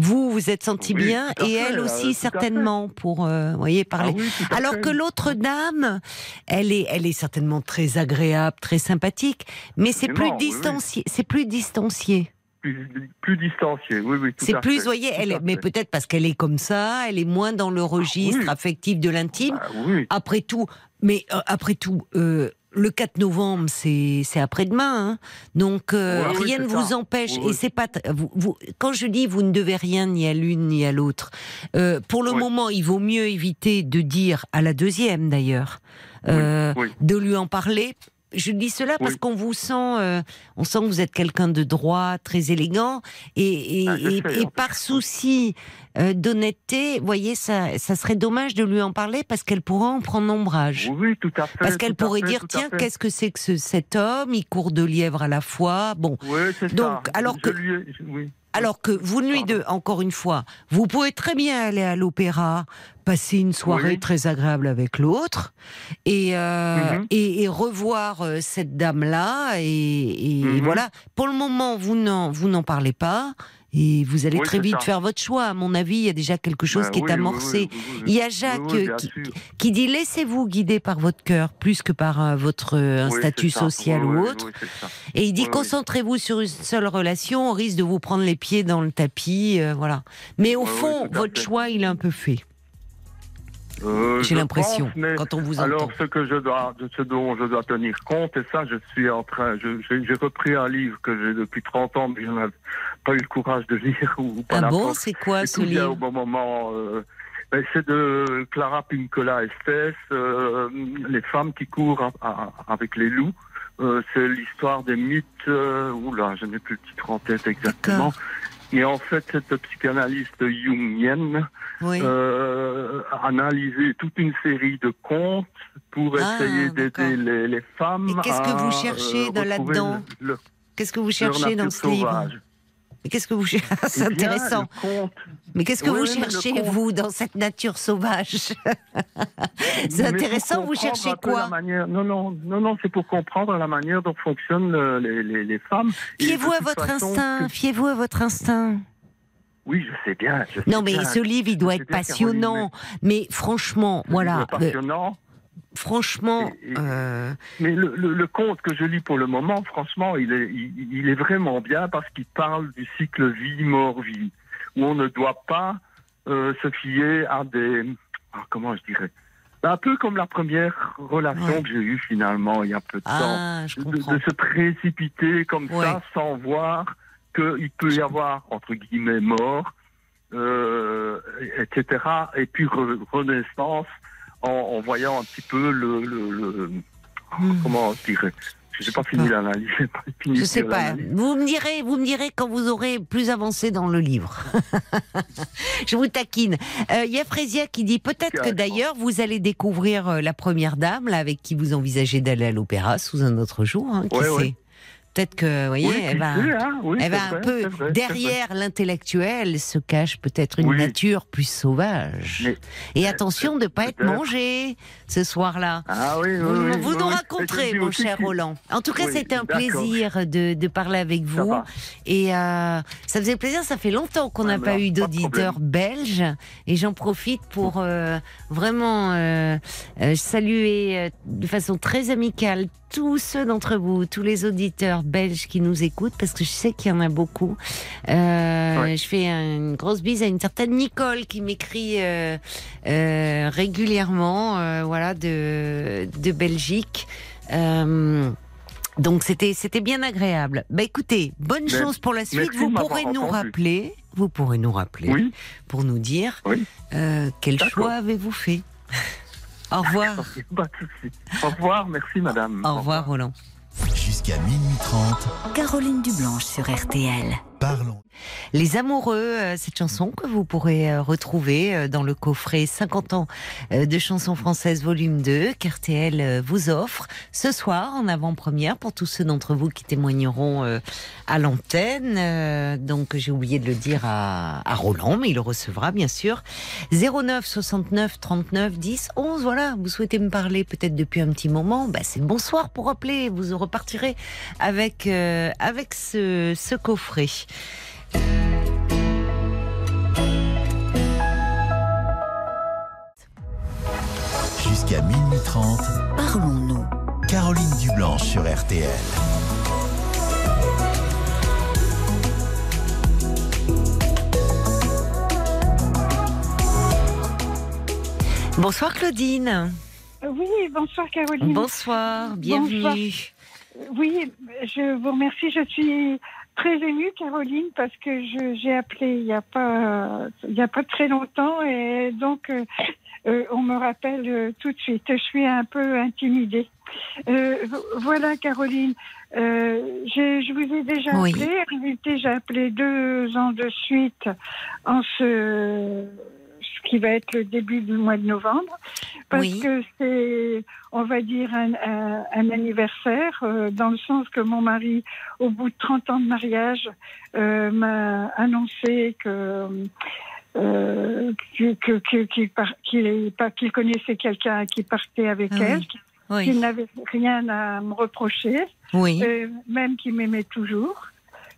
Vous vous êtes senti Oui, bien et fait, elle euh, aussi certainement pour euh, voyez parler. Ah oui, à Alors fait. que l'autre dame, elle est, elle est certainement très agréable, très sympathique, mais c'est plus oui, oui. distancié. C'est plus distancié. Plus, plus distancié, oui, oui, C'est plus, vous voyez, elle, est- mais peut-être parce qu'elle est comme ça, elle est moins dans le registre oui. affectif de l'intime. Bah oui, Après tout, mais euh, après tout, euh, le 4 novembre, c'est après-demain, hein. donc euh, rien ne vous empêche. Et c'est pas vous, vous- quand je dis vous ne devez rien ni à l'une ni à l'autre. euh, pour le moment, il vaut mieux éviter de dire à la deuxième d'ailleurs, euh, de lui en parler. Je dis cela parce Oui. qu'on vous sent, euh, on sent que vous êtes quelqu'un de droit, très élégant, et, et, Ah, je et- sais, et en par souci euh, d'honnêteté, vous voyez, ça, ça serait dommage de lui en parler parce qu'elle pourrait en prendre ombrage. oui, tout à fait. Parce qu'elle pourrait fait, dire tiens qu'est-ce que c'est que ce- cet homme? Il court deux lièvres à la fois bon Oui, c'est Donc, ça. alors Je que- lui ai- je- oui. Alors que vous nuit deux encore une fois vous pouvez très bien aller à l'opéra passer une soirée Oui. très agréable avec l'autre et, euh, Mhm. et et revoir euh, cette dame là et, et Mhm. voilà pour le moment vous n'en vous n'en parlez pas et vous allez Oui, très vite ça. faire votre choix. À mon avis il y a déjà quelque chose Bah qui oui, est amorcé. oui, il y a Jacques qui, qui dit laissez-vous guider par votre cœur plus que par euh, votre euh, un statut social ou autre. Et il dit concentrez-vous sur une seule relation, on risque de vous prendre les pieds dans le tapis, euh, voilà. Mais au fond, votre choix, il est un peu fait. Euh, J'ai l'impression quand on vous entend. Alors, ce que je dois, de ce dont je dois tenir compte, et ça, je suis en train, j'ai repris un livre que j'ai depuis 30 ans, mais je n'ai pas eu le courage de lire ou pas ah bon, c'est quoi ce vient au livre bon moment. euh, ben, c'est de Clara Pincola Estes, euh, les femmes qui courent avec les loups. Euh, c'est l'histoire des mythes. Euh, oula, je n'ai plus le titre en tête exactement. Et en fait, cette psychanalyste jungienne Oui. euh, a analysé toute une série de contes pour Ah, essayer d'aider les, les femmes. Et qu'est-ce que vous cherchez euh, là-dedans Qu'est-ce que vous cherchez dans ce livre. Mais qu'est-ce que vous cherchez C'est intéressant. Mais qu'est-ce que Oui, vous cherchez, vous, dans cette nature sauvage? C'est intéressant, vous cherchez quoi? manière- Non, non, non, non, c'est pour comprendre la manière dont fonctionnent les, les, les femmes. Fiez-vous à votre façon, instinct, que- fiez-vous à votre instinct. Oui, je sais bien. je sais Non, mais bien. ce livre, il doit être Caroline, passionnant. Mais franchement, voilà, euh, passionnant. Franchement, Et- et- euh, Mais le, le, le conte que je lis pour le moment, franchement, il est, il, il est vraiment bien parce qu'il parle du cycle vie-mort-vie, où on ne doit pas euh, se fier à des... ah, comment je dirais Un peu comme la première relation Ouais. que j'ai eue finalement il y a peu de temps. ah, je De, se précipiter comme Ouais. ça sans voir qu'il peut y avoir, entre guillemets, mort, euh, etc. Et puis re- renaissance en, en voyant un petit peu le... le, le- Hmm. comment je dirais Je n'ai pas fini l'analyse. Je sais de pas. Vous me direz, vous me direz quand vous aurez plus avancé dans le livre. Je vous taquine. Euh, Il y a Frésia qui dit peut-être que d'ailleurs vous allez découvrir euh, la première dame là avec qui vous envisagez d'aller à l'opéra sous un autre jour. hein, qui Ouais, sait? ouais. Peut-être que, vous voyez, Oui, va. sait, hein, oui, c'est va un vrai, peu vrai, derrière l'intellectuel se cache peut-être une nature plus sauvage. Mais- Et attention de ne pas être mangé ce soir-là. Ah oui, oui, Vous, oui, vous oui, nous raconterez, mon cher Roland. En tout cas, c'était un plaisir de, de parler avec vous. Et euh, ça faisait plaisir, ça fait longtemps qu'on n'a pas alors, eu d'auditeurs belges. Et j'en profite pour euh, vraiment euh, saluer de façon très amicale tous ceux d'entre vous, tous les auditeurs belges qui nous écoutent, parce que je sais qu'il y en a beaucoup. Euh, Ouais. Je fais une grosse bise à une certaine Nicole qui m'écrit euh, euh, régulièrement, euh, voilà, de, de Belgique. Euh, donc c'était c'était bien agréable. Bah écoutez, bonne Mais- chose pour la suite. Vous pourrez nous entendu. rappeler, vous pourrez nous rappeler Oui, pour nous dire Oui. euh, quel choix avez-vous fait? Au revoir. pas de souci. Au revoir, merci madame. Au revoir Roland. Jusqu'à minuit 30, Caroline Dublanche sur RTL. Les Amoureux, euh, cette chanson que vous pourrez euh, retrouver euh, dans le coffret 50 ans de chansons françaises volume 2 qu'RTL vous offre ce soir en avant-première pour tous ceux d'entre vous qui témoigneront à l'antenne. Donc j'ai oublié de le dire à, Roland, mais il le recevra bien sûr. 09 69 39 10 11, voilà, vous souhaitez me parler peut-être depuis un petit moment, bah, c'est bonsoir pour rappeler, vous repartirez avec, avec ce coffret. Jusqu'à minuit 30, Parlons-nous. Caroline Dublanche sur RTL. Bonsoir Claudine. Oui, bonsoir Caroline. Bonsoir, bienvenue. Oui, je vous remercie. Je suis très émue, Caroline, parce que je- j'ai appelé il n'y a pas il y a pas très longtemps et donc euh, euh, on me rappelle euh, tout de suite. Je suis un peu intimidée. Euh, vo- voilà, Caroline. Euh, je vous ai déjà Oui. appelé. Appelé deux ans de suite en ce ce qui va être le début du mois de novembre, parce Oui. que c'est, on va dire, un, un- un anniversaire, euh, dans le sens que mon mari, au bout de 30 ans de mariage, euh, m'a annoncé que euh, que- que- que- qu'il qu'il qu'il connaissait quelqu'un qui partait avec Ah elle, oui. Qu'il n'avait rien à me reprocher, oui. euh, même qu'il m'aimait toujours,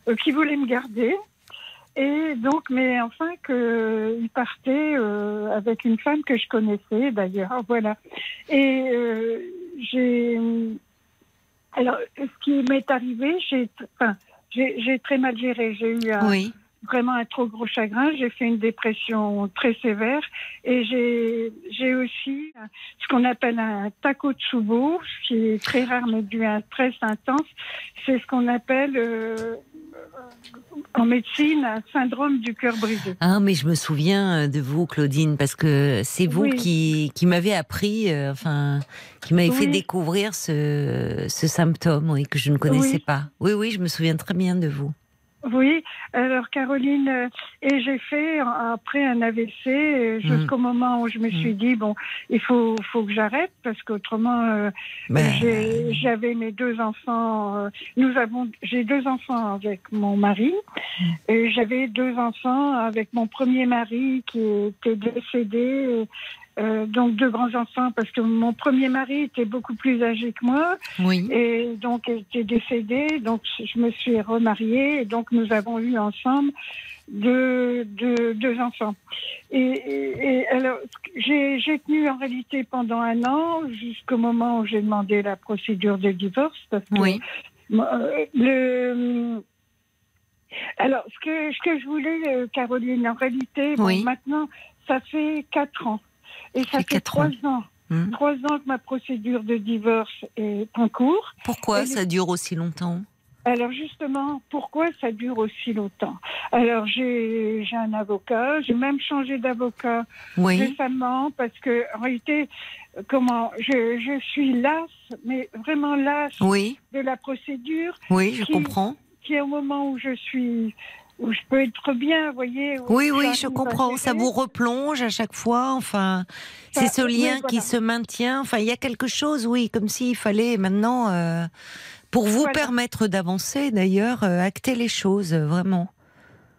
euh, qui voulait me garder. Et donc, mais enfin, qu'il partait euh, avec une femme que je connaissais d'ailleurs, voilà. Et euh, j'ai. Alors, ce qui m'est arrivé, j'ai enfin, très mal géré. J'ai eu un, oui. vraiment un trop gros chagrin. J'ai fait une dépression très sévère et j'ai j'ai aussi ce qu'on appelle un takotsubo, ce qui est très rare mais dû à un stress intense. C'est ce qu'on appelle euh, en médecine un syndrome du cœur brisé. Ah, mais je me souviens euh, de vous, Claudine, parce que c'est vous Oui. qui, qui m'avez appris, euh, enfin, qui m'avez fait découvrir ce, ce symptôme, oui, que je ne connaissais Oui. pas. Oui, oui, je me souviens très bien de vous. Oui, alors Caroline, euh, et j'ai fait euh, après un AVC euh, jusqu'au moment où je me suis dit bon, il faut faut que j'arrête parce qu'autrement euh, Ben, j'ai- j'avais mes deux enfants. euh, nous avons j'ai deux enfants avec mon mari Et j'avais deux enfants avec mon premier mari qui était décédé. Euh, donc deux grands enfants parce que mon premier mari était beaucoup plus âgé que moi Oui. et donc était décédé. Donc je me suis remariée et donc nous avons eu ensemble deux, deux, deux enfants. Et, et- et alors j'ai tenu en réalité pendant un an jusqu'au moment où j'ai demandé la procédure de divorce parce que Oui. euh, le alors, ce que, ce que je voulais, euh, Caroline, en réalité, bon, maintenant, ça fait quatre ans. Et ça fait trois ans. Hmm. Trois ans que ma procédure de divorce est en cours. Pourquoi ça dure aussi longtemps? Alors justement, pourquoi ça dure aussi longtemps? Alors j'ai un avocat, j'ai même changé d'avocat Oui. récemment parce que en réalité, comment je, je suis lasse, mais vraiment lasse Oui, de la procédure oui, je Qui- comprends. qui est au moment où je suis où je peux être bien, vous voyez. Oui, oui, je comprends. Ça vous replonge à chaque fois. Enfin, c'est ce oui, lien qui se maintient. Enfin, il y a quelque chose, oui, comme s'il fallait maintenant, euh, pour vous Voilà. permettre d'avancer, d'ailleurs, euh, acter les choses, euh, vraiment.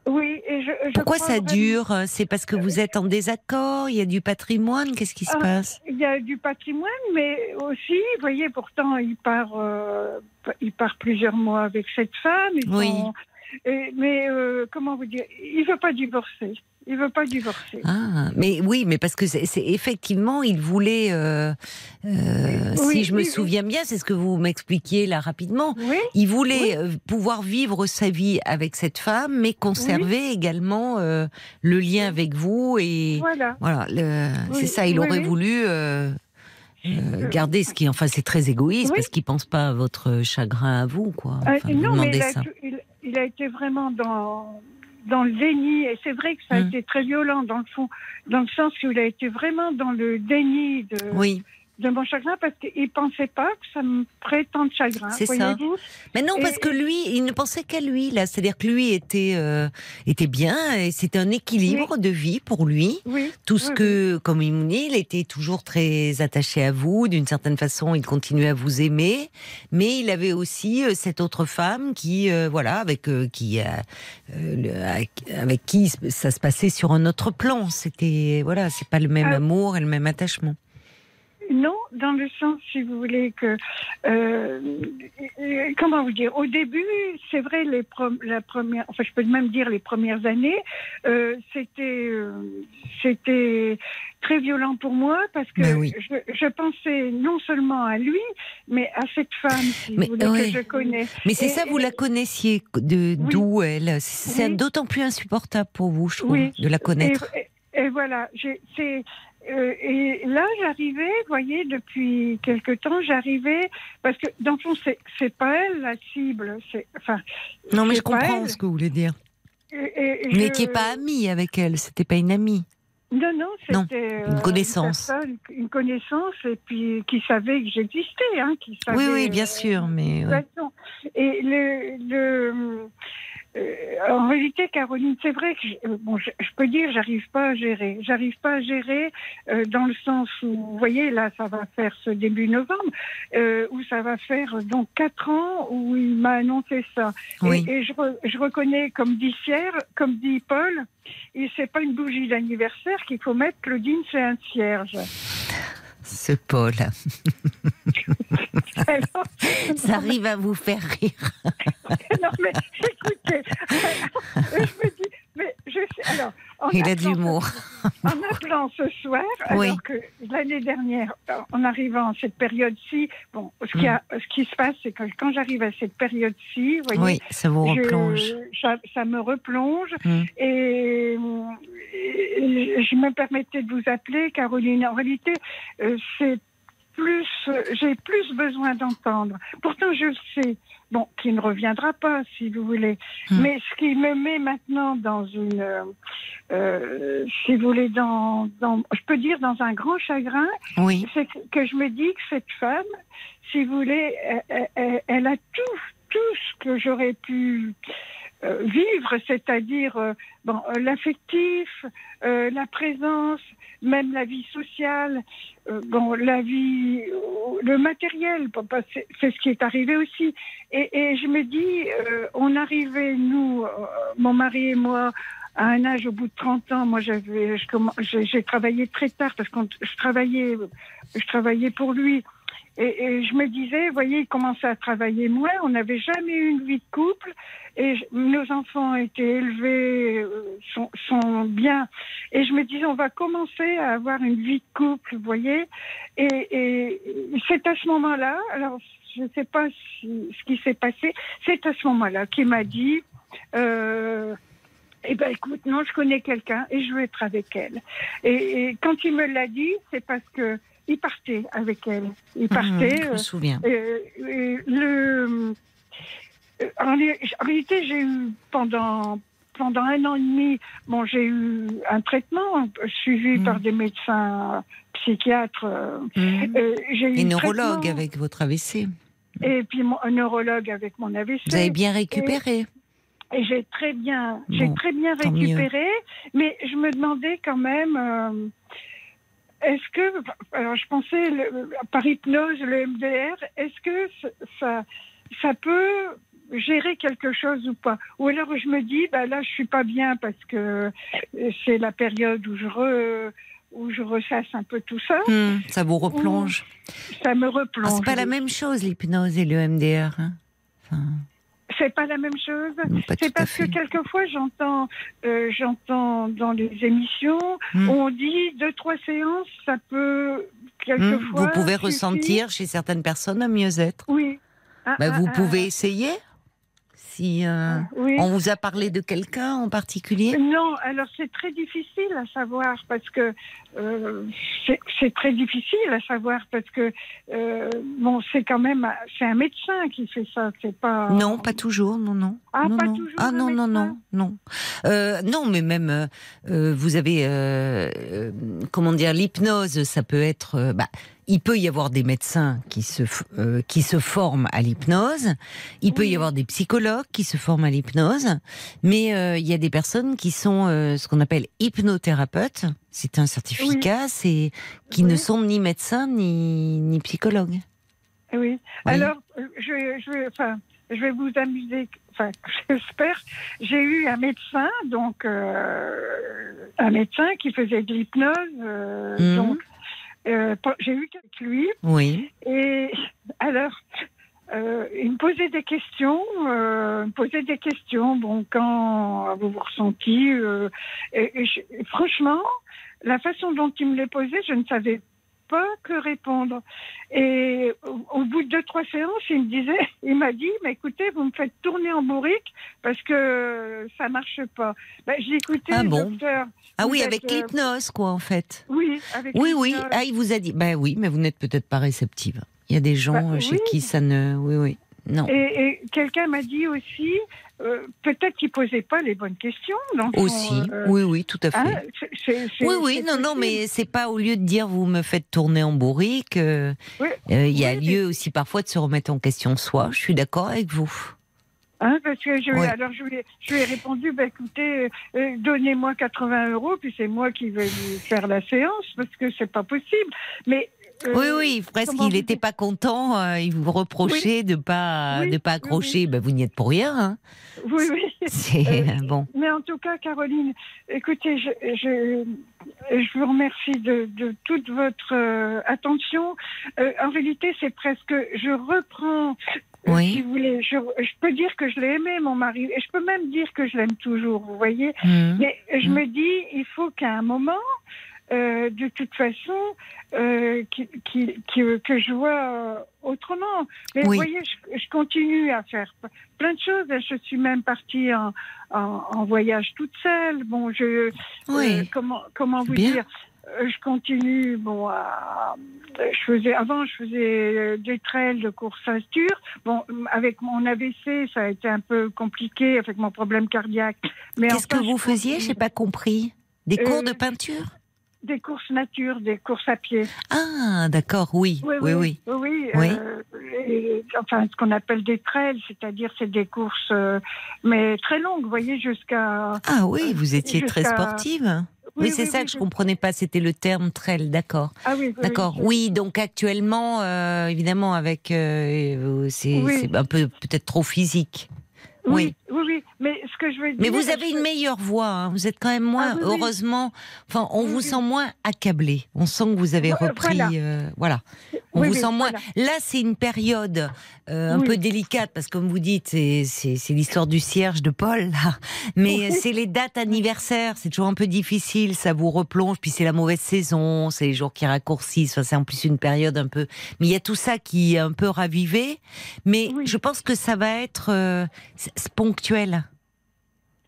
Oui, et je, je Pourquoi ça dure C'est parce que vous êtes en désaccord Il y a du patrimoine Qu'est-ce qui se Ah, passe? Il y a du patrimoine, mais aussi, vous voyez, pourtant, il part, euh, il part plusieurs mois avec cette femme. ils Oui. sont- et- mais euh, comment vous dire Il veut pas divorcer. Il veut pas divorcer. Ah, mais oui, mais parce que c'est effectivement, il voulait, euh, euh, Oui, si je me oui, souviens bien, c'est ce que vous m'expliquiez là rapidement. Il voulait pouvoir vivre sa vie avec cette femme, mais conserver également euh, le lien avec vous et voilà. c'est ça. Il aurait voulu. euh, garder ce qui, enfin, c'est très égoïste Oui. parce qu'il pense pas à votre chagrin à vous, quoi. Euh, Enfin, vous mais il a, ça. tout- il, il a été vraiment dans, dans le déni. Et c'est vrai que ça a Mm. été très violent, dans le fond, dans le sens où il a été vraiment dans le déni de, Oui, de mon chagrin parce qu'il pensait pas que ça me ferait tant de chagrin. C'est ça. mais non, Et- parce que lui, il ne pensait qu'à lui là. C'est-à-dire que lui était euh, était bien et c'était un équilibre de vie pour lui. Oui. Tout ce Oui, que, comme il me dit, il était toujours très attaché à vous. D'une certaine façon, il continuait à vous aimer, mais il avait aussi euh, cette autre femme qui, euh, voilà, avec qui, avec- qui ça se passait sur un autre plan. C'était, voilà, c'est pas le même amour et le même attachement. Non, dans le sens, si vous voulez, que. euh, comment vous dire Au début, c'est vrai, les la première. Enfin, je peux même dire les premières années, euh, c'était. euh, c'était très violent pour moi parce que Ben oui. je, je pensais non seulement à lui, mais à cette femme, si Mais, vous voulez, ouais. que je connais. Mais c'est ça, vous et- la connaissiez de Oui. d'où elle? C'est Oui. d'autant plus insupportable pour vous, je trouve, de la connaître. Et, et- et voilà, c'est euh, et là j'arrivais, vous voyez, depuis quelque temps, j'arrivais parce que dans le fond c'est c'est pas elle la cible, c'est enfin. non, mais je comprends elle. ce que vous voulez dire. Et- et- et Mais je- qui est pas amie avec elle. C'était pas une amie. Non, non, Non, c'était une euh, connaissance. personne, une connaissance et puis qui savait que j'existais, hein, qui savait. Oui, oui, bien euh, sûr, mais. ouais. Et le, le en réalité, Caroline, c'est vrai que je, euh, bon, je, je peux dire, j'arrive pas à gérer. J'arrive pas à gérer euh, dans le sens où, vous voyez, là, ça va faire ce début novembre, euh, où ça va faire euh, donc quatre ans où il m'a annoncé ça. Oui. Et, je, re- je reconnais, comme dit Pierre, comme dit Paul, et c'est pas une bougie d'anniversaire qu'il faut mettre. Claudine, c'est un cierge. Ce Paul. Alors, Ça arrive à vous faire rire. non, mais écoutez, je me dis, mais je sais, alors, Il a de l'humour. En appelant ce soir, Oui. alors que l'année dernière, en arrivant à cette période-ci, bon, ce qui, a- ce qui se passe, c'est que quand j'arrive à cette période-ci, vous voyez, Oui, ça vous je- replonge. ça, ça me replonge Mm. et, et je me permettais de vous appeler, Caroline. En réalité, euh, c'est plus, j'ai plus besoin d'entendre. Pourtant, je le sais, bon, qui ne reviendra pas, si vous voulez. Mm. Mais ce qui me met maintenant dans une, euh, euh, si vous voulez, dans, dans, je peux dire dans un grand chagrin, Oui, c'est que, que je me dis que cette femme, si vous voulez, elle, elle- elle a tout, tout ce que j'aurais pu euh, vivre, c'est-à-dire euh, bon, euh, l'affectif, euh, la présence, même la vie sociale, euh, bon, la vie, euh, le matériel, bah, c'est ce qui est arrivé aussi. Et, et je me dis, euh, on arrivait, nous, euh, mon mari et moi, à un âge au bout de 30 ans, moi j'avais, j'ai travaillé très tard parce que je travaillais, je travaillais pour lui. Et, je me disais, vous voyez, il commençait à travailler moins, on n'avait jamais eu une vie de couple, et nos enfants étaient élevés, euh, sont, bien. Et je me disais, on va commencer à avoir une vie de couple, vous voyez. Et, c'est à ce moment-là, alors je ne sais pas ce qui s'est passé, c'est à ce moment-là qu'il m'a dit, euh, eh ben écoute, non, je connais quelqu'un et je veux être avec elle. Et quand il me l'a dit, c'est parce que il partait avec elle. Il partait. Mmh, je me euh, souviens. euh, euh, le, euh, en, en réalité, j'ai eu pendant pendant un an et demi, bon, j'ai eu un traitement suivi Mm. par des médecins psychiatres. Mmh. Et un neurologue avec votre AVC. et puis mon, un neurologue avec mon AVC. Vous avez bien récupéré. Et j'ai très bien, j'ai très bien mieux. récupéré, mais je me demandais quand même, euh, est-ce que, alors je pensais le- par hypnose, le MDR, est-ce que ça, ça peut gérer quelque chose ou pas? Ou alors je me dis, bah là je suis pas bien parce que c'est la période où je re- où je ressasse un peu tout ça, Mmh, ça vous replonge. ça me Ah, replonge. c'est pas la même chose l'hypnose et le MDR. hein. Enfin, C'est pas la même chose. C'est parce que quelquefois j'entends, euh, j'entends dans les émissions, Hmm. on dit deux trois séances, ça peut Mmh, quelquefois. Vous pouvez suffire. ressentir chez certaines personnes un mieux-être. Oui. Ah, Bah, ah, vous ah, pouvez essayer. Si euh, Oui. on vous a parlé de quelqu'un en particulier? Non, alors c'est très difficile à savoir parce que euh, c'est très difficile à savoir parce que euh, bon, c'est quand même c'est un médecin qui fait ça, c'est pas. Non, pas toujours, non, non. Ah, non, pas non. toujours Ah non, non, non, non. Non, mais même, vous avez, comment dire, l'hypnose, ça peut être, bah, il peut y avoir des médecins qui se, euh, qui se forment à l'hypnose, il peut y avoir des psychologues qui se forment à l'hypnose, mais euh, il y a des personnes qui sont euh, ce qu'on appelle hypnothérapeutes. C'est un certificat, c'est qui ne sont ni médecins ni, ni psychologues. Oui. Oui. Alors, je, vais- je, enfin, je vais vous amuser. Enfin, j'espère. J'ai eu un médecin, donc euh, un médecin qui faisait de l'hypnose. euh. Donc, euh, j'ai eu avec lui. Oui. Et alors, euh, il me posait des questions, euh, il me posait des questions. Bon, quand vous vous ressentiez, euh, et, et je- franchement, la façon dont il me les posait, je ne savais que répondre. Et au, bout de deux trois séances, il me disait, il m'a dit, mais écoutez, vous me faites tourner en bourrique parce que ça marche pas. Ben, j'ai écouté Ah le bon docteur. Ah oui, avec euh, l'hypnose, quoi, en fait. Oui, avec Oui, oui. Ah, il vous a dit. Ben oui, mais vous n'êtes peut-être pas réceptive. Il y a des gens Bah, chez oui. qui ça ne. Oui, oui. Non. Et, et quelqu'un m'a dit aussi, euh, peut-être qu'il posait pas les bonnes questions. Dans son, Aussi. euh, oui, oui, tout à fait. hein, c'est- oui, oui, non, non, mais c'est pas au lieu de dire vous me faites tourner en bourrique. euh, Oui. euh, Il y a Oui, lieu aussi parfois de se remettre en question soi. Je suis d'accord avec vous. Hein, parce que je, Oui. alors je lui, ai, je lui ai répondu, bah, écoutez, euh, donnez-moi 80 euros, puis c'est moi qui vais vous faire la séance, parce que c'est pas possible. Mais oui, oui, presque. comment Il n'était pas content. euh, il vous reprochait de pas Oui, de pas oui, accrocher. Ben, vous n'y êtes pour rien. hein. Oui, oui. C'est Euh, bon. Mais en tout cas, Caroline, écoutez, je, je, je vous remercie de, de toute votre euh, attention. Euh, en réalité, c'est presque, je reprends, euh, Oui. si vous voulez, je, je peux dire que je l'ai aimé, mon mari, et je peux même dire que je l'aime toujours, vous voyez. Mhm. Mais je Mm. me dis, il faut qu'à un moment, euh, de toute façon, euh, qui- qui- qui- que je vois euh, autrement. Mais Oui. vous voyez, je, je continue à faire plein de choses. Je suis même partie en, en- en voyage toute seule. Bon, je Oui. euh, comment comment vous bien. dire je continue, bon, à- je faisais, avant, je faisais des trails de course ceinture. Bon, avec mon AVC, ça a été un peu compliqué avec mon problème cardiaque. Mais Qu'est-ce enfin, que vous faisiez? J'ai pas compris. Des Euh, cours de peinture? Des courses nature, des courses à pied. Ah, d'accord, oui, oui, oui. oui. oui, Oui. euh, et- enfin, ce qu'on appelle des trails, c'est-à-dire c'est des courses, euh, mais très longues, vous voyez, jusqu'à. Ah oui, vous étiez très sportive. Oui, c'est ça que je comprenais pas. C'était le terme trell, d'accord. Ah oui, D'accord. Oui, donc actuellement, euh, évidemment, avec c'est un peu peut-être trop physique. Oui, oui, oui. Mais ce que je veux dire. Mais vous avez une meilleure voix. hein. Vous êtes quand même moins, Ah oui, heureusement. Enfin, on vous sent moins accablé. On sent que vous avez Vo- repris. voilà. euh, voilà. On vous sent moins. voilà. Là, c'est une période euh, un peu délicate parce que, comme vous dites, c'est l'histoire du cierge de Paul. Là. Mais c'est les dates anniversaires. C'est toujours un peu difficile. Ça vous replonge. Puis c'est la mauvaise saison. C'est les jours qui raccourcissent. Enfin, c'est en plus une période un peu. Mais il y a tout ça qui est un peu ravivé. Mais je pense que ça va être euh, ponctuel.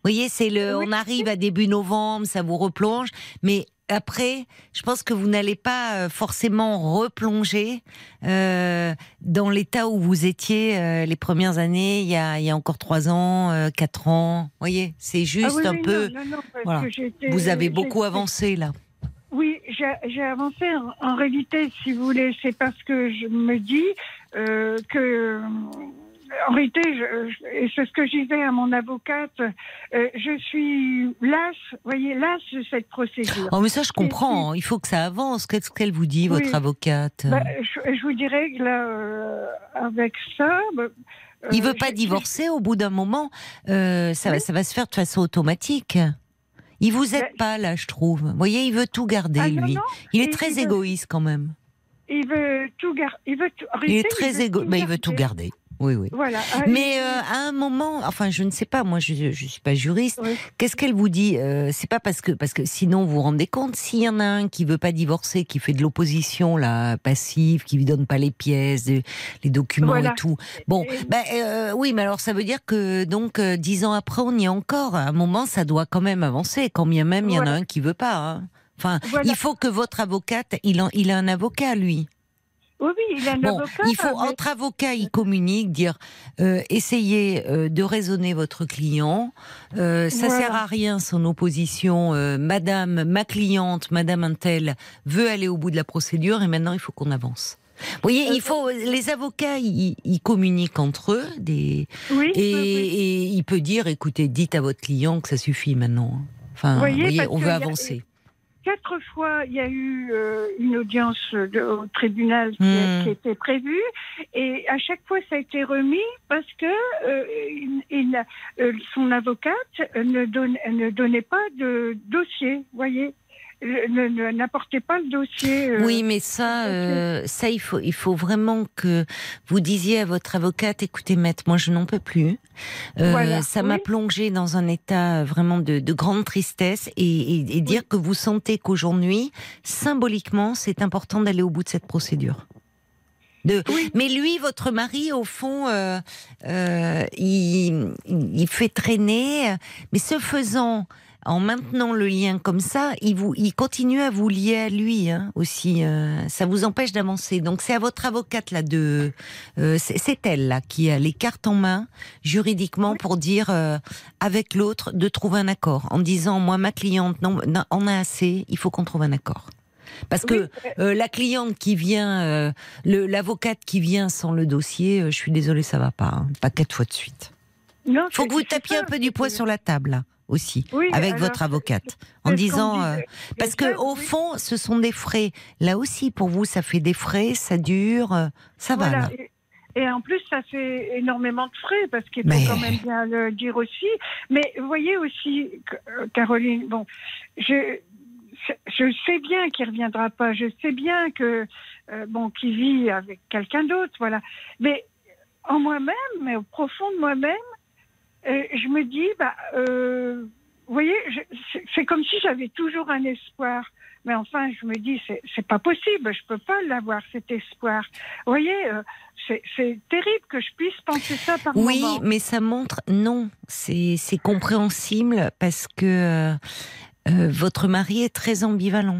Vous voyez, c'est le, Oui. on arrive à début novembre, ça vous replonge, mais après, je pense que vous n'allez pas euh, forcément replonger euh, dans l'état où vous étiez euh, les premières années, il y a, il y a encore trois ans, euh, quatre ans. Vous voyez, c'est Ah juste oui, un oui, peu. non, non, non, parce voilà. que j'étais- Vous avez beaucoup avancé là. Oui, j'ai avancé. En, en réalité, si vous voulez, c'est parce que je me dis que, en réalité, je- c'est ce que je disais à mon avocate, euh, je suis lasse, voyez, lasse de cette procédure. Oh, mais ça, je comprends. Il faut que ça avance. Qu'est-ce qu'elle vous dit, Oui. votre avocate? Bah, je, je vous dirais que là, euh, avec ça, bah, euh, Il veut pas divorcer au bout d'un moment. euh, ça, va, ça va se faire de façon automatique. Il vous aide Mais- pas là, je trouve. Vous voyez, il veut tout garder Ah, lui. non, il est très il veut- égoïste quand même. Il veut tout garder. Il veut tout. Il est très égoïste, mais il veut tout garder. Oui, oui. Voilà. Mais euh, à un moment, enfin, je ne sais pas, moi, je je suis pas juriste. Oui. Qu'est-ce qu'elle vous dit Euh, C'est pas parce que parce que sinon vous vous rendez compte, s'il y en a un qui veut pas divorcer, qui fait de l'opposition là passive, qui lui donne pas les pièces, les documents Voilà. et tout. Bon, euh, oui, mais alors ça veut dire que donc dix ans après, on y est encore. À un moment, ça doit quand même avancer, quand bien même il y en a un qui veut pas. hein. Enfin, Voilà. il faut que votre avocate, il, en- il a un avocat lui. Oui, oui, il a un Bon, avocat. il faut entre avocats, ils communiquent, dire euh, essayez euh, de raisonner votre client. Euh, ça Voilà. sert à rien son opposition. Madame, ma cliente, Madame Intel veut aller au bout de la procédure et maintenant il faut qu'on avance. Vous voyez, il faut les avocats, ils, ils communiquent entre eux des Oui, et, oui, et il peut dire écoutez, dites à votre client que ça suffit maintenant. Enfin, vous Voyez, on veut avancer. Quatre fois, il y a eu euh, une audience de- au tribunal qui, Hmm. qui était prévue, et à chaque fois, ça a été remis parce que euh, il- il euh, son avocate ne, donne, ne donnait pas de dossier, voyez, N'apportait pas le dossier. euh, Oui, mais ça, euh, ça, il faut, il faut vraiment que vous disiez à votre avocate, écoutez, maître, moi, je n'en peux plus. Euh, Voilà, ça m'a plongé dans un état vraiment de, de grande tristesse et, et- et dire que vous sentez qu'aujourd'hui, symboliquement, c'est important d'aller au bout de cette procédure. De... Oui. Mais lui, votre mari, au fond, euh, euh, il, il fait traîner, mais ce faisant, en maintenant le lien comme ça, il, vous, il continue à vous lier à lui hein, aussi. euh, ça vous empêche d'avancer. Donc c'est à votre avocate là de, euh, c'est elle là qui a les cartes en main juridiquement pour dire euh, avec l'autre de trouver un accord, en disant moi ma cliente non, non, on a assez, il faut qu'on trouve un accord. Parce que euh, la cliente qui vient, euh, l'avocate qui vient sans le dossier, euh, je suis désolée, ça va pas, hein, pas quatre fois de suite. non, Faut que vous tapiez ça, un peu du poids sur la table là, aussi, Oui, avec alors, votre avocate, en disant euh, disait. parce que au fond, ce sont des frais. Là aussi, pour vous, ça fait des frais, ça dure, euh, ça va. Là. Et, en plus, ça fait énormément de frais, parce qu'il faut Mais- quand même bien le dire aussi. Mais vous voyez aussi, euh, Caroline, bon, je, je sais bien qu'il reviendra pas. Je sais bien que, euh, bon, qu'il vit avec quelqu'un d'autre, voilà. Mais en moi-même, mais au profond de moi-même, euh, je me dis, bah, euh, vous voyez, c'est- comme si j'avais toujours un espoir. Mais enfin, je me dis, c'est pas possible, je peux pas l'avoir cet espoir. Vous voyez, euh, c'est terrible que je puisse penser ça par Oui, moment. mais ça montre non, c'est c'est compréhensible parce que euh, euh, votre mari est très ambivalent.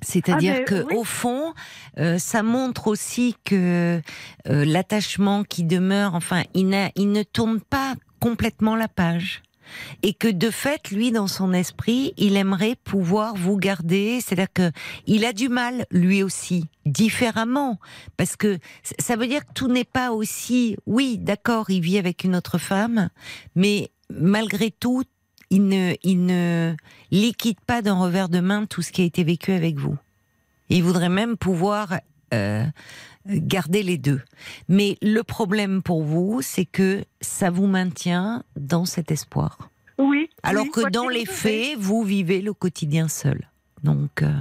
C'est-à-dire Ah, mais que oui. au fond, euh, ça montre aussi que euh, l'attachement qui demeure, enfin, il, n'a- il ne tourne pas complètement la page. Et que de fait, lui, dans son esprit, il aimerait pouvoir vous garder. C'est-à-dire que il a du mal, lui aussi, différemment, parce que ça veut dire que tout n'est pas aussi. Oui, d'accord, il vit avec une autre femme, mais malgré tout, il ne, il ne liquide pas d'un revers de main tout ce qui a été vécu avec vous. Il voudrait même pouvoir euh, garder les deux. Mais le problème pour vous, c'est que ça vous maintient dans cet espoir. Oui. Alors oui, que dans les faits, vous vivez le quotidien seul. Donc, euh,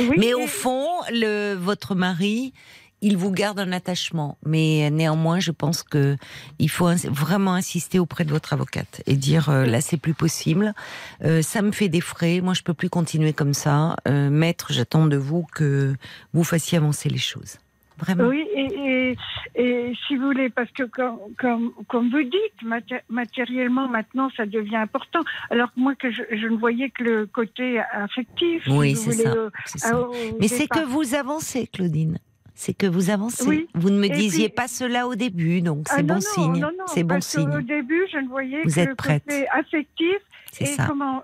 Oui, mais au fond, le, votre mari, il vous garde un attachement. Mais néanmoins, je pense que il faut vraiment insister auprès de votre avocate et dire euh, là, c'est plus possible. Euh, ça me fait des frais. Moi, je peux plus continuer comme ça. Euh, maître, j'attends de vous que vous fassiez avancer les choses. Vraiment. Oui, et, et, et si vous voulez, parce que comme, comme, comme vous dites, maté- matériellement, maintenant, ça devient important. Alors que moi, que je, je ne voyais que le côté affectif. Oui, c'est ça. euh, c'est ça. au Mais c'est que vous avancez, Claudine. C'est que vous avancez. Oui. Vous ne me Et disiez puis- pas cela au début, donc Ah c'est non, bon non, signe. non, non, C'est bon parce qu'au signe. début, je ne voyais Vous que êtes le prête. côté affectif. C'est et ça. comment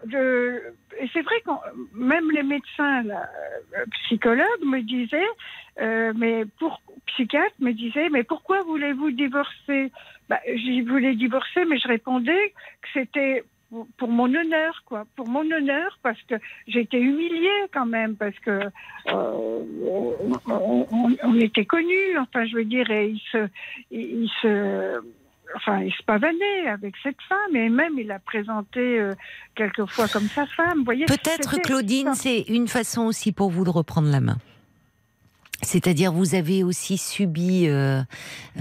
c'est vrai que même les médecins là, euh, psychologues me disaient euh, mais pour psychiatres me disaient mais pourquoi voulez-vous divorcer? Bah, j'y voulais divorcer mais je répondais que c'était pour- pour mon honneur quoi pour mon honneur parce que j'étais humiliée quand même parce que euh, on, on- on était connus enfin je veux dire et il se il, il se enfin, il se pavanait avec cette femme et même il a présenté euh, quelquefois comme sa femme. Peut-être, Claudine, c'est une façon aussi pour vous de reprendre la main. C'est-à-dire, vous avez aussi subi, euh,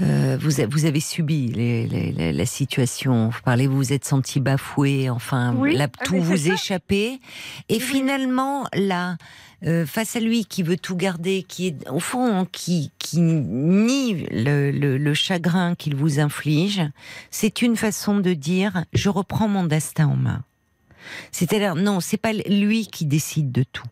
euh, vous, a- vous avez subi les- les- les- la situation. Vous parlez, vous vous êtes senti bafoué, enfin, Oui, là, ah, tout vous échappait. Et Oui. finalement, là, euh, face à lui qui veut tout garder, qui est au fond qui, qui nie le, le- le chagrin qu'il vous inflige, c'est une façon de dire je reprends mon destin en main. C'est-à-dire non, c'est pas lui qui décide de tout.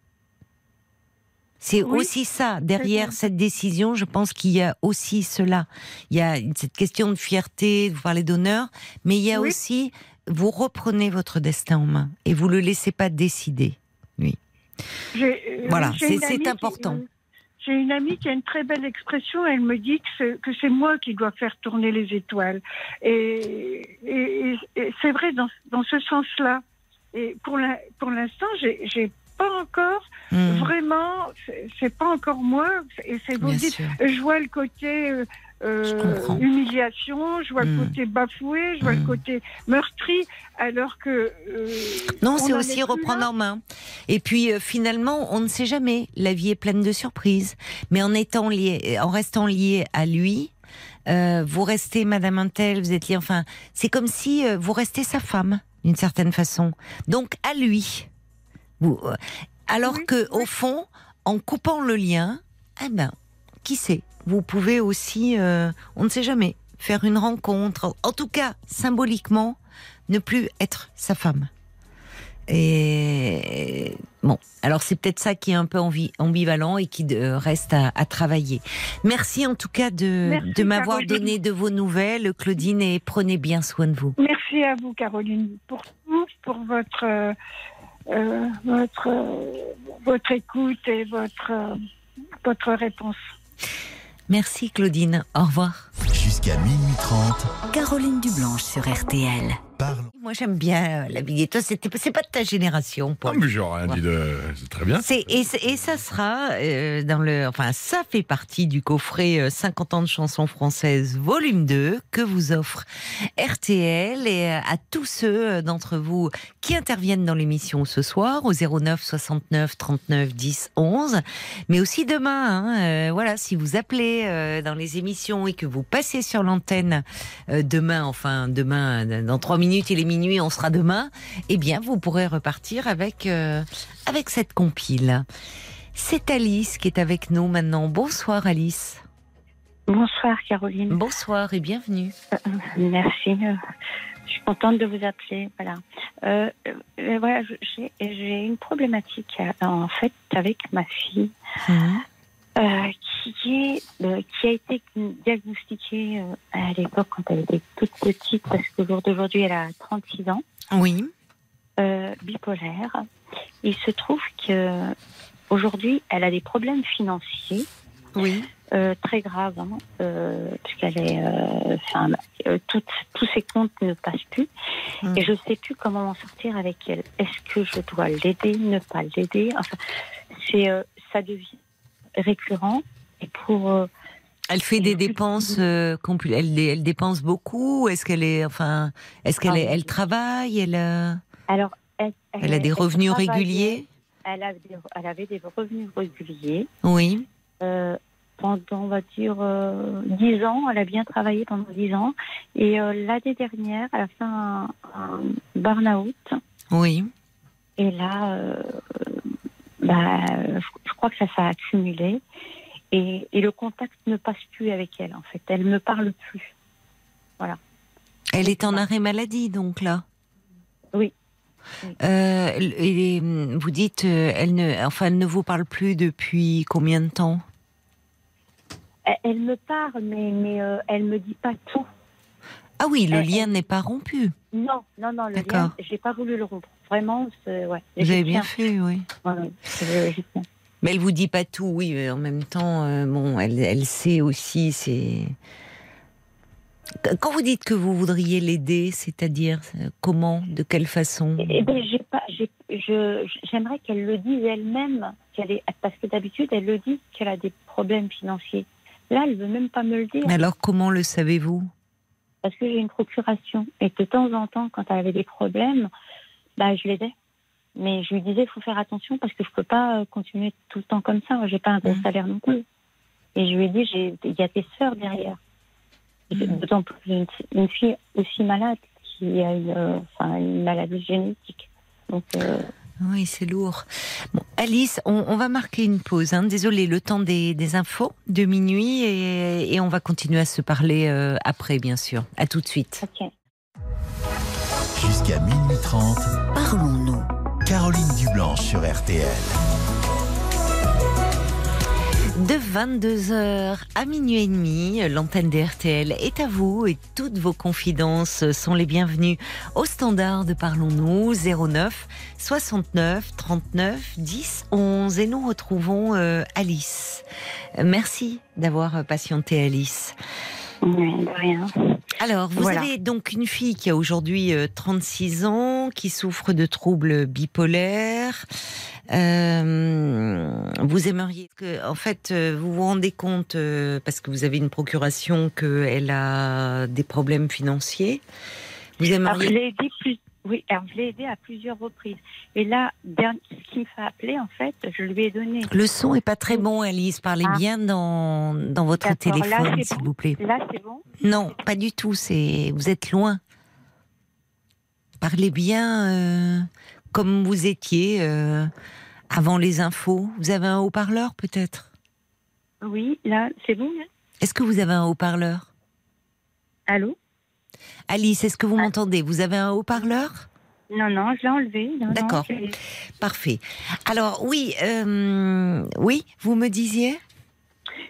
C'est Oui, aussi ça derrière cette décision. Je pense qu'il y a aussi cela. Il y a cette question de fierté, vous parlez d'honneur, mais il y a Oui. aussi vous reprenez votre destin en main et vous le laissez pas décider. Euh, Voilà, j'ai c'est- important. euh, J'ai une amie qui a une très belle expression. Elle me dit que c'est, moi qui dois faire tourner les étoiles. Et, et- et c'est vrai dans, dans ce sens-là. Et pour, pour l'instant, j'ai, j'ai pas encore Hmm, vraiment. C'est, pas encore moi. Et c'est vous bien dites. sûr. Je vois le côté euh, euh, Je humiliation, je vois le côté bafoué, je vois le côté meurtri, alors que euh, Non, on c'est aussi reprendre en main. Et puis euh, finalement, on ne sait jamais. La vie est pleine de surprises. Mais en étant lié, en restant lié à lui, euh, vous restez Madame Intel, vous êtes lié. Enfin, c'est comme si euh, vous restez sa femme d'une certaine façon. Donc à lui. Euh, alors Oui, que au fond, en coupant le lien, eh ben, qui sait Vous pouvez aussi, euh, on ne sait jamais, faire une rencontre. En tout cas, symboliquement, ne plus être sa femme. Et bon, alors c'est peut-être ça qui est un peu ambi- ambivalent et qui euh, reste à, à travailler. Merci en tout cas de, Merci, de m'avoir donné de vos nouvelles, Claudine, et prenez bien soin de vous. Merci à vous, Caroline, pour tout, pour votre, euh, votre, euh, votre écoute et votre, euh, votre réponse. Merci Claudine, au revoir. Jusqu'à minuit 30, Caroline Dublanche sur RTL. Moi j'aime bien euh, la Big Toi, c'était c'est pas de ta génération, Paul. mais j'ai rien dit de. C'est très bien. Et, ça sera euh, dans le enfin ça fait partie du coffret euh, 50 ans de chansons françaises volume 2 que vous offre RTL et euh, à tous ceux euh, d'entre vous qui interviennent dans l'émission ce soir au 09 69 39 10 11 mais aussi demain hein, euh, voilà si vous appelez euh, dans les émissions et que vous passez sur l'antenne euh, demain enfin demain euh, dans trois minutes il est minuit on sera demain eh bien, vous pourrez repartir avec, euh, avec cette compile. C'est Alice qui est avec nous maintenant. Bonsoir Alice. Bonsoir Caroline. Bonsoir et bienvenue. Merci. euh, Je suis contente de vous appeler. Voilà. Euh, euh, voilà, j'ai une problématique euh, en fait avec ma fille euh, qui est euh, qui a été diagnostiquée euh, à l'époque quand elle était toute petite parce qu'au jour d'aujourd'hui elle a 36 ans, Oui. euh, bipolaire. Il se trouve que aujourd'hui elle a des problèmes financiers Oui. Euh, très grave, hein, euh, puisqu'elle est, euh, enfin, euh, tous ses comptes ne passent plus, Mm. et je sais plus comment m'en sortir avec elle. Est-ce que je dois l'aider, ne pas l'aider? Enfin, c'est, euh, ça devient récurrent. Et pour, euh, Elle fait des dépenses, euh, elle, elle dépense beaucoup. Est-ce qu'elle est, enfin, est-ce qu'elle Ah est- oui. elle travaille Elle, euh, alors, elle, elle a des revenus réguliers? Elle, a des- elle avait des revenus réguliers. Oui. Euh, pendant, on va dire, euh, 10 ans. Elle a bien travaillé pendant 10 ans. Et euh, l'année dernière, elle a fait un, un burn-out. Oui. Et là, euh, bah, je, crois que ça s'est accumulé. Et, et le contact ne passe plus avec elle, en fait. Elle ne me parle plus. Elle est en arrêt maladie, donc là? Oui. Euh, et hum, vous dites, euh, elle ne, enfin, elle ne vous parle plus depuis combien de temps? Elle, elle me parle, mais, mais euh, elle me dit pas tout. Ah oui, le Elle- lien n'est pas rompu. Non, non, non, le lien, j'ai pas voulu le rompre. Vraiment, c'est, ouais. Vous avez bien fait, oui. Ouais. Mais elle vous dit pas tout, oui. mais En même temps, euh, bon, elle, elle sait aussi. C'est quand vous dites que vous voudriez l'aider, c'est-à-dire euh, comment, de quelle façon? Eh ben, j'ai pas, j'ai, je, j'aimerais qu'elle le dise elle-même, qu'elle est, parce que d'habitude, elle le dit qu'elle a des problèmes financiers. Là, elle veut même pas me le dire. Mais alors, comment le savez-vous? Parce que j'ai une procuration. Et de temps en temps, quand elle avait des problèmes, bah, je l'aidais. Mais je lui disais, il faut faire attention parce que je peux pas euh, continuer tout le temps comme ça. J'ai pas un bon Mhm. salaire non plus. Et je lui ai dit, il y a tes sœurs derrière. Mhm. D'autant plus une, une fille aussi malade qui a une, euh, enfin, une maladie génétique. Donc, euh, Oui, c'est lourd. Bon, Alice, on, on va marquer une pause. Hein. Désolée, le temps des, des infos de minuit et, et on va continuer à se parler euh, après, bien sûr. À tout de suite. ok. Jusqu'à minuit 30, Parlons-nous. Caroline Dublanche sur RTL. De 22h à minuit et demi, l'antenne des RTL est à vous et toutes vos confidences sont les bienvenues au standard de Parlons-nous 09 69 39 10 11 et nous retrouvons euh, Alice. Euh, Merci d'avoir patienté Alice. De rien. Alors, vous Voilà. avez donc une fille qui a aujourd'hui euh, 36 ans, qui souffre de troubles bipolaires. Euh, vous aimeriez que, en fait, euh, vous vous rendez compte, euh, parce que vous avez une procuration, qu'elle a des problèmes financiers. Vous Alors, aimeriez. plus. Oui, alors je l'ai aidé à plusieurs reprises. Et là, ce qui me fait appeler, en fait, je lui ai donné. Le son est pas très bon, Alice. Parlez Ah. bien dans, dans votre téléphone, s'il bon vous plaît. Là, c'est bon? Non, pas du tout. C'est vous êtes loin. Parlez bien euh, comme vous étiez euh, avant les infos. Vous avez un haut-parleur peut-être? Oui, là, c'est bon. Est-ce que vous avez un haut-parleur? Allô? Alice, est-ce que vous m'entendez? Vous avez un haut-parleur? Non, non, je l'ai enlevé. Non, D'accord. Parfait. Alors oui, euh, oui, vous me disiez?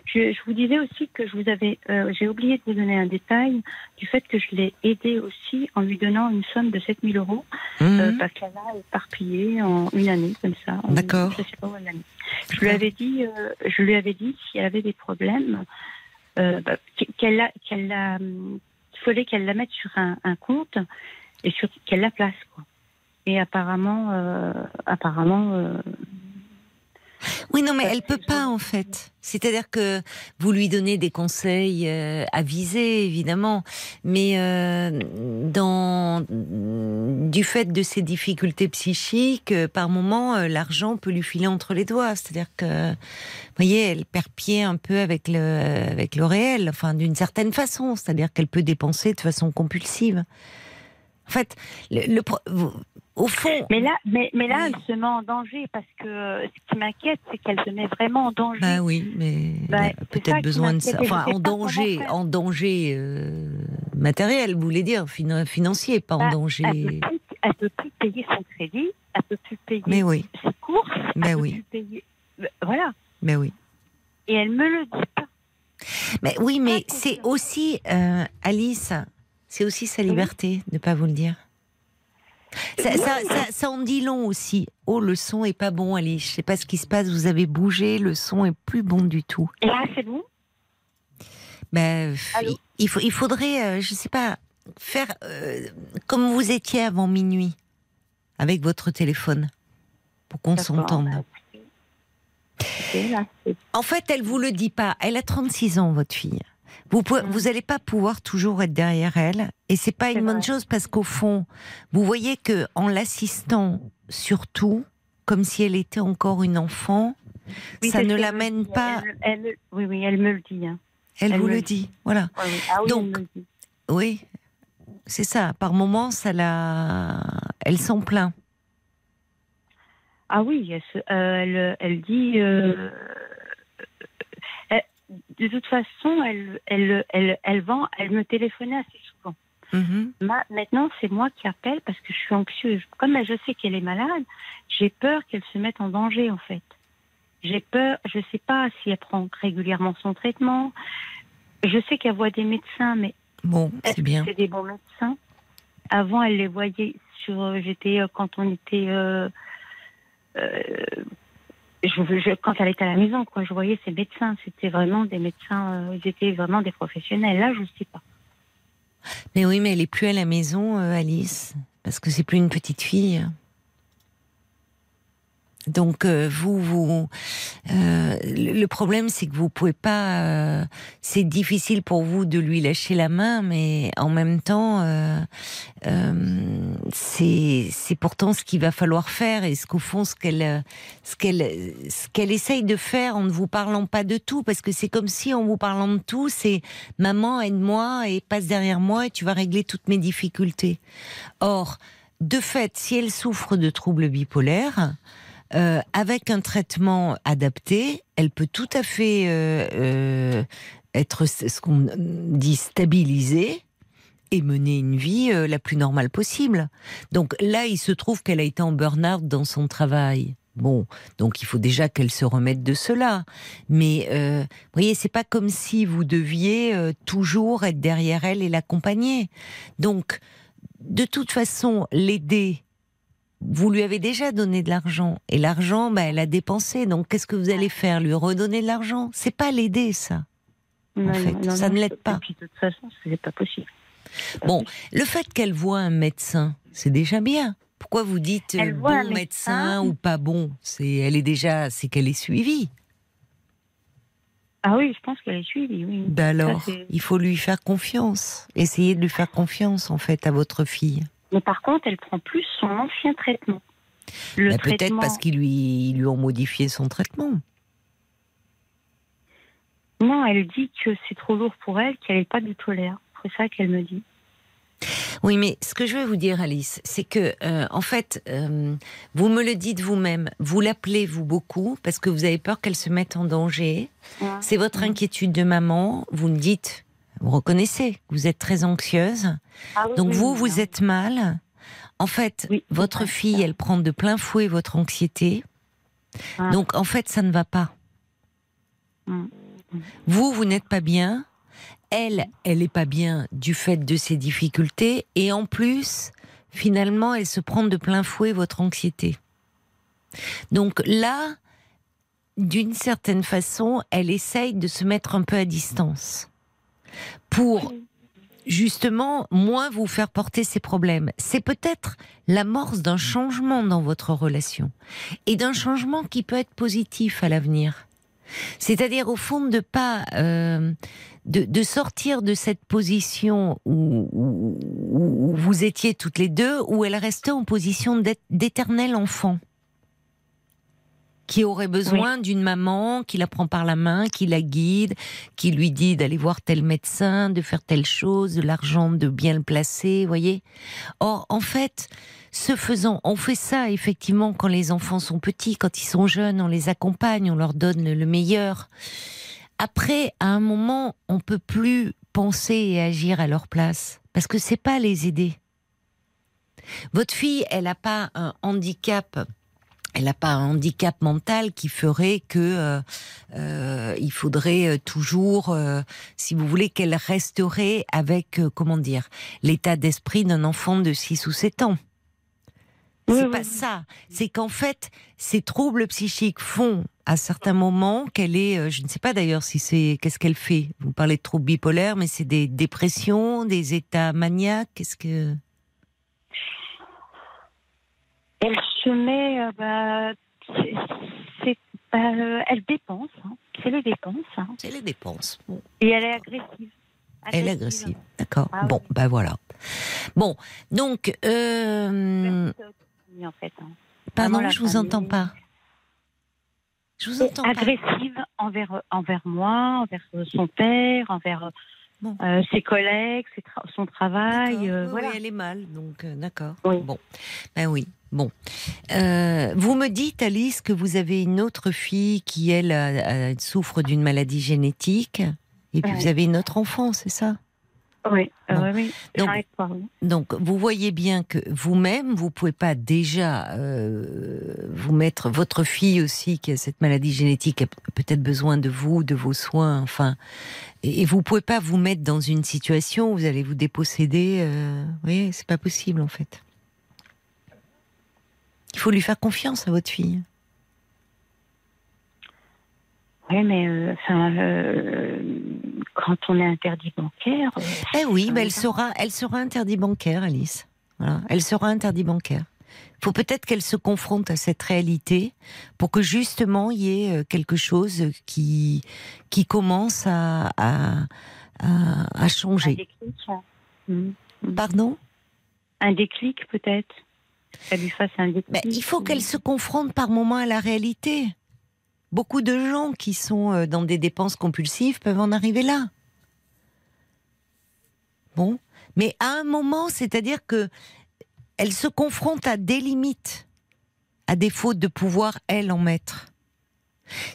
Je, je vous disais aussi que je vous avais, euh, j'ai oublié de vous donner un détail du fait que je l'ai aidé aussi en lui donnant une somme de 7000 euros euh, Mhm. parce qu'elle a éparpillé en une année comme ça. D'accord. Je. Je lui avais dit, euh, je lui avais dit si elle avait des problèmes, euh, bah, qu'elle a, qu'elle a, il fallait qu'elle la mette sur un, un compte et sur qu'elle la place quoi. Et apparemment, euh, apparemment, euh, Oui, non, mais elle peut pas en fait. C'est-à-dire que vous lui donnez des conseils euh, avisés, évidemment, mais euh, dans du fait de ses difficultés psychiques, euh, par moment, euh, l'argent peut lui filer entre les doigts. C'est-à-dire que, vous voyez, elle perd pied un peu avec le avec le réel, enfin d'une certaine façon. C'est-à-dire qu'elle peut dépenser de façon compulsive. En fait, le, le au fond, Mais là, mais, mais là, Oui. elle se met en danger parce que euh, ce qui m'inquiète, c'est qu'elle se met vraiment en danger. Bah oui, mais Bah, peut-être besoin de ça. Enfin, en danger, en danger euh, matériel, vous voulez dire, fin- financier, pas en Bah, danger. Elle peut, plus, elle peut plus payer son crédit, elle peut plus payer Mais oui, ses courses, Mais elle peut oui. plus payer. Euh, Voilà. mais oui. Et elle me le dit pas. Mais oui, mais c'est aussi, euh, Alice, c'est aussi sa liberté de pas vous le dire. Ça, ça, ça, ça en dit long aussi. Oh, le son est pas bon, Alice. Je sais pas ce qui se passe. Vous avez bougé, le son est plus bon du tout. Là, c'est bon? Ben, Allô? il, faut, il faudrait, euh, je sais pas, faire euh, comme vous étiez avant minuit avec votre téléphone pour qu'on s'entende. C'est- En fait, elle vous le dit pas. Elle a 36 ans, votre fille. Vous pouvez, vous allez pas pouvoir toujours être derrière elle, et c'est pas une bonne vrai. chose parce qu'au fond, vous voyez que en l'assistant surtout, comme si elle était encore une enfant, Oui, ça ne l'amène pas. Elle- elle- oui, oui, elle me le dit. hein. Elle, elle vous le dit, voilà. Oui. Ah oui, Donc. Oui, c'est ça. Par moments, ça la, elle s'en plaint. Ah oui, elle, euh, elle, dit. euh, de toute façon, elle, elle, elle, elle, vend, elle me téléphonait assez souvent. Mhm. Ma- maintenant, c'est moi qui appelle parce que je suis anxieuse. Comme je sais qu'elle est malade, j'ai peur qu'elle se mette en danger, en fait. J'ai peur, je ne sais pas si elle prend régulièrement son traitement. Je sais qu'elle voit des médecins, mais Bon, c'est bien. c'est des bons médecins? Avant, elle les voyait sur. J'étais euh, quand on était. euh, euh, je, je- quand elle était à la maison, quoi, je voyais ces médecins. C'était vraiment des médecins. euh, ils étaient vraiment des professionnels. Là, je ne sais pas. Mais oui, mais elle est plus à la maison, euh, Alice, parce que c'est plus une petite fille. Donc euh, vous, vous, euh, le problème c'est que vous pouvez pas. euh, c'est difficile pour vous de lui lâcher la main, mais en même temps, c'est c'est pourtant ce qu'il va falloir faire et ce qu'au fond ce qu'elle ce qu'elle ce qu'elle essaye de faire en ne vous parlant pas de tout, parce que c'est comme si en vous parlant de tout, c'est maman aide-moi et passe derrière moi et tu vas régler toutes mes difficultés. Or, de fait, si elle souffre de troubles bipolaires, euh, avec un traitement adapté, elle peut tout à fait euh, euh, être ce qu'on dit stabilisée et mener une vie euh, la plus normale possible. Donc là, il se trouve qu'elle a été en burn-out dans son travail. Bon, donc il faut déjà qu'elle se remette de cela. Mais euh, vous voyez, c'est pas comme si vous deviez euh, toujours être derrière elle et l'accompagner. Donc, de toute façon, l'aider, vous lui avez déjà donné de l'argent et l'argent, bah, elle a dépensé. Donc, qu'est-ce que vous allez faire? Lui redonner de l'argent? C'est pas l'aider, ça. Non, fait, non, non, ça ne l'aide pas. Et puis, de toute façon, c'est pas possible. Bon, le fait qu'elle voit un médecin, c'est déjà bien. Pourquoi vous dites Elle euh, bon médecin, médecin. ou pas bon? C'est elle est déjà, c'est qu'elle est suivie. Ah oui, je pense qu'elle est suivie, oui. Ben alors, il faut lui faire confiance. Essayez de lui faire confiance en fait à votre fille. Mais par contre, elle prend plus son ancien traitement. Peut-être parce qu'ils lui, ont modifié son traitement. Non, elle dit que c'est trop lourd pour elle, qu'elle n'est pas du tout l'air. C'est ça qu'elle me dit. Oui, mais ce que je veux vous dire, Alice, c'est que, euh, en fait, euh, vous me le dites vous-même, vous l'appelez vous beaucoup parce que vous avez peur qu'elle se mette en danger. C'est votre inquiétude de maman. Vous me dites, vous reconnaissez, que vous êtes très anxieuse. Ah oui, Donc oui, vous, oui, vous hein. êtes mal. En fait, votre fille, elle prend de plein fouet votre anxiété. Ah. Donc en fait, ça ne va pas. Mm. Vous, vous n'êtes pas bien. Elle, elle n'est pas bien du fait de ses difficultés. Et en plus, finalement, elle se prend de plein fouet votre anxiété. Donc là, d'une certaine façon, elle essaye de se mettre un peu à distance pour justement moins vous faire porter ces problèmes. C'est peut-être l'amorce d'un changement dans votre relation et d'un changement qui peut être positif à l'avenir. C'est-à-dire au fond de pas euh, de, de sortir de cette position où, où- où vous étiez toutes les deux, où elle restait en position d'éternel enfant qui aurait besoin d'une maman qui la prend par la main, qui la guide, qui lui dit d'aller voir tel médecin, de faire telle chose, de l'argent, de bien le placer, voyez. Or, en fait, ce faisant, on fait ça effectivement quand les enfants sont petits, quand ils sont jeunes, on les accompagne, on leur donne le- le meilleur. Après, à un moment, on peut plus penser et agir à leur place parce que c'est pas les aider. Votre fille, elle n'a pas un handicap elle n'a pas un handicap mental qui ferait que euh, euh, il faudrait euh, toujours, euh, si vous voulez, qu'elle resterait avec, euh, comment dire, l'état d'esprit d'un enfant de 6 ou 7 ans. C'est pas ça. C'est qu'en fait, ces troubles psychiques font à certains moments qu'elle est, euh, je ne sais pas d'ailleurs si c'est, qu'est-ce qu'elle fait. Vous parlez de troubles bipolaires, mais c'est des dépressions, des états maniaques. Qu'est-ce que Elle se met, euh, bah, c'est, bah, euh, elle dépense. hein. C'est les dépenses. hein. C'est les dépenses. Bon. Et elle est agressive. Elle est agressive. D'accord. Ah bon, oui. ben voilà. Bon, donc, euh, Oui, En fait, hein. pardon, Vraiment je vous famille. entends pas. Je vous entends pas. agressive envers envers moi, envers son père, envers Bon. euh, ses collègues, ses tra- son travail. Oui, voilà. oui, elle est mal, donc d'accord. Oui. Bon, ben oui. Bon, Euh, vous me dites Alice que vous avez une autre fille qui elle a- a- souffre d'une maladie génétique, et puis Ouais. vous avez une autre enfant, c'est ça? Oui, euh, oui, oui. Donc- oui. Vous voyez bien que vous-même, vous pouvez pas déjà euh, vous mettre votre fille aussi qui a cette maladie génétique a peut-être besoin de vous, de vos soins, enfin, et, et vous pouvez pas vous mettre dans une situation où vous allez vous déposséder. Euh, vous voyez, c'est pas possible en fait. Il faut lui faire confiance à votre fille. Oui, mais euh, enfin, euh, quand on est interdit bancaire. euh, Eh oui, mais elle sera, elle sera interdit bancaire, Alice. Voilà, elle sera interdit bancaire. Il faut peut-être qu'elle se confronte à cette réalité pour que justement il y ait quelque chose qui qui commence à à, à, à Un changer. déclic. hein. Mhm. Pardon? Un déclic, peut-être. Qu'elle lui fasse un déclic. Il faut qu'elle se confronte par moment à la réalité. Beaucoup de gens qui sont euh, dans des dépenses compulsives peuvent en arriver là. Bon, mais à un moment, c'est-à-dire que elle se confronte à des limites, à défaut de pouvoir elle en mettre.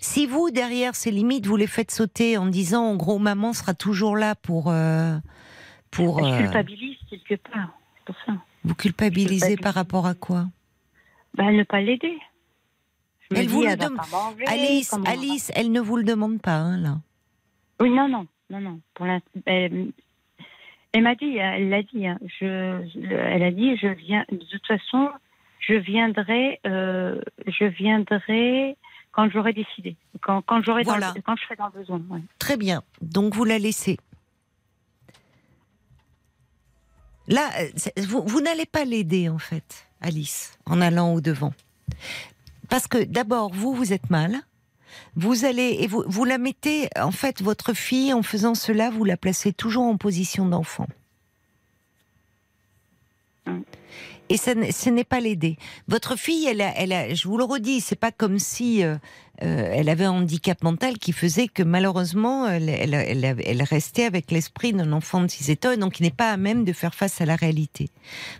Si vous derrière ces limites, vous les faites sauter en disant en gros maman sera toujours là pour euh, pour Elle euh, culpabilise quelque part. C'est pour ça. Vous culpabiliser culpabilise. par rapport à quoi? Bah, ne pas l'aider. Elle vous le dem- manger, Alice, Alice, elle ne vous le demande pas hein, là. Oui, non, non, non, non. Pour elle, elle m'a dit, elle l'a dit. hein, je, je- elle a dit, je viens. De toute façon, je viendrai, euh, je viendrai quand j'aurai décidé, quand, quand j'aurai, dans Voilà. quand je serai dans le besoin. ouais. Très bien. Donc vous la laissez. Là, euh, vous, n'allez pas l'aider en fait, Alice, en allant au devant. Parce que d'abord, vous, vous êtes mal. Vous allez et vous, vous la mettez, en fait, votre fille, en faisant cela, vous la placez toujours en position d'enfant. Et ça, ce n'est pas l'aider. Votre fille, elle a, elle a, je vous le redis, c'est pas comme si euh, euh, elle avait un handicap mental qui faisait que malheureusement, elle, elle, elle restait avec l'esprit d'un enfant de 6 ans et donc il n'est pas à même de faire face à la réalité.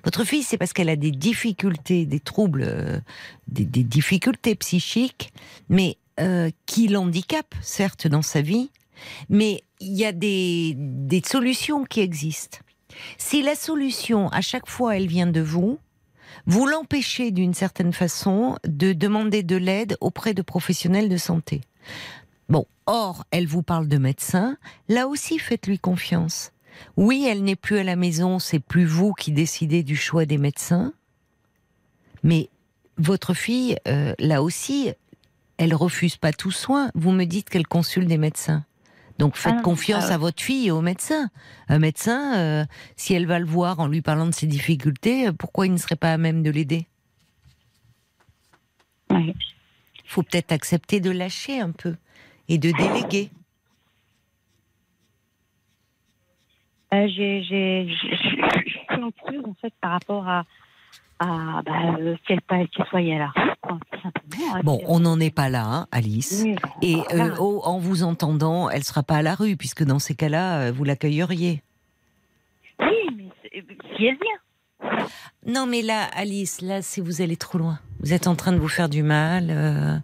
Votre fille, c'est parce qu'elle a des difficultés, des troubles, euh, des, des difficultés psychiques, mais euh, qui l'handicapent, certes, dans sa vie, mais il y a des, des solutions qui existent. Si la solution, à chaque fois, elle vient de vous, vous l'empêchez d'une certaine façon de demander de l'aide auprès de professionnels de santé. Bon, or, elle vous parle de médecin, là aussi faites-lui confiance. Oui, elle n'est plus à la maison, c'est plus vous qui décidez du choix des médecins, mais votre fille, euh, là aussi, elle refuse pas tout soin. Vous me dites qu'elle consulte des médecins. Donc faites Ah non, confiance ah ouais. à votre fille et au médecin. Un médecin, euh, si elle va le voir en lui parlant de ses difficultés, euh, pourquoi il ne serait pas à même de l'aider? Ouais. Il faut peut-être accepter de lâcher un peu et de déléguer. Euh, j'ai, j'ai, je suis en fait par rapport à, à bah, euh, qu'elle, soit à la rue, quoi, tout simplement. hein. Bon, on n'en est pas là, hein, Alice. Oui, Et euh, oh, en vous entendant, elle sera pas à la rue, puisque dans ces cas-là, euh, vous l'accueilleriez. Oui, mais si elle vient. Non, mais là, Alice, là, c'est vous allez trop loin. Vous êtes en train de vous faire du mal. euh,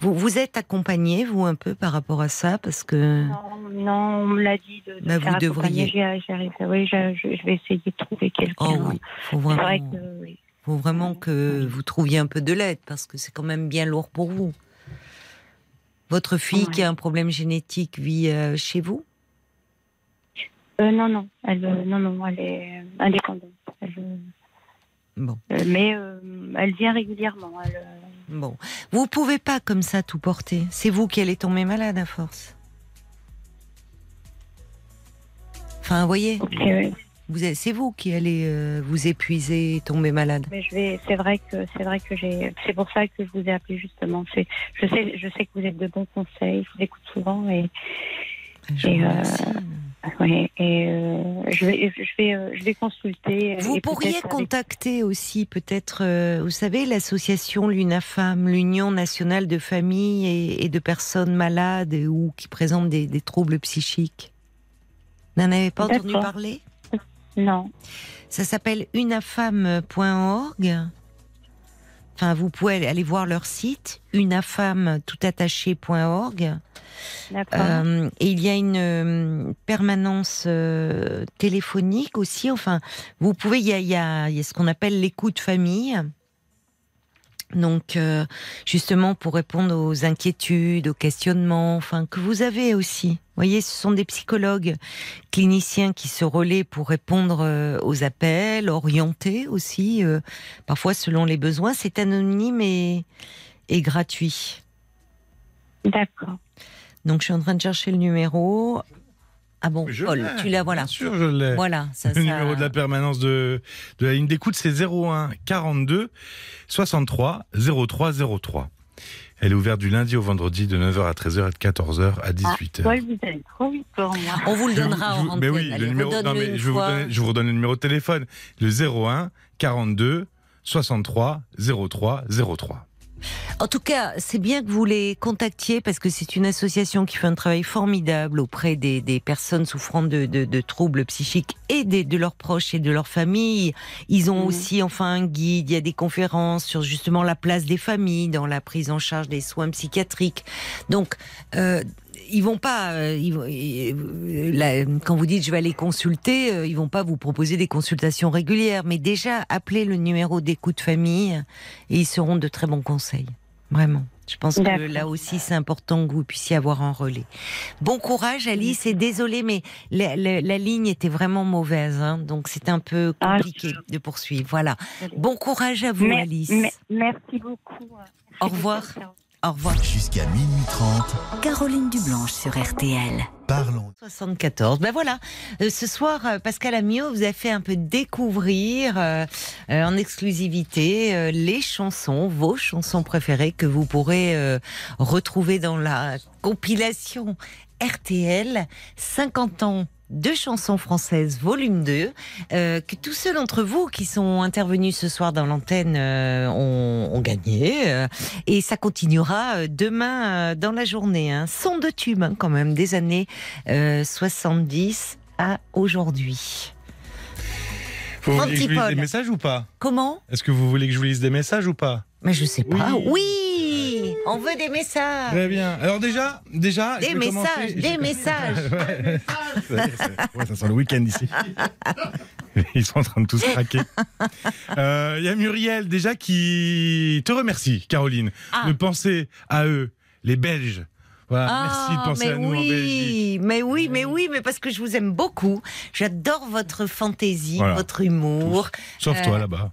vous, vous êtes accompagnée, vous, un peu par rapport à ça, parce que. Non, non, on me l'a dit de, de Bah, faire vous devriez. arrive, arrive. Oui, je, vais essayer de trouver quelqu'un. Oh oui, faut C'est vrai vraiment, que oui. Faut vraiment que vous trouviez un peu de l'aide, parce que c'est quand même bien lourd pour vous. Votre fille Ouais. qui a un problème génétique vit euh, chez vous? Euh, non, non, elle, euh, non, non, elle est indépendante. Elle, Bon. Mais elle vient régulièrement. Elle, Bon, vous pouvez pas comme ça tout porter. C'est vous qui allez tomber malade à force. Enfin, vous voyez, ok, ouais. Vous c'est vous qui allez euh, vous épuiser et tomber malade. Mais je vais. C'est vrai que c'est vrai que j'ai. C'est pour ça que je vous ai appelé justement. C'est. Je sais. Je sais que vous êtes de bons conseils. Je vous écoute souvent et. Je Et, euh, ouais, et euh, je vais. Je vais. euh, Je vais consulter. Vous pourriez avec- contacter aussi peut-être, euh, vous savez, l'association l'UNAFAM, l'Union nationale de familles et, et de personnes malades ou qui présentent des, des troubles psychiques. N'en avez pas entendu parler? Non. Ça s'appelle unafam.org. Enfin, vous pouvez aller- voir leur site. D'accord. Euh, et il y a une euh, permanence euh, téléphonique aussi. Enfin, vous pouvez, il y a, il y a- il y a ce qu'on appelle l'écoute famille. Donc, euh, justement, pour répondre aux inquiétudes, aux questionnements, enfin, que vous avez aussi. Vous voyez, ce sont des psychologues cliniciens qui se relaient pour répondre euh, aux appels, orienter aussi, euh, parfois selon les besoins. C'est anonyme et, et gratuit. D'accord. Donc, je suis en train de chercher le numéro. Ah bon, Je Paul, tu l'as, voilà. Bien sûr, je l'ai. Voilà, ça, Le ça- numéro de la permanence de, de la ligne d'écoute, c'est 01 42 63 03 03. Elle est ouverte du lundi au vendredi de 9h à 13h et de 14h à 18h. Paul, vous allez trop vite pour moi. On vous le Je vous- donnera je vous- mais oui, Allez, le numéro, non, mais je, vous fois. donner- je vous redonne le numéro de téléphone. Le 01 42 63 03 03. En tout cas, c'est bien que vous les contactiez parce que c'est une association qui fait un travail formidable auprès des, des personnes souffrant de, de- de troubles psychiques et des- de leurs proches et de leurs familles. Ils ont Mhm. aussi enfin un guide, il y a des conférences sur justement la place des familles dans la prise en charge des soins psychiatriques. Donc, euh, ils vont pas, euh, ils vont- euh, là, quand vous dites je vais aller consulter, euh, ils vont pas vous proposer des consultations régulières, mais déjà appelez le numéro d'écoute famille et ils seront de très bons conseils. Vraiment. Je pense que là aussi c'est important que vous puissiez avoir un relais. Bon courage Alice et désolé mais la, la- la ligne était vraiment mauvaise, hein, donc c'est un peu Ah, compliqué de poursuivre. Voilà. Bon courage à vous Mais- Alice. mais- merci beaucoup. Au revoir. Au revoir. Jusqu'à minuit 30, Caroline Dublanche sur RTL. parlons. 74. Ben voilà, Euh, ce soir, euh, Pascal Amiot vous a fait un peu découvrir euh, euh, en exclusivité euh, les chansons, vos chansons préférées que vous pourrez euh, retrouver dans la compilation RTL 50 ans de chansons françaises, volume 2, euh, que tous ceux d'entre vous qui sont intervenus ce soir dans l'antenne euh, ont, ont gagné. euh, et ça continuera demain dans la journée. Hein. Son de tube hein, quand même, des années euh, 70 à aujourd'hui. Faut vous dire que je vous lise des messages ou pas? Comment? Est-ce que vous voulez que je vous lise des messages ou pas? Mais je sais pas. Oui. Oui, on veut des messages. Très bien. Alors déjà, déjà, Des je vais commencer- messages, je- des messages. Ouais. Ça sent le week-end ici. Ils sont en train de tous craquer. Euh, Il y a Muriel déjà qui te remercie, Caroline, Ah. de penser à eux, les Belges. Voilà, merci de Ah, penser à nous oui, en Belgique. Mais oui, mais oui, mais parce que je vous aime beaucoup. J'adore votre fantaisie, Voilà. votre humour. Sauf Euh, toi là-bas.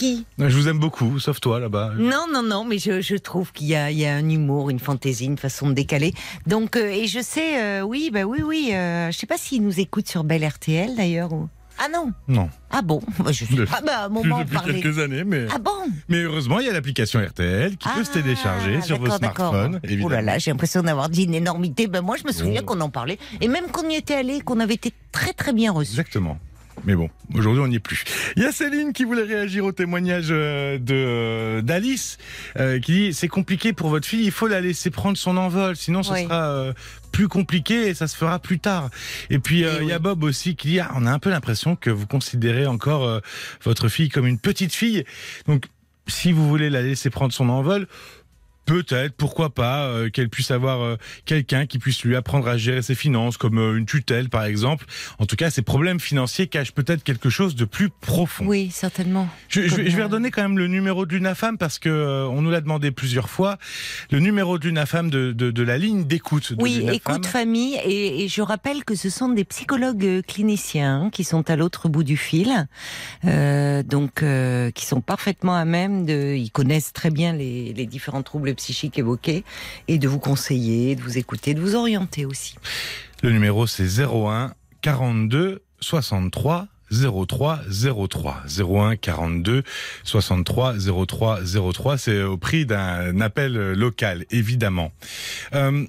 Qui Je vous aime beaucoup, sauf toi là-bas. Non, non, non, mais je, je trouve qu'il y a, il y a un humour, une fantaisie, une façon de décaler. Donc, euh, et je sais, euh, oui, bah oui, oui. Euh, je sais pas s'ils nous écoutent sur Belle RTL d'ailleurs. Ou... Ah non. Non. Ah bon. Bah, je De- pas. Bah, à un moment, Depuis parlait. quelques années, mais, Ah bon. mais heureusement, il y a l'application RTL qui peut se Ah, télécharger sur vos smartphones, évidemment. Oh là là, j'ai l'impression d'avoir dit une énormité. Ben moi, je me souviens Oh. qu'on en parlait. Et même qu'on y était allé, qu'on avait été très très bien reçus. Exactement. Mais bon, aujourd'hui on n'y est plus. Il y a Céline qui voulait réagir au témoignage euh, de euh, d'Alice, euh, qui dit c'est compliqué pour votre fille, il faut la laisser prendre son envol, sinon ce Oui. sera euh, plus compliqué et ça se fera plus tard. Et puis euh, Eh il y a. Bob aussi qui dit ah, on a un peu l'impression que vous considérez encore votre fille comme une petite fille. Donc si vous voulez la laisser prendre son envol, peut-être, pourquoi pas, euh, qu'elle puisse avoir euh, quelqu'un qui puisse lui apprendre à gérer ses finances, comme euh, une tutelle par exemple. En tout cas, ces problèmes financiers cachent peut-être quelque chose de plus profond. Oui, certainement. Je, je vais, Comme, je vais redonner quand même le numéro de l'UNAFAM parce que on nous l'a demandé plusieurs fois. Le numéro de l'UNAFAM de, de, de la ligne d'écoute. Oui, écoute famille, et, et je rappelle que ce sont des psychologues cliniciens hein, qui sont à l'autre bout du fil, donc qui sont parfaitement à même de, ils connaissent très bien les, les différents troubles psychiques évoqués et de vous conseiller, de vous écouter, de vous orienter aussi. Le numéro c'est 01 42 63 03 03 01 42 63 03 03 c'est au prix d'un appel local évidemment. Euh,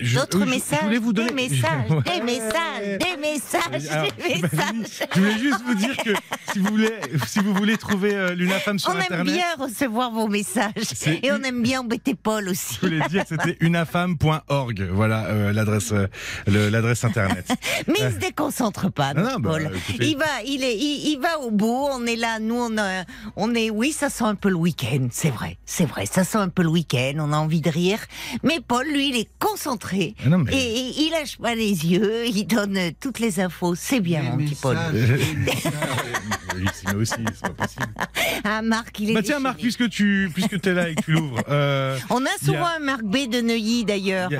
D'autres je- je messages, voulais vous donner- des messages, Ouais. des messages, des messages, Alors, des messages. Je voulais juste vous dire que si vous voulez, si vous voulez trouver euh, l'UNAFAM sur On aime internet, bien recevoir vos messages et on aime bien embêter Paul aussi. je voulais dire que c'était unafam.org. Voilà euh, l'adresse euh, l'adresse internet. Mais il se déconcentre pas, Non, bah, Paul. écoutez. il va, il est, il, il va au bout. On est là, nous, on, a- on est, oui, ça sent un peu le week-end, c'est vrai, c'est vrai, ça sent un peu le week-end. On a envie de rire, mais Paul, lui, il est concentré Non, mais- et, et il lâche pas les yeux. Il donne toutes les infos. C'est bien, mon petit Paul. Mais aussi, c'est pas possible. Ah, Marc, il est. Bah tiens, Marc, puisque tu puisque t'es là et que tu l'ouvres. euh, On a souvent a- un Marc B de Neuilly d'ailleurs.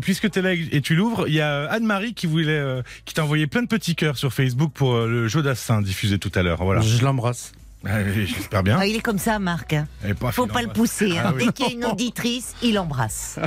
puisque tu es là et tu l'ouvres, il y a Anne-Marie qui voulait, euh, qui t'a envoyé plein de petits cœurs sur Facebook pour euh, le jeu d'Assin diffusé tout à l'heure. Voilà. Je l'embrasse. Ah, J'espère bien. Ah, il est comme ça, Marc. hein. Et paf, Faut il pas le pousser. hein. Ah oui. Dès qu'il y a une auditrice, il embrasse.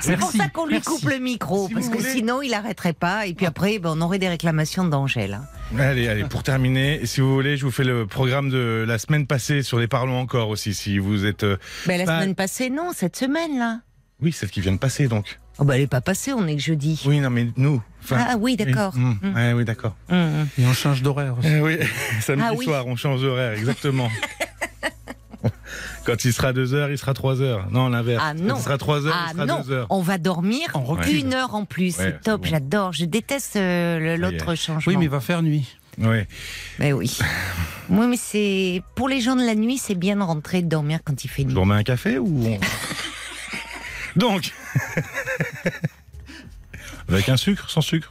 C'est pour ça qu'on lui merci. coupe le micro, Si parce que voulez- sinon il arrêterait pas. Et puis après, ben, on aurait des réclamations d'Angèle. hein. Allez, allez, pour terminer, si vous voulez, je vous fais le programme de la semaine passée sur les Parlons encore aussi, si vous êtes. euh, Ben, la semaine passée, non, cette semaine là. Oui, celle qui vient de passer donc. Oh, ben, elle est pas passée, on est que jeudi. Oui, non, mais nous. ah oui, d'accord. Oui, hum, Hum, ouais, oui d'accord. hum. Et on change d'horaire aussi. Eh oui, samedi Ah oui. soir, on change d'horaire, exactement. Quand il sera 2 heures, il sera 3 heures. Non, l'inverse. Ah non. Quand il sera 3 heures, Ah il sera non, 2 heures. on va dormir On recule. une heure en plus. Ouais, c'est top, bon. j'adore. Je déteste euh, l'autre changement. Oui, mais il va faire nuit. Ouais. Mais oui. oui, mais c'est pour les gens de la nuit, c'est bien de rentrer et de dormir quand il fait nuit. vous remets un café ou on... Donc. Avec un sucre, sans sucre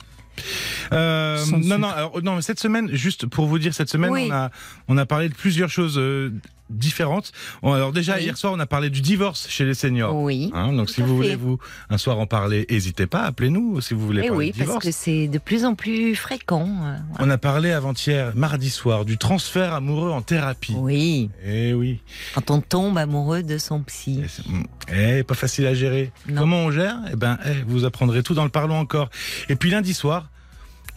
Euh, non, sucre. non, alors, non, mais cette semaine, juste pour vous dire, cette semaine, Oui. on, a, on a parlé de plusieurs choses euh, différentes. Alors déjà, Oui. hier soir, on a parlé du divorce chez les seniors. Oui. Hein, donc si vous fait. voulez vous un soir en parler, n'hésitez pas, appelez-nous si vous voulez Eh parler oui, divorce. parce que c'est de plus en plus fréquent. euh, On a parlé avant-hier, mardi soir, du transfert amoureux en thérapie. Oui, Eh oui. quand on tombe amoureux de son psy. Et c'est- Eh, pas facile à gérer. Non. Comment on gère? Eh ben, eh, vous apprendrez tout dans le Parlons encore. Et puis lundi soir,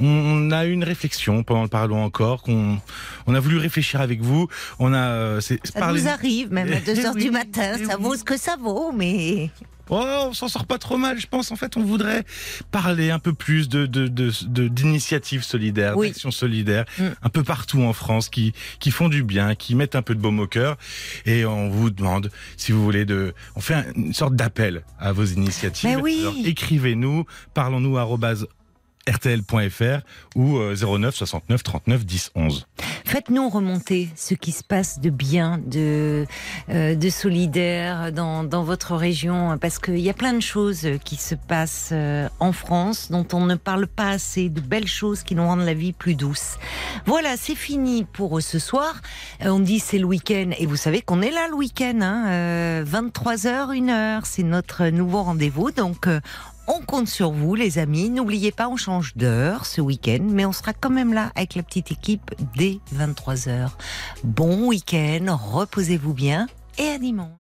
on a eu une réflexion pendant le Parlons encore qu'on on a voulu réfléchir avec vous. On a euh, c'est Ça parler- nous arrive, même à 2 heures Eh oui, du matin, eh ça oui. vaut ce que ça vaut, mais Oh, on s'en sort pas trop mal, je pense. En fait, on voudrait parler un peu plus de de de- de- d'initiatives solidaires, Oui. d'actions solidaires, Mm. un peu partout en France, qui qui font du bien, qui mettent un peu de baume au cœur. Et on vous demande si vous voulez de, on fait un- une sorte d'appel à vos initiatives. Oui. Alors, écrivez-nous, parlons-nous rtl.fr ou euh, 09 69 39 10 11. faites-nous remonter ce qui se passe de bien, de, euh, solidaire dans, votre région, parce qu'il y a plein de choses qui se passent euh, en France dont on ne parle pas assez, de belles choses qui nous rendent la vie plus douce. Voilà, c'est fini pour ce soir. Euh, on dit c'est le week-end, et vous savez qu'on est là le week-end, hein, euh, 23h, 1h, c'est notre nouveau rendez-vous, donc... on compte sur vous, les amis. N'oubliez pas, on change d'heure ce week-end, mais on sera quand même là avec la petite équipe dès 23h. Bon week-end, reposez-vous bien et à dimanche.